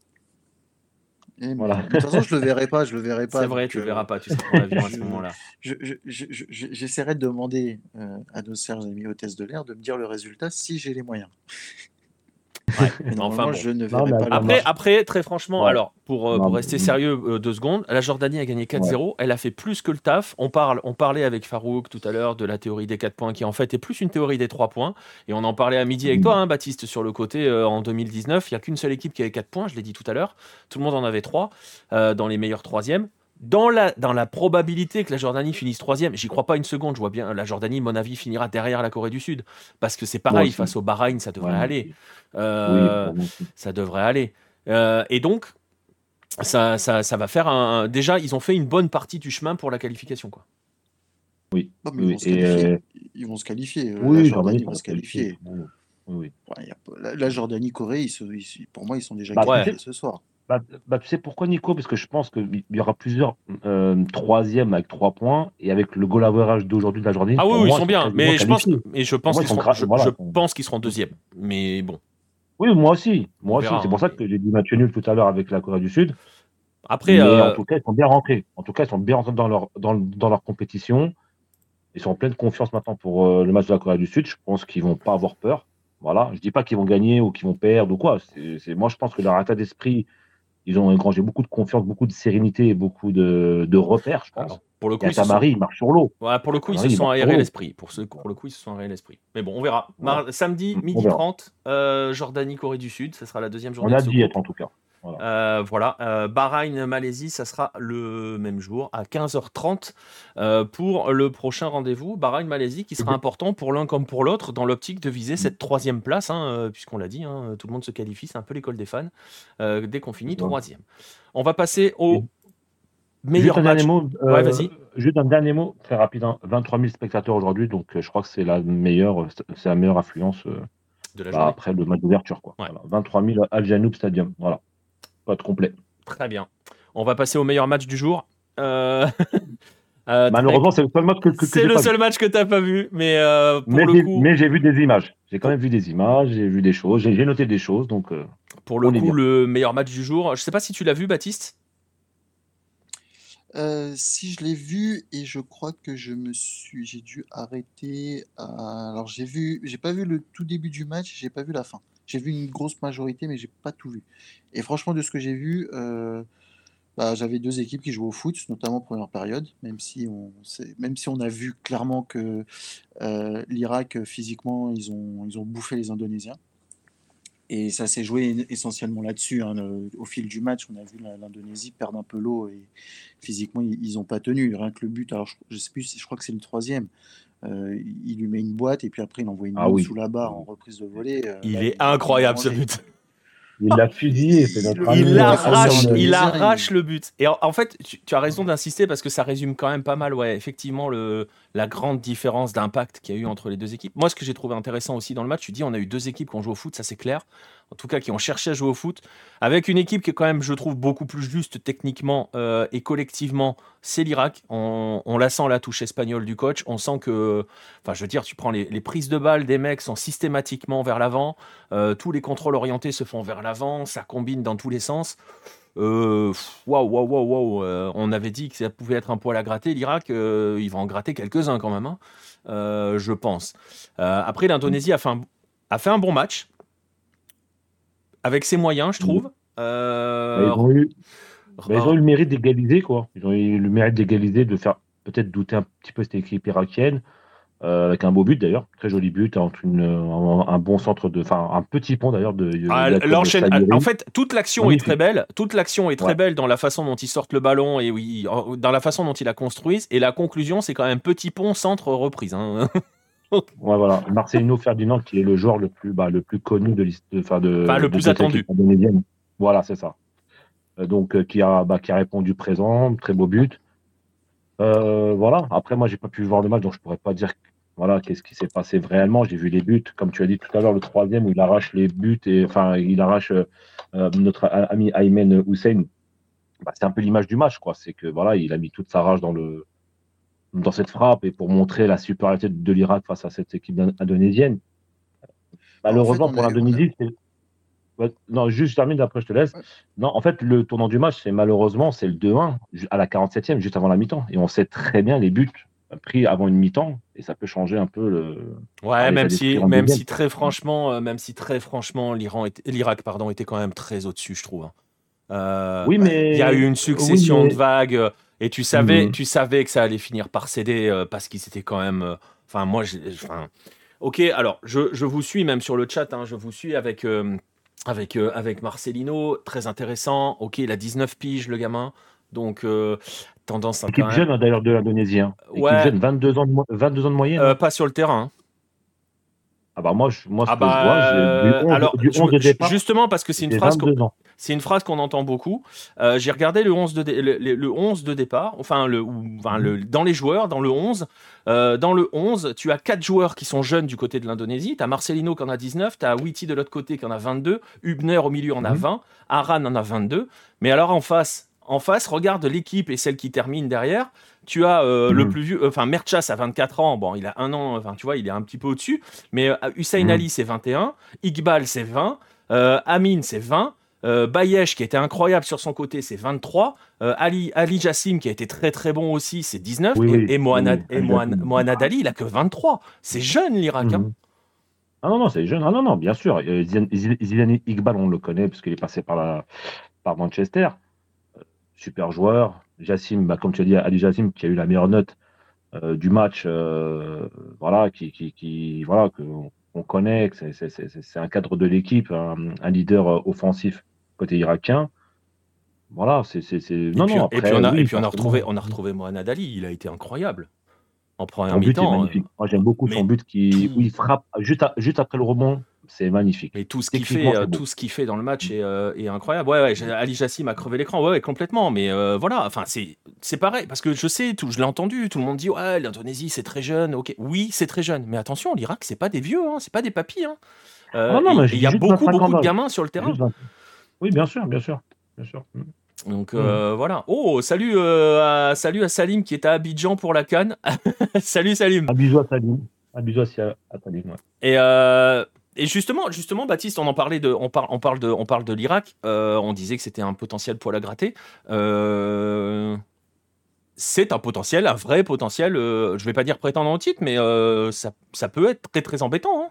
voilà. De toute façon, je le verrai pas, je le verrai pas. C'est vrai, tu le verras pas, tu seras l'avion à ce moment-là. J'essaierai de demander euh, à nos chers amis hôtesses de l'air de me dire le résultat si j'ai les moyens. enfin, je ne pas après, après, très franchement, alors pour, euh, rester sérieux euh, deux secondes, la Jordanie a gagné 4-0. Elle a fait plus que le taf. On, parle, on parlait avec Farouk tout à l'heure de la théorie des 4 points, qui en fait est plus une théorie des 3 points. Et on en parlait à midi avec toi, hein, Baptiste, sur le côté euh, en 2019. Il n'y a qu'une seule équipe qui avait 4 points, je l'ai dit tout à l'heure. Tout le monde en avait 3 dans les meilleurs troisièmes dans la, dans la probabilité que la Jordanie finisse troisième, j'y crois pas une seconde, je vois bien la Jordanie, mon avis, finira derrière la Corée du Sud. Parce que c'est pareil, face au Bahreïn, ça devrait aller. Euh, ça devrait aller. Euh, et donc, ça, ça, ça, va faire un. Déjà, ils ont fait une bonne partie du chemin pour la qualification. Quoi. Oui. ils, vont se qualifier. Oui, la Jordanie va se qualifier. La, Jordanie-Corée, pour moi, ils sont déjà bah, qualifiés ce soir. Bah, bah, tu sais pourquoi, Nico? Parce que je pense qu'il y aura plusieurs euh, troisièmes avec trois points et avec le goal average d'aujourd'hui de la journée. Ah oui, ils sont bien, mais je pense, mais je pense qu'ils seront, je, pense qu'ils seront deuxièmes. Mais bon. Oui, moi aussi. Moi aussi. C'est pour ça que j'ai dit match nul tout à l'heure avec la Corée du Sud. Après, euh... en tout cas, ils sont bien rentrés. En tout cas, ils sont bien rentrés dans leur, dans, dans leur compétition. Ils sont en pleine confiance maintenant pour euh, le match de la Corée du Sud. Je pense qu'ils vont pas avoir peur. Voilà. Je dis pas qu'ils vont gagner ou qu'ils vont perdre ou quoi. C'est, moi, je pense que leur état d'esprit ils ont engrangé beaucoup de confiance, beaucoup de sérénité et beaucoup de, de repères, je pense. pour le coup, ils sont... il marche sur l'eau. Ouais, pour le coup, ils se sont aérés l'esprit. Pour, ce... pour le coup, ils se sont aérés l'esprit. Mais bon, on verra. Samedi, midi 30, euh, Jordanie, Corée du Sud, ce sera la deuxième journée. On a dit être en tout cas. Voilà, voilà. Bahreïn, Malaisie, ça sera le même jour à 15h30 pour le prochain rendez-vous. Bahreïn, Malaisie, qui sera mhm. important pour l'un comme pour l'autre dans l'optique de viser cette troisième place, hein, puisqu'on l'a dit, hein, tout le monde se qualifie, c'est un peu l'école des fans, dès qu'on finit troisième. On va passer au meilleur juste match. Un mot, vas-y. Juste un dernier mot, très rapide. 23 hein. 000 spectateurs aujourd'hui, donc je crois que c'est la meilleure, c'est la meilleure affluence bah, après le match d'ouverture. Quoi. 23 000 Al Janoub Stadium. Voilà. Pas de complet. Très bien. On va passer au meilleur match du jour. Euh, euh, Malheureusement, c'est le seul match que, que, C'est le seul match que tu n'as pas vu, mais euh, pour mais le coup. Mais j'ai vu des images. J'ai quand même vu des images, j'ai vu des choses, j'ai noté des choses. Donc, pour le coup, le meilleur match du jour. Je ne sais pas si tu l'as vu, Baptiste. Euh, si je l'ai vu et je crois que je me suis j'ai dû arrêter alors j'ai vu j'ai pas vu le tout début du match, j'ai pas vu la fin. J'ai vu une grosse majorité, mais j'ai pas tout vu et franchement de ce que j'ai vu, euh, bah, j'avais deux équipes qui jouaient au foot, notamment première période, même si on même si on a vu clairement que, euh, l'Irak, physiquement, ils ont ils ont bouffé les Indonésiens. Et ça s'est joué essentiellement là-dessus. Hein, au fil du match, on a vu l'Indonésie perdre un peu l'eau et physiquement, ils n'ont pas tenu. Rien que le but, alors je, ne sais plus, je crois que c'est le troisième. Euh, il lui met une boîte et puis après, il envoie une ah boîte sous la barre en reprise de volée. Euh, il est incroyable ce but. Il l'a fusillé. il arrache, il arrache le but. Et en, fait, tu, as raison d'insister parce que ça résume quand même pas mal, ouais, effectivement, le, la grande différence d'impact qu'il y a eu entre les deux équipes. Moi, ce que j'ai trouvé intéressant aussi dans le match, tu dis, on a eu deux équipes qui ont joué au foot, ça c'est clair en tout cas qui ont cherché à jouer au foot, avec une équipe qui est quand même, je trouve, beaucoup plus juste techniquement euh, et collectivement, c'est l'Irak. On, la sent la touche espagnole du coach. On sent que, enfin, je veux dire, tu prends les, prises de balles des mecs sont systématiquement vers l'avant. Euh, tous les contrôles orientés se font vers l'avant. Ça combine dans tous les sens. Euh, waouh, waouh, waouh, waouh. on avait dit que ça pouvait être un poil à gratter. L'Irak, il va en gratter quelques-uns quand même, hein. je pense. après, l'Indonésie a, a fait un bon match avec ses moyens, je trouve. Euh, ils, ont eu, ils, ont eu, le mérite d'égaliser, quoi. Ils ont eu le mérite d'égaliser, de faire peut-être douter un petit peu cette équipe irakienne. Euh, avec un beau but d'ailleurs, très joli but, entre une, un, bon centre de, enfin un petit pont d'ailleurs de. Ah, en fait, toute l'action est très belle. Toute l'action est très belle dans la façon dont ils sortent le ballon et oui, dans la façon dont ils la construisent. Et la conclusion, c'est quand même petit pont centre reprise. Hein. ouais, voilà. Marcelino Ferdinand, qui est le joueur le plus, bah, le plus connu de l'histoire de, enfin, le plus attendu. Voilà, c'est ça. Euh, donc, euh, qui, a, bah, qui a répondu présent, très beau but. Euh, voilà. Après, moi, j'ai pas pu voir le match, donc je pourrais pas dire voilà, qu'est-ce qui s'est passé réellement. J'ai vu les buts, comme tu as dit tout à l'heure, le troisième où il arrache les buts et enfin, il arrache notre ami Aymen Hussein. Bah, c'est un peu l'image du match, quoi. C'est que voilà, il a mis toute sa rage dans le, dans cette frappe et pour montrer la supériorité de l'Irak face à cette équipe indonésienne. Malheureusement pour l'Indonésie, non, juste je termine, après je te laisse. Non, en fait, le tournant du match, c'est malheureusement, c'est le 2-1 à la 47e, juste avant la mi-temps. Et on sait très bien les buts pris avant une mi-temps, et ça peut changer un peu le. Ouais, même si, même si très franchement, euh, même si très franchement, l'Iran, l'Irak, pardon, était quand même très au-dessus, je trouve. Hein. Euh, oui, mais il y a eu une succession de vagues. Et tu savais, mhm. tu savais que ça allait finir par céder euh, parce qu'ils étaient quand même. Euh, enfin, moi, enfin, ok. Alors, je, je, vous suis même sur le chat. Hein, je vous suis avec euh, avec avec Marcelino, très intéressant. Ok, il a 19 piges, le gamin. Donc, tendance à. Équipe jeune hein, d'ailleurs de l'Indonésien. Ouais. Jeune, 22 ans de, 22 ans de moyenne. Hein. pas sur le terrain. Ah bah moi, moi ce ah que je vois, du 11, alors, du 11 de départ, justement parce que c'est une phrase c'est une phrase qu'on entend beaucoup. Euh, j'ai regardé le 11 de, le, 11 de départ, enfin, le, enfin le, dans les joueurs, dans le 11. Euh, dans le 11, tu as 4 joueurs qui sont jeunes du côté de l'Indonésie. Tu as Marcelino qui en a 19, tu as Witty de l'autre côté qui en a 22, Hubner au milieu en a 20, mhm. Aran en a 22. Mais alors en face, en face, regarde l'équipe et celle qui termine derrière. Tu as euh, le mhm. plus vieux, enfin Merchas a 24 ans, bon, il a un an, enfin tu vois, il est un petit peu au-dessus. Mais Hussein mhm. Ali c'est 21, Iqbal c'est 20, Amin c'est 20. Euh, Bayesh, qui était incroyable sur son côté, c'est 23. Euh, Ali, Ali Jassim, qui a été très très bon aussi, c'est 19. et, Ali, il a que 23. C'est jeune l'Irak. Hein. Mhm. Ah non, non, c'est jeune. Ah non, non, bien sûr. Euh, Zidane Iqbal, on le connaît parce qu'il est passé par, la, par Manchester. Super joueur. Jassim, bah, comme tu as dit, Ali Jassim, qui a eu la meilleure note du match, voilà, qui, qui, voilà, qu'on connaît, c'est un cadre de l'équipe, un, leader offensif côté irakien. Voilà, c'est. Non, non, puis, on a, et puis on a retrouvé, on a retrouvé Mohamed Ali, il a été incroyable. En première mi-temps. Euh, Moi, j'aime beaucoup son but qui, où il frappe juste, juste après le rebond. C'est magnifique. Et tout ce qu'il fait, euh, tout ce qu'il fait dans le match est, euh, est incroyable. Ouais, ouais, Ali Jassim a crevé l'écran. Ouais, complètement. Mais voilà, enfin, c'est, pareil parce que je sais, tout, je l'ai entendu. Tout le monde dit ouais, l'Indonésie c'est très jeune. Ok, oui, c'est très jeune. Mais attention, l'Irak c'est pas des vieux, hein, c'est pas des papis. Hein. Ah il y a beaucoup, beaucoup de gamins sur le terrain. Oui, bien sûr, bien sûr, bien sûr. Mm. Donc mmh. euh, voilà. Oh, salut, euh, à, salut à Salim qui est à Abidjan pour la Cannes. salut Salim. À Salim. Abidjan à Salim. Et, euh, et justement, justement, Baptiste, on en parlait de, on parle, on parle de, on parle de l'Irak. on disait que c'était un potentiel poil à gratter. c'est un potentiel, un vrai potentiel. je vais pas dire prétendant au titre, mais ça, ça, peut être très très embêtant. Hein.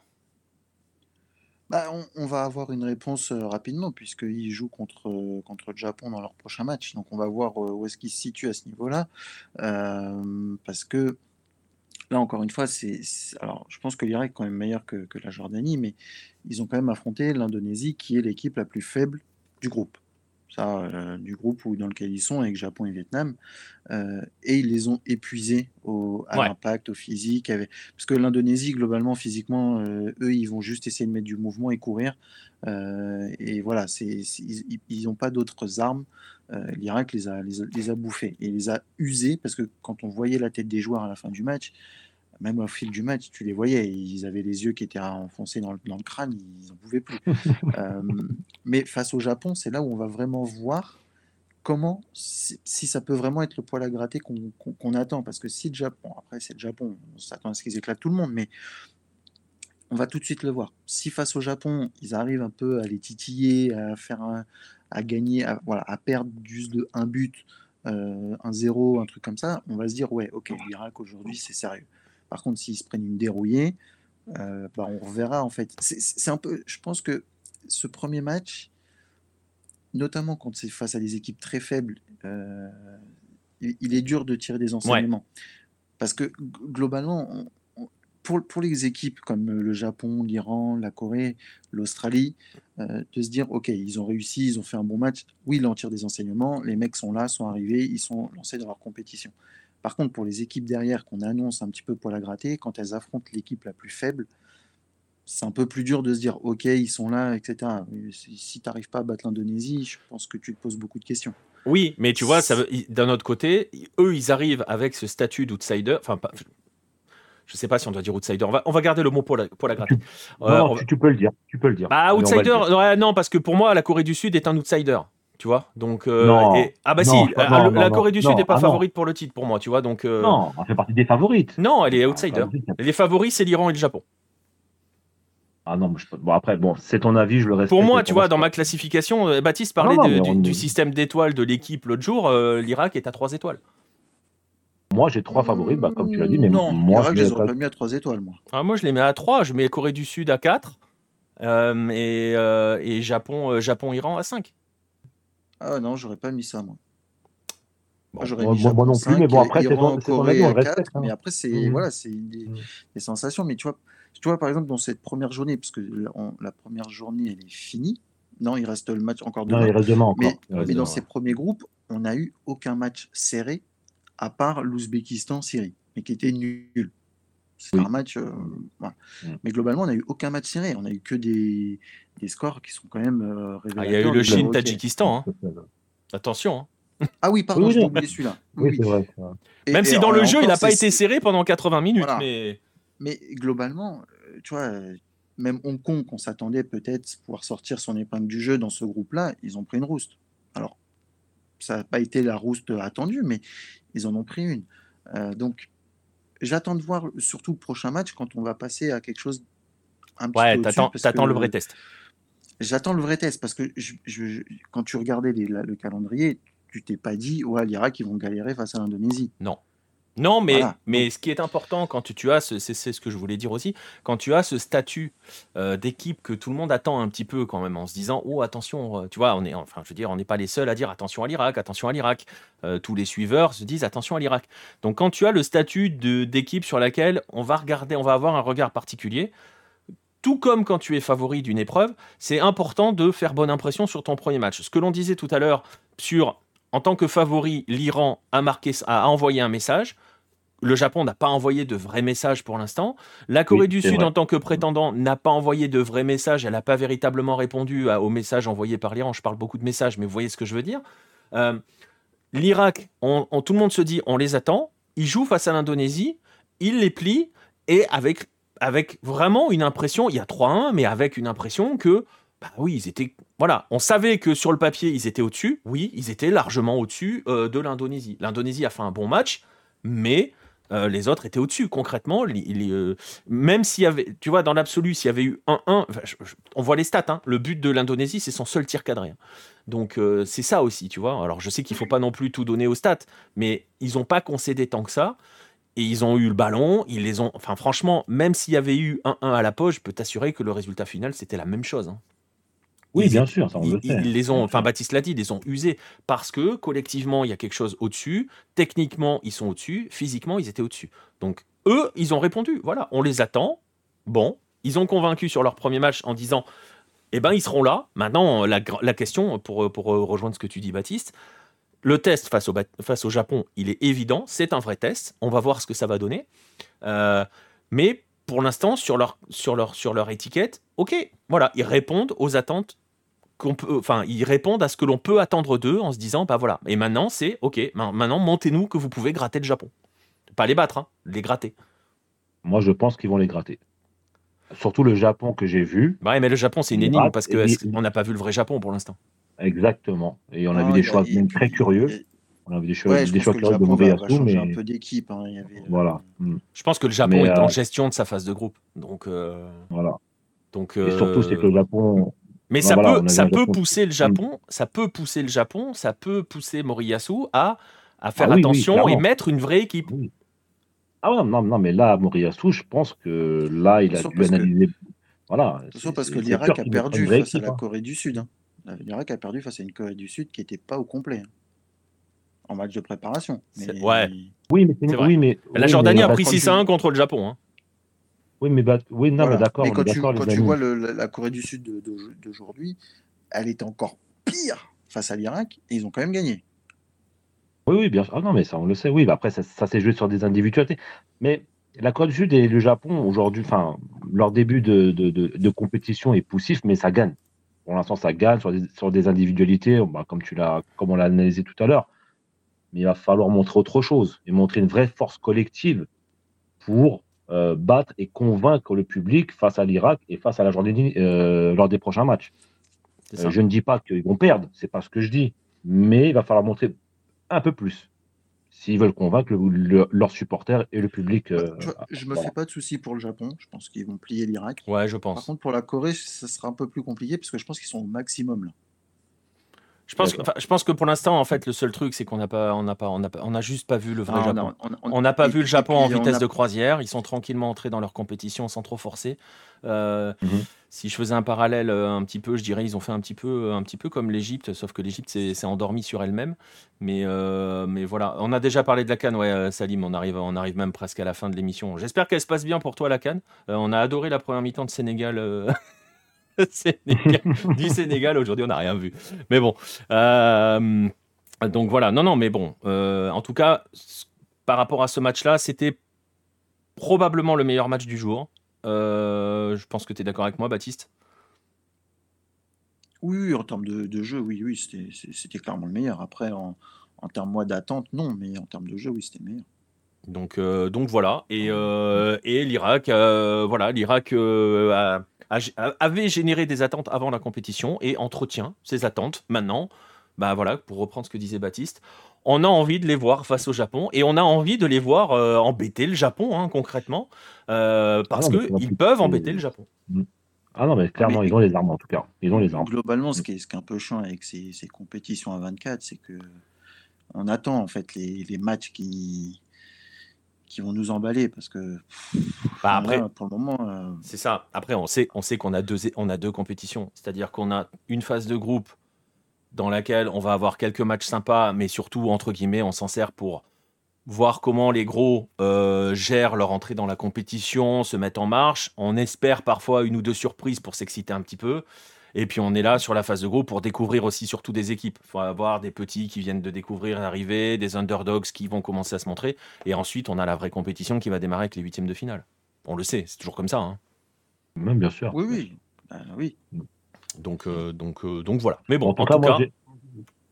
Bah, on, va avoir une réponse rapidement, puisqu'ils jouent contre, contre le Japon dans leur prochain match. Donc on va voir où est-ce qu'ils se situent à ce niveau-là. parce que là, encore une fois, c'est, alors je pense que l'Irak est quand même meilleur que la Jordanie, mais ils ont quand même affronté l'Indonésie, qui est l'équipe la plus faible du groupe ça, euh, du groupe où, dans lequel ils sont, avec Japon et Vietnam, euh, et ils les ont épuisés au, à l'impact, au physique. Parce que l'Indonésie, globalement, physiquement, euh, eux, ils vont juste essayer de mettre du mouvement et courir. et voilà, c'est, ils n'ont pas d'autres armes. L'Irak les a, les, les, a bouffés et les a usés parce que quand on voyait la tête des joueurs à la fin du match, même au fil du match, tu les voyais, ils avaient les yeux qui étaient enfoncés dans le, dans le crâne, ils n'en pouvaient plus. Euh, mais face au Japon, c'est là où on va vraiment voir comment, si, ça peut vraiment être le poil à gratter qu'on attend. Parce que si le Japon, après c'est le Japon, on s'attend à ce qu'ils éclatent tout le monde, mais on va tout de suite le voir. Si face au Japon, ils arrivent un peu à les titiller, à faire à gagner, à, voilà, à perdre juste de un but, euh, un zéro, un truc comme ça, on va se dire ouais, ok, l'Irak aujourd'hui c'est sérieux. Par contre, s'ils se prennent une dérouillée, euh, bah, on reverra en fait. C'est un peu, je pense que ce premier match, notamment quand c'est face à des équipes très faibles, euh, il, est dur de tirer des enseignements. Parce que globalement, pour, pour, les équipes comme le Japon, l'Iran, la Corée, l'Australie, euh, de se dire, OK, ils ont réussi, ils ont fait un bon match, oui, ils en tirent des enseignements, les mecs sont là, sont arrivés, ils sont lancés dans leur compétition. Par contre, pour les équipes derrière qu'on annonce un petit peu pour la gratter, quand elles affrontent l'équipe la plus faible, c'est un peu plus dur de se dire ok, ils sont là, etc. Si tu n'arrives pas à battre l'Indonésie, je pense que tu te poses beaucoup de questions. Oui, mais tu vois, d'un autre côté, eux, ils arrivent avec ce statut d'outsider. Enfin, je sais pas si on doit dire outsider. On va, garder le mot pour la, pour la gratter. non, tu, peux le dire. Tu peux le dire. Bah, outsider, non, parce que pour moi, la Corée du Sud est un outsider tu vois. Donc, euh, ah bah si, la Corée du Sud n'est pas ah favorite pour le titre pour moi, tu vois. Donc, euh, Non, elle fait partie des favorites. Non, elle est outsider. Les favoris, c'est l'Iran et le Japon. Ah non, bon après, bon, c'est ton avis, je le respecte. Pour moi, tu vois, dans ma classification, euh, Baptiste parlait du, système d'étoiles de l'équipe l'autre jour. L'Irak est à 3 étoiles. Moi, j'ai trois favoris, bah, comme tu l'as dit. Mais non, moi, je les aurais pas mis à 3 étoiles, moi. Ah, moi, je les mets à 3. Je mets Corée du Sud à 4 et, et Japon, Japon, Iran à 5. Ah non, j'aurais pas mis ça, moi. moi, j'aurais mis moi, non plus, mais bon, après, c'est ton, ton avis, on respecte. Hein. Mais après, c'est mmh. voilà, c'est des, mmh. des, sensations. Mais tu vois, tu vois, par exemple, dans cette première journée, parce que la, première journée, elle est finie. Non, il reste le match encore demain. Non, il reste demain encore. Mais, mais dans ces premiers groupes, on n'a eu aucun match serré, à part l'Ouzbékistan-Syrie, mais qui était nul. C'est un match. Euh, mmh. Mais globalement, on n'a eu aucun match serré. On n'a eu que des, des, scores qui sont quand même euh, révélateurs. Ah, il y a eu le Chine-Tadjikistan. Hein. Attention. Hein. Ah oui, pardon, j'ai oublié celui-là. Oui, c'est vrai. Même si dans le jeu, il n'a pas été serré pendant 80 minutes. Mais... mais globalement, euh, tu vois, même Hong Kong, qu'on s'attendait peut-être pouvoir sortir son épingle du jeu dans ce groupe-là, ils ont pris une rouste. Alors, ça n'a pas été la rouste attendue, mais ils en ont pris une. donc, J'attends de voir surtout le prochain match quand on va passer à quelque chose un petit ouais, peu t'attends le vrai test. J'attends le vrai test parce que quand tu regardais le calendrier, tu t'es pas dit, ouais, l'Irak, ils vont galérer face à l'Indonésie. Non. Non, mais, mais ce qui est important quand tu, as, c'est ce que je voulais dire aussi, quand tu as ce statut euh, d'équipe que tout le monde attend un petit peu quand même en se disant, oh attention, euh, tu vois, on est, enfin, je veux dire, on n'est pas les seuls à dire attention à l'Irak, attention à l'Irak. Euh, tous les suiveurs se disent attention à l'Irak. Donc quand tu as le statut d'équipe sur laquelle on va regarder, on va avoir un regard particulier, tout comme quand tu es favori d'une épreuve, c'est important de faire bonne impression sur ton premier match. Ce que l'on disait tout à l'heure sur, en tant que favori, l'Iran a, marqué, a envoyé un message. Le Japon n'a pas envoyé de vrai message pour l'instant. La Corée du Sud, en tant que prétendant, n'a pas envoyé de vrai message. Elle n'a pas véritablement répondu au message envoyé par l'Iran. Je parle beaucoup de messages, mais vous voyez ce que je veux dire. Euh, L'Irak, tout le monde se dit, on les attend. Ils jouent face à l'Indonésie, ils les plient, et avec, avec vraiment une impression, il y a 3-1, mais avec une impression que, bah oui, ils étaient. Voilà, on savait que sur le papier, ils étaient au-dessus. Oui, ils étaient largement au-dessus euh, de l'Indonésie. L'Indonésie a fait un bon match, mais euh, les autres étaient au-dessus. Concrètement, euh, même s'il y avait, tu vois, dans l'absolu, s'il y avait eu 1-1, on voit les stats, hein. le but de l'Indonésie, c'est son seul tir cadré. Hein. Donc c'est ça aussi, tu vois. Alors je sais qu'il faut pas non plus tout donner aux stats, mais ils n'ont pas concédé tant que ça. Et ils ont eu le ballon, ils les ont. Enfin, franchement, même s'il y avait eu 1-1 à la poche, je peux t'assurer que le résultat final, c'était la même chose. Hein. Oui, bien sûr, ça on le sait. Ils les ont, enfin Baptiste l'a dit, ils les ont usés parce que collectivement, il y a quelque chose au-dessus. Techniquement, ils sont au-dessus. Physiquement, ils étaient au-dessus. Donc, eux, ils ont répondu. Voilà, on les attend. Bon, ils ont convaincu sur leur premier match en disant eh ben, ils seront là. Maintenant, la, question, pour, pour rejoindre ce que tu dis, Baptiste, le test face au, face au Japon, il est évident. C'est un vrai test. On va voir ce que ça va donner. Euh, mais pour l'instant, sur leur, sur, leur, sur leur étiquette, ok, voilà, ils répondent aux attentes peut, enfin, ils répondent à ce que l'on peut attendre d'eux en se disant, bah voilà. Et maintenant, c'est ok. Maintenant, montez-nous que vous pouvez gratter le Japon. Pas les battre, hein, les gratter. Moi, je pense qu'ils vont les gratter. Surtout le Japon que j'ai vu. Bah mais le Japon, c'est une énigme parce qu'on n'a pas vu le vrai Japon pour l'instant? Exactement. Et on a vu des choix très curieux. On a vu des choix, des choix curieux de mauvais mais un peu d'équipe. Hein, euh, voilà. Hmm. Je pense que le Japon est en euh, gestion de sa phase de groupe. Donc. Euh, voilà. Donc. Et surtout, c'est que le Japon mais ça peut, ça peut pousser le Japon, ça peut pousser le Japon, ça peut pousser Moriyasu à, à faire ah attention et mettre une vraie équipe. Ah non, non, mais là, Moriyasu, je pense que là, il a dû analyser. Voilà. Attention parce que l'Irak a perdu face à la hein. Corée du Sud. L'Irak a perdu face à une Corée du Sud qui n'était pas au complet. Hein, en match de préparation. Ouais. Oui, mais, oui, mais la Jordanie a pris 6 1 contre le Japon. Hein. Oui, mais, oui, non, mais d'accord. Quand, tu, quand tu, vois le, la Corée du Sud d'aujourd'hui, elle est encore pire face à l'Irak et ils ont quand même gagné. Oui, oui, bien sûr. Ah non, mais ça, on le sait. Oui, après, ça, s'est joué sur des individualités. Mais la Corée du Sud et le Japon, aujourd'hui, enfin, leur début de, de, de, compétition est poussif, mais ça gagne. Pour l'instant, ça gagne sur des, sur des individualités, bah, comme, tu l'as, comme on l'a analysé tout à l'heure. Mais il va falloir montrer autre chose et montrer une vraie force collective pour euh, battre et convaincre le public face à l'Irak et face à la Jordanie euh, lors des prochains matchs. Euh, je ne dis pas qu'ils vont perdre, c'est pas ce que je dis, mais il va falloir montrer un peu plus s'ils veulent convaincre leurs supporters et le public. je, ne me fais pas de soucis pour le Japon. Je pense qu'ils vont plier l'Irak. Ouais, je pense. Par contre, pour la Corée, ça sera un peu plus compliqué parce que je pense qu'ils sont au maximum là. Je pense, que, je pense que pour l'instant, en fait, le seul truc, c'est qu'on n'a pas, on n'a pas, on a, on a juste pas vu le vrai Japon. On n'a pas vu le Japon en vitesse de croisière. Ils sont tranquillement entrés dans leur compétition sans trop forcer. Euh, mhm. Si je faisais un parallèle euh, un petit peu, je dirais ils ont fait un petit peu, un petit peu comme l'Égypte, sauf que l'Égypte s'est endormie sur elle-même. Mais, euh, mais voilà, on a déjà parlé de la Cannes, ouais, Salim. On arrive, on arrive même presque à la fin de l'émission. J'espère qu'elle se passe bien pour toi la Cannes. on a adoré la première mi-temps de Sénégal. du Sénégal. Aujourd'hui, on n'a rien vu. Mais bon. Euh, donc voilà. Non, non, mais bon. Euh, en tout cas, par rapport à ce match-là, c'était probablement le meilleur match du jour. Euh, je pense que tu es d'accord avec moi, Baptiste? Oui, en termes de, jeu, oui, oui, c'était clairement le meilleur. Après, en, en termes d'attente, non, mais en termes de jeu, oui, c'était le meilleur. Donc, donc voilà. Et, et l'Irak, voilà, l'Irak avait généré des attentes avant la compétition et entretient ces attentes maintenant. Bah voilà, pour reprendre ce que disait Baptiste, on a envie de les voir face au Japon et on a envie de les voir euh, embêter le Japon hein, concrètement euh, parce ah qu'ils peuvent embêter le Japon. Mm. Ah non, mais clairement, ils ont les armes en tout cas. Ils ont les armes. Globalement, ce qui est, ce qui est un peu chiant avec ces, compétitions à 24, c'est que on attend en fait les, les matchs qui, qui vont nous emballer parce que bah, après pour le moment euh, c'est ça après on sait on sait qu'on a deux on a deux compétitions c'est-à-dire qu'on a une phase de groupe dans laquelle on va avoir quelques matchs sympas mais surtout entre guillemets on s'en sert pour voir comment les gros gèrent leur entrée dans la compétition, se mettent en marche. On espère parfois une ou deux surprises pour s'exciter un petit peu. Et puis on est là sur la phase de groupe pour découvrir aussi surtout des équipes. Il faut avoir des petits qui viennent de découvrir l'arrivée, des underdogs qui vont commencer à se montrer. Et ensuite, on a la vraie compétition qui va démarrer avec les huitièmes de finale. On le sait, c'est toujours comme ça. Hein. Même bien sûr. Oui, oui. Ben oui. Donc, euh, donc, euh, donc voilà. Mais bon, en, tout, cas,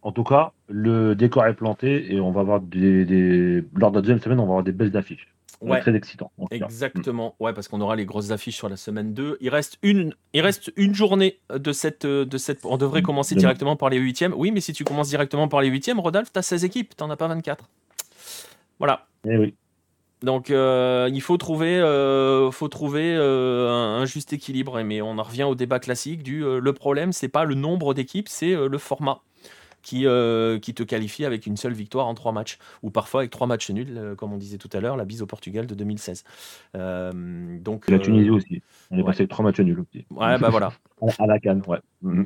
en tout cas, le décor est planté et on va avoir des, lors de la deuxième semaine, on va avoir des belles affiches. Ouais. Très excitant. Exactement. Ouais, parce qu'on aura les grosses affiches sur la semaine 2. Il reste une, il reste une journée de cette, de cette. On devrait commencer directement par les huitièmes. Oui, mais si tu commences directement par les huitièmes, Rodolphe, tu as 16 équipes, tu n'en as pas 24. Voilà. Eh oui. Donc euh, il faut trouver, euh, faut trouver euh, un, juste équilibre. Mais on en revient au débat classique du le problème, c'est pas le nombre d'équipes, c'est le format qui, euh, qui te qualifie avec une seule victoire en trois matchs, ou parfois avec trois matchs nuls, euh, comme on disait tout à l'heure, la bise au Portugal de 2016. Euh, donc, la Tunisie aussi. On est passé avec trois matchs nuls aussi. Ouais, bah voilà. à la canne, ouais. Mhm.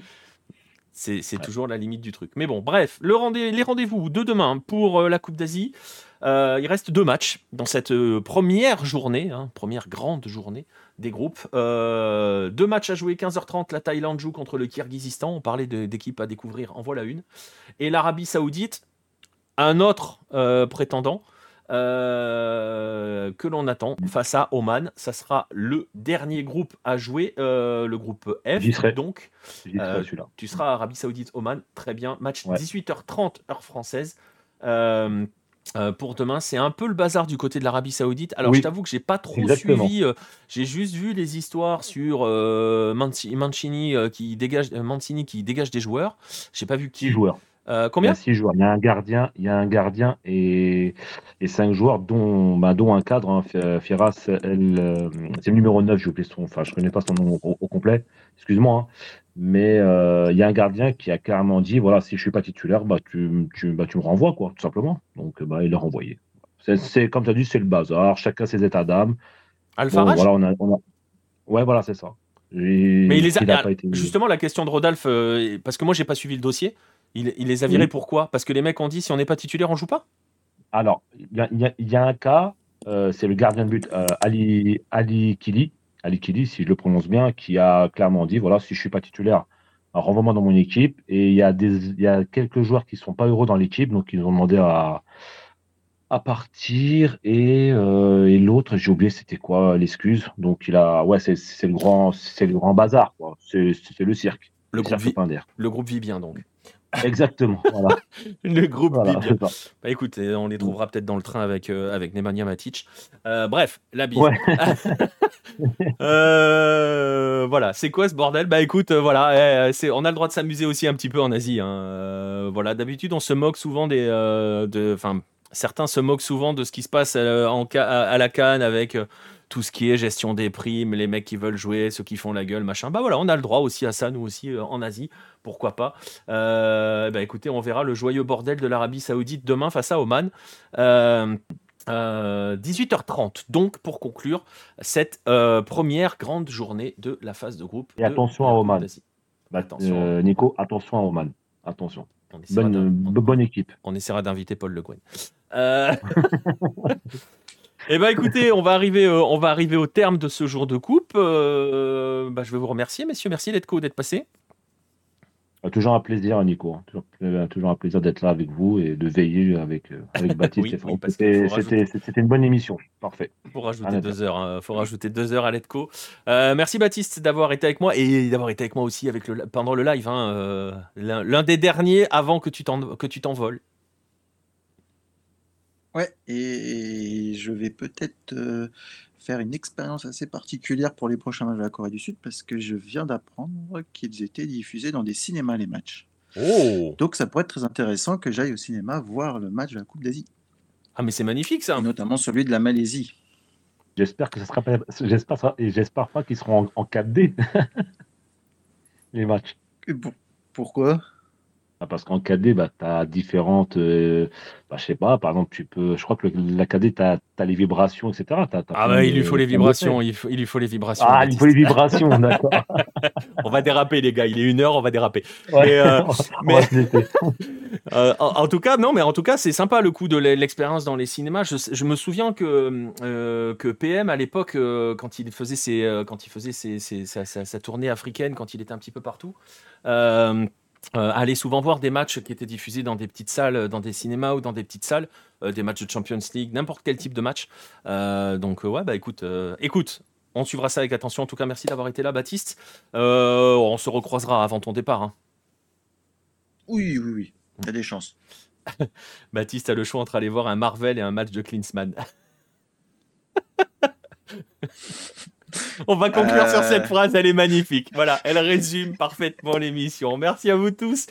C'est toujours la limite du truc. Mais bon, bref, le rendez les rendez-vous de demain pour la Coupe d'Asie. Il reste deux matchs dans cette première journée, hein, première grande journée des groupes. Euh, deux matchs à jouer, 15h30, la Thaïlande joue contre le Kyrgyzstan. On parlait d'équipes à découvrir, en voilà une. Et l'Arabie Saoudite, un autre euh, prétendant euh, que l'on attend face à Oman. Ça sera le dernier groupe à jouer, le groupe F. Donc, tu seras Arabie Saoudite, Oman. Très bien. Match 18h30, heure française. Euh, pour demain, c'est un peu le bazar du côté de l'Arabie Saoudite. Alors, je t'avoue que j'ai pas trop suivi. Euh, j'ai juste vu les histoires sur euh, Mancini, qui dégage, Mancini qui dégage des joueurs. J'ai pas vu qui. Six joueurs. combien il y, a six joueurs. il y a un gardien, il y a un gardien et, et cinq joueurs, dont, bah, dont un cadre. Hein, Firas, c'est le numéro 9, j'ai oublié son. Enfin, je connais pas son nom au, complet. Excuse-moi. Hein. Mais euh, il y a un gardien qui a carrément dit voilà, si je suis pas titulaire, bah, tu, tu, bah, tu me renvoies, quoi, tout simplement. Donc, bah, il l'a renvoyé. C'est, comme tu as dit, c'est le bazar, chacun ses états d'âme. Alpha voilà, on a, on a... Ouais, voilà, c'est ça. Mais il les a, justement, la question de Rodolphe, euh, parce que moi, j'ai pas suivi le dossier, il, il les a virés pourquoi? Parce que les mecs ont dit si on n'est pas titulaire, on joue pas? Alors, il y, y, y, a un cas, euh, c'est le gardien de but Ali, Ali Kili Alikili, si je le prononce bien, qui a clairement dit voilà, si je suis pas titulaire, renvoie-moi dans mon équipe. Et il y, a des, il y a quelques joueurs qui ne sont pas heureux dans l'équipe, donc ils ont demandé à, à partir. Et, euh, et l'autre, j'ai oublié c'était quoi l'excuse. Donc il a, ouais, c'est le grand, c'est le grand bazar, C'est le cirque. Le, groupe, vit, le groupe vit bien donc. Exactement. le groupe voilà, Bah, écoute, on les trouvera peut-être dans le train avec, euh, avec Nemanja Matic. Euh, bref, la bise. Euh, voilà, c'est quoi ce bordel? Bah écoute, voilà, c'est, on a le droit de s'amuser aussi un petit peu en Asie. Hein. voilà, d'habitude, on se moque souvent des. de, certains se moquent souvent de ce qui se passe en, à, la Cannes avec tout ce qui est gestion des primes, les mecs qui veulent jouer, ceux qui font la gueule, machin. Bah voilà, on a le droit aussi à ça, nous aussi, euh, en Asie, pourquoi pas? Euh, bah écoutez, on verra le joyeux bordel de l'Arabie Saoudite demain face à Oman. 18h30, euh, donc pour conclure cette première grande journée de la phase de groupe. Et attention à Oman. Bah, attention. Nico, attention à Oman. Attention. Bonne, bonne, équipe. On essaiera d'inviter Paul Le Guen. Eh ben écoutez, on va arriver, euh, on va arriver au terme de ce jour de coupe. Euh, bah, je vais vous remercier, messieurs. Merci Letco d'être passé. Bah, toujours un plaisir, Nico. Hein. Toujours, euh, toujours un plaisir d'être là avec vous et de veiller avec, avec Baptiste. C'était une bonne émission. Parfait. Il faut rajouter deux heures. Hein. faut rajouter deux heures à Letco. merci Baptiste d'avoir été avec moi et d'avoir été avec moi aussi avec le, pendant le live. Hein, L'un des derniers avant que tu t'envoles. Ouais, et je vais peut-être euh, faire une expérience assez particulière pour les prochains matchs de la Corée du Sud parce que je viens d'apprendre qu'ils étaient diffusés dans des cinémas les matchs. Oh Donc ça pourrait être très intéressant que j'aille au cinéma voir le match de la Coupe d'Asie. Ah mais c'est magnifique ça. notamment celui de la Malaisie. J'espère que ça sera pas, j'espère et j'espère pas qu'ils seront en, 4D les matchs. pourquoi? Parce qu'en KD, bah, tu as différentes. Euh, bah, je sais pas, par exemple, tu peux. Je crois que la KD, tu as, les vibrations, etc. ah, bah, il lui faut les vibrations. Il, il lui faut les vibrations. Ah, il lui faut les vibrations, d'accord. on va déraper, les gars. Il est une heure, on va déraper. mais, euh, Euh, en, tout cas, non, mais en tout cas, c'est sympa le coup de l'expérience dans les cinémas. Je, me souviens que, euh, que PM à l'époque, euh, quand il faisait, ses, quand il faisait sa, tournée africaine, quand il était un petit peu partout, allait souvent voir des matchs qui étaient diffusés dans des petites salles, dans des cinémas ou dans des petites salles, des matchs de Champions League, n'importe quel type de match. donc ouais, bah écoute, écoute, on suivra ça avec attention. En tout cas, merci d'avoir été là, Baptiste. on se recroisera avant ton départ. Hein. Oui, oui, oui. A des chances. Baptiste a le choix entre aller voir un Marvel et un match de Klinsmann. On va conclure sur cette euh. phrase, elle est magnifique. Voilà, elle résume parfaitement l'émission. Merci à vous tous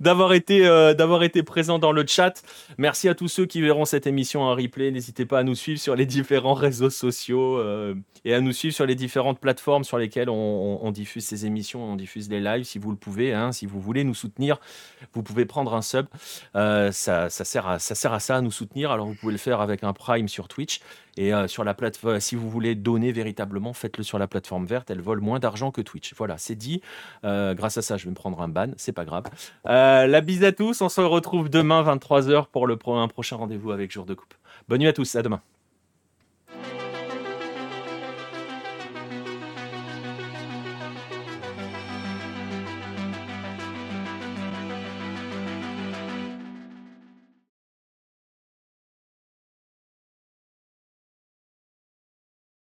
d'avoir été, euh, d'avoir été présent dans le chat. Merci à tous ceux qui verront cette émission en replay. N'hésitez pas à nous suivre sur les différents réseaux sociaux euh, et à nous suivre sur les différentes plateformes sur lesquelles on, diffuse ces émissions, on diffuse les lives si vous le pouvez. Hein. si vous voulez nous soutenir, vous pouvez prendre un sub. Euh, ça, ça, sert à, ça sert à ça, à nous soutenir. Alors vous pouvez le faire avec un Prime sur Twitch. Et euh, sur la plateforme, si vous voulez donner véritablement, faites-le sur la plateforme verte. Elle vole moins d'argent que Twitch. Voilà, c'est dit. Euh, grâce à ça, je vais me prendre un ban. C'est pas grave. Euh, la bise à tous. On se retrouve demain 23h pour le un prochain rendez-vous avec Jour de Coupe. Bonne nuit à tous. À demain.